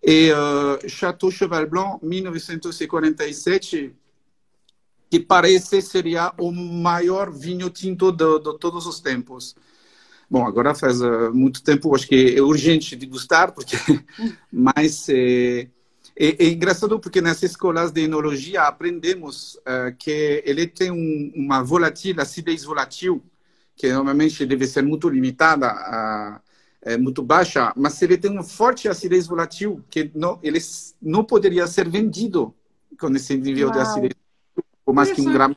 é uh, Chateau Cheval Blanc 1947, que parece seria o maior vinho tinto de, de todos os tempos. Bom, agora faz uh, muito tempo, acho que é urgente degustar, porque mas é, é, é engraçado porque nas escolas de enologia aprendemos uh, que ele tem um, uma volatil, acidez volátil, que normalmente deve ser muito limitada, a, é muito baixa, mas ele tem uma forte acidez volátil que não, ele não poderia ser vendido com esse nível de Uau. acidez, por mais que um Interessante. grama.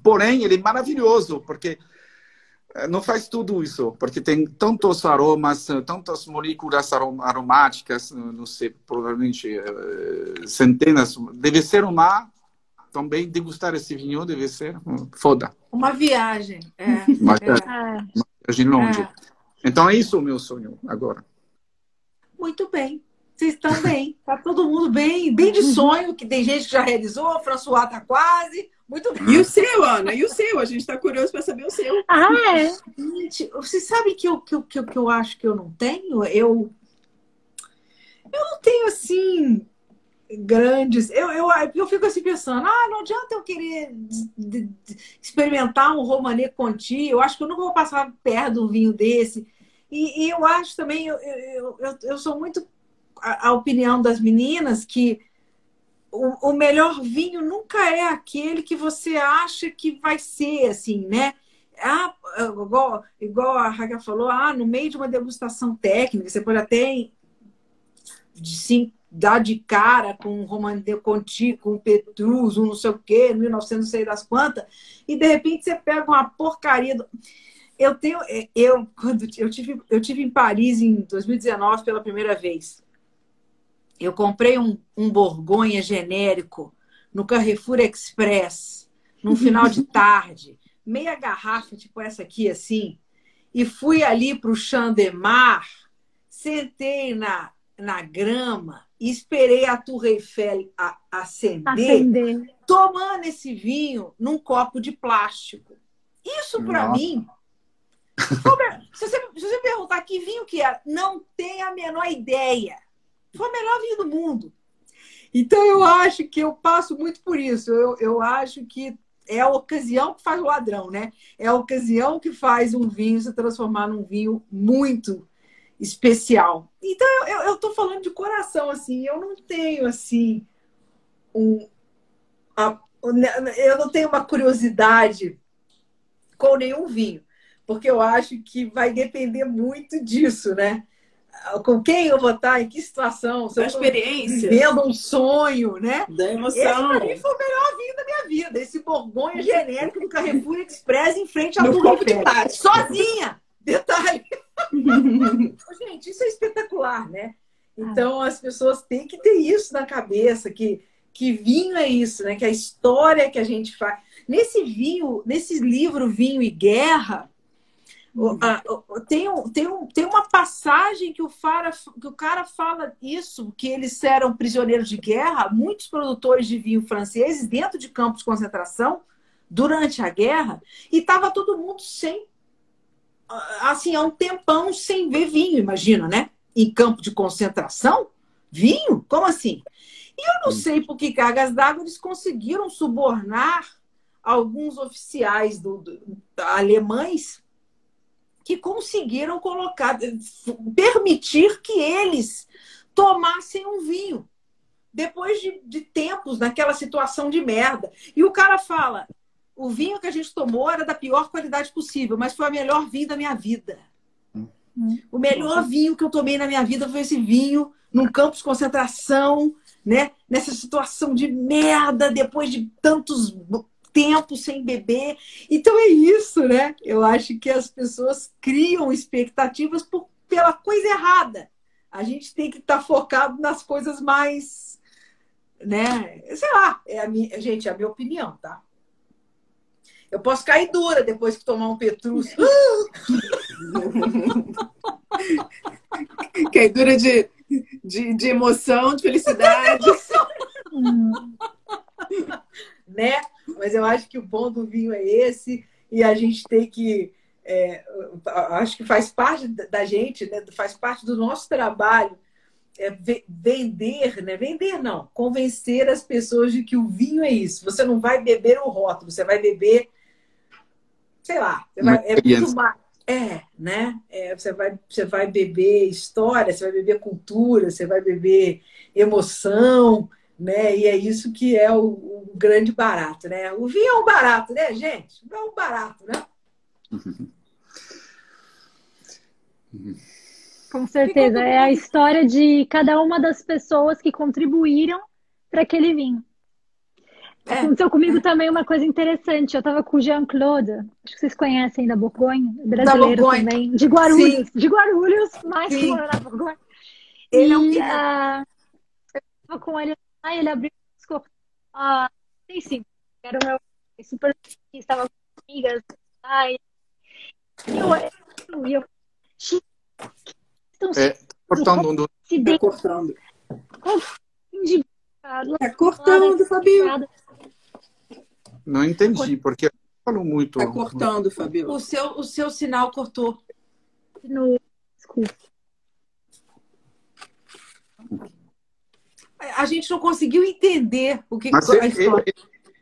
Porém, ele é maravilhoso, porque eh, não faz tudo isso, porque tem tantos aromas, tantas moléculas arom- aromáticas, não sei, provavelmente eh, centenas. Deve ser uma. Também degustar esse vinho deve ser hum, foda, Uma viagem. É, Mas- é. É. viagem longe. É. Então é isso o meu sonho agora. Muito bem. Vocês estão bem. Tá todo mundo bem, bem de sonho, que tem gente que já realizou, a François tá quase. Muito bem. E o seu, Ana? E o seu? A gente está curioso para saber o seu. Ah, é? Gente, vocês sabem que eu, que, eu, que, eu, que eu acho que eu não tenho? Eu, eu não tenho assim grandes. Eu, eu, eu fico assim pensando, ah, não adianta eu querer experimentar um Romanée Conti. Eu acho que eu nunca vou passar perto de um vinho desse. E, e eu acho também, eu, eu, eu, eu sou muito a, a opinião das meninas que o, o melhor vinho nunca é aquele que você acha que vai ser, assim, né? Ah, igual, igual a Raga falou, ah, no meio de uma degustação técnica, você pode até de sim, dar de cara com um Roman de Conti, com um Petrus, um não sei o quê, 1900 não sei das quantas, e de repente você pega uma porcaria. Do... Eu tenho, eu quando eu tive, eu tive em Paris em 2019 pela primeira vez. Eu comprei um, um Borgonha genérico no Carrefour Express, num final de tarde, meia garrafa, tipo essa aqui, assim, e fui ali para o Chandemar, sentei na, na grama e esperei a Tour Eiffel a, acender, Acender. tomando esse vinho num copo de plástico. Isso, para mim. me- Se você, se você perguntar que vinho que é, não tem a menor ideia. Foi o melhor vinho do mundo. Então eu acho que eu passo muito por isso. Eu, eu acho que é a ocasião que faz o ladrão, né? É a ocasião que faz um vinho se transformar num vinho muito especial. Então eu, tô falando de coração, assim, eu não tenho assim um. a- eu não tenho uma curiosidade com nenhum vinho, porque eu acho que vai depender muito disso, né? Com quem eu vou estar, em que situação, se Da eu experiência, vivendo um sonho, né? da Esse emoção. pra mim foi o melhor vinho da minha vida. Esse Borgonha genérico do Carrefour Express em frente Tour copo de plástico. Sozinha! Detalhe. Gente, isso é espetacular, né? Então as pessoas têm que ter isso na cabeça, que, que vinho é isso, né? Que a história que a gente faz. Nesse vinho, nesse livro Vinho e Guerra, o- tem, um, tem, um, tem uma passagem que o, Fara, que o cara fala isso, que eles eram prisioneiros de guerra, muitos produtores de vinho franceses dentro de campos de concentração durante a guerra, e estava todo mundo sem, assim, há um tempão sem ver vinho, imagina, né? Em campo de concentração? Vinho? Como assim? E eu não sei por que cargas d'água eles conseguiram subornar alguns oficiais do, do- alemães que conseguiram colocar, permitir que eles tomassem um vinho. depois de, de tempos naquela situação de merda. E o cara fala: o vinho que a gente tomou era da pior qualidade possível, mas foi a melhor vinho da minha vida. O melhor vinho que eu tomei na minha vida foi esse vinho num campo de concentração, né? Nessa situação de merda, depois de tantos tempos sem beber. Então é isso, né? Eu acho que as pessoas criam expectativas por, pela coisa errada. A gente tem que estar tá focado nas coisas mais, né? Sei lá, é a minha, gente, é a minha opinião, tá? Eu posso cair dura depois que tomar um Petrus. cair dura de, de, de emoção, de felicidade. né? Mas eu acho que o bom do vinho é esse, e a gente tem que. É, acho que faz parte da gente, né? faz parte do nosso trabalho é, vender, né? Vender não, convencer as pessoas de que o vinho é isso. Você não vai beber o rótulo, você vai beber sei lá, vai, é muito mais. É, né? É, você, vai, você vai beber história, você vai beber cultura, você vai beber emoção, né? E é isso que é o, o grande barato, né? O vinho é um barato, né, gente? É um barato, né? Com certeza. É a história de cada uma das pessoas que contribuíram para aquele vinho. É. Aconteceu comigo também uma coisa interessante. Eu estava com o Jean-Claude, acho que vocês conhecem da Borgonha, brasileiro da também, de Guarulhos. Sim. De Guarulhos, mais Sim. que mora na Borgonha. Ele e, é um uh, eu estava com ele lá ele abriu os corpos. Ah, sim, sim. Era o meu super estava com amigas. Ai. E eu, eu, eu, eu é, cortando um Tá cortando. Tá cortando, Fabio. Não entendi, porque falou muito. Está cortando, Fabio. O seu, o seu sinal cortou. No... Desculpa. A gente não conseguiu entender o que, Mas que a história.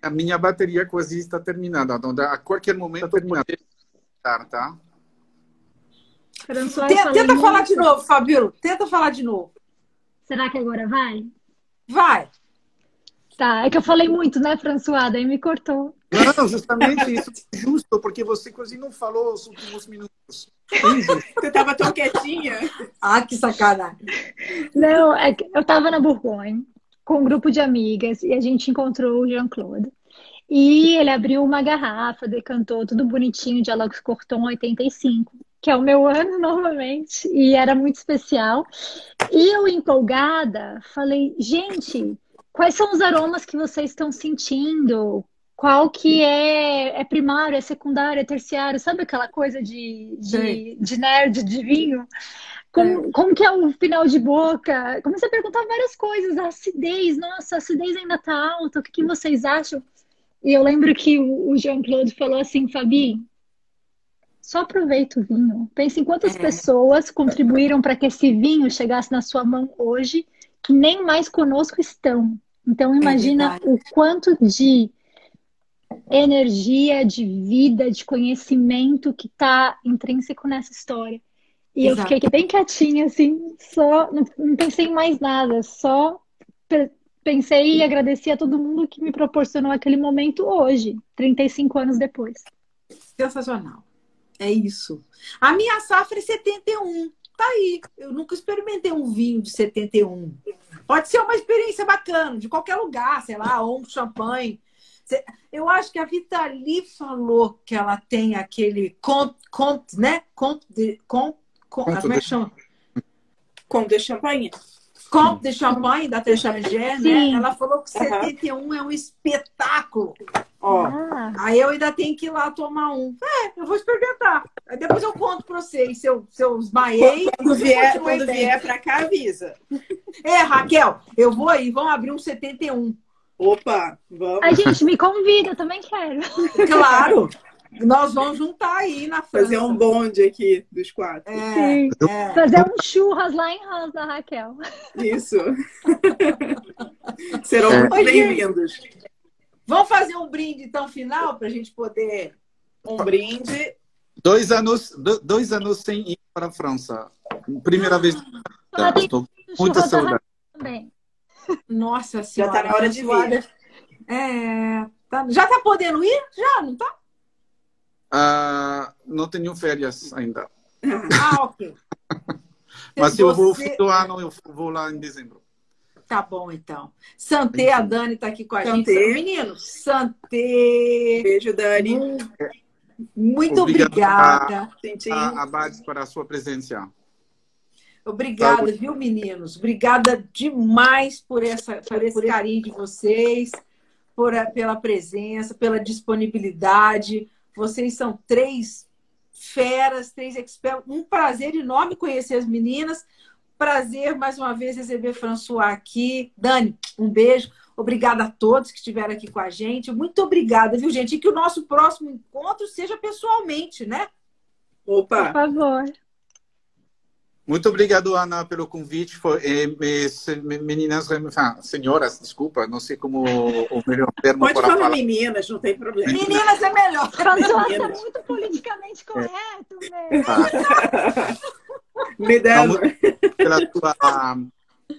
a minha bateria quase está terminada. Então, a qualquer momento pode tá? Tenta, tenta falar de novo, Fabio. Tenta falar de novo. Será que agora vai? Vai. Tá, é que eu falei muito, né, François? Daí me cortou. Não, justamente isso é justo, porque você quase não falou os últimos minutos. Você estava tão quietinha. Ah, que sacanagem. Não, é que eu estava na Bourgogne com um grupo de amigas e a gente encontrou o Jean-Claude. E ele abriu uma garrafa, decantou tudo bonitinho de Alox Corton 85, que é o meu ano novamente, e era muito especial. E eu, empolgada, falei, gente, Quais são os aromas que vocês estão sentindo? Qual que é, é primário, é secundário, é terciário? Sabe aquela coisa de, de, de nerd, de vinho? Como, é. como que é o final de boca? Comecei a perguntar várias coisas. A acidez, nossa, a acidez ainda tá alta. O que, que vocês acham? E eu lembro que o Jean-Claude falou assim, Fabi, só aproveita o vinho. Pense em quantas é. pessoas contribuíram para que esse vinho chegasse na sua mão hoje, que nem mais conosco estão. Então, é imagina é o quanto de energia, de vida, de conhecimento que está intrínseco nessa história. E Exato. eu fiquei bem quietinha, assim, só, não, não pensei em mais nada, só pensei e agradeci a todo mundo que me proporcionou aquele momento hoje, 35 anos depois. Sensacional. É isso. A minha safra é 71. Tá aí. Eu nunca experimentei um vinho de 71. Pode ser uma experiência bacana, de qualquer lugar, sei lá, ou um champanhe. Eu acho que a Vitali falou que ela tem aquele conte, conte né? Conte de, conte, como é que chama? Conte de champanhe. Conte de champanhe da Techangé, né? Ela falou que 71 uhum. é um espetáculo. Ó, ah. aí eu ainda tenho que ir lá tomar um. É, eu vou experimentar. Aí depois eu conto pra vocês se eu, se eu esmaiei. Quando vier, quando vier pra cá, avisa. É, Raquel, eu vou aí, vamos abrir um 71. Opa, vamos. A gente me convida, eu também quero. Claro. Nós vamos juntar aí na França. Fazer um bonde aqui dos quatro. É, é. Fazer um churras lá em Ramos Raquel. Isso. Serão é. muito bem-vindos. Vamos fazer um brinde, então, final, para a gente poder. Um brinde. Dois anos, dois anos sem ir para a França. Primeira ah, vez. Estou muita saudade. Também. Nossa senhora. Já tá na hora de vir. É, tá- já tá podendo ir? Já, não tá? Ah, não tenho férias ainda. Ah, ok. Mas se eu vou fim do ano, eu vou lá em dezembro. Tá bom, então. Santé, a Dani tá aqui com a gente. Santé. Meninos, Santé. Beijo, Dani. Muito Obrigado. obrigada. Tchim, A, a Bades para a sua presença. Obrigada, viu, meninos? Obrigada demais por, essa, por esse carinho de vocês, por a- pela presença, pela disponibilidade. Vocês são três feras, três experts. Um prazer enorme conhecer as meninas. Prazer, mais uma vez, receber François aqui. Dani, um beijo. Obrigada a todos que estiveram aqui com a gente. Muito obrigada, viu, gente? E que o nosso próximo encontro seja pessoalmente, né? Por Opa, favor. Muito obrigado, Ana, pelo convite. Foi, eh, meninas, enfin, senhoras, desculpa, não sei como o melhor termo pode para falar falar. meninas, não tem problema. Meninas é melhor. François, Meninas. muito politicamente correto, velho. Me dela. pela tua,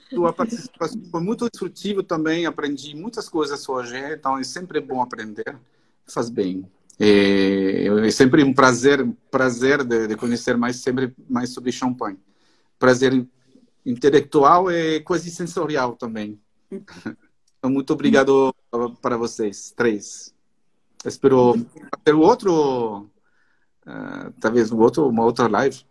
tua participação. Foi muito instrutivo também, aprendi muitas coisas hoje, então é sempre bom aprender, faz bem. É, é sempre um prazer, prazer de, de conhecer mais sempre mais sobre champanhe. Prazer intelectual e quase sensorial também. Então, muito obrigado para vocês três. Espero ter o outro, ah, talvez um outro, uma outra live.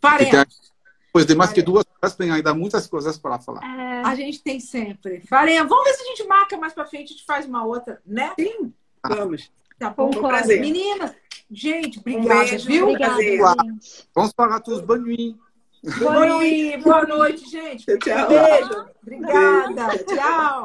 Faremos. Depois de mais que duas horas, tem ainda muitas coisas para falar. É, A gente tem sempre. Faremos. Vamos ver se a gente marca mais pra frente, a gente faz uma outra, né? Sim, vamos. Tá bom. Concordo. prazer. Meninas, gente, obrigada, beijo. viu? Obrigada, tous, bonne nuit. Boa noite, boa noite, gente. Tchau. Beijo. Obrigada. Tchau.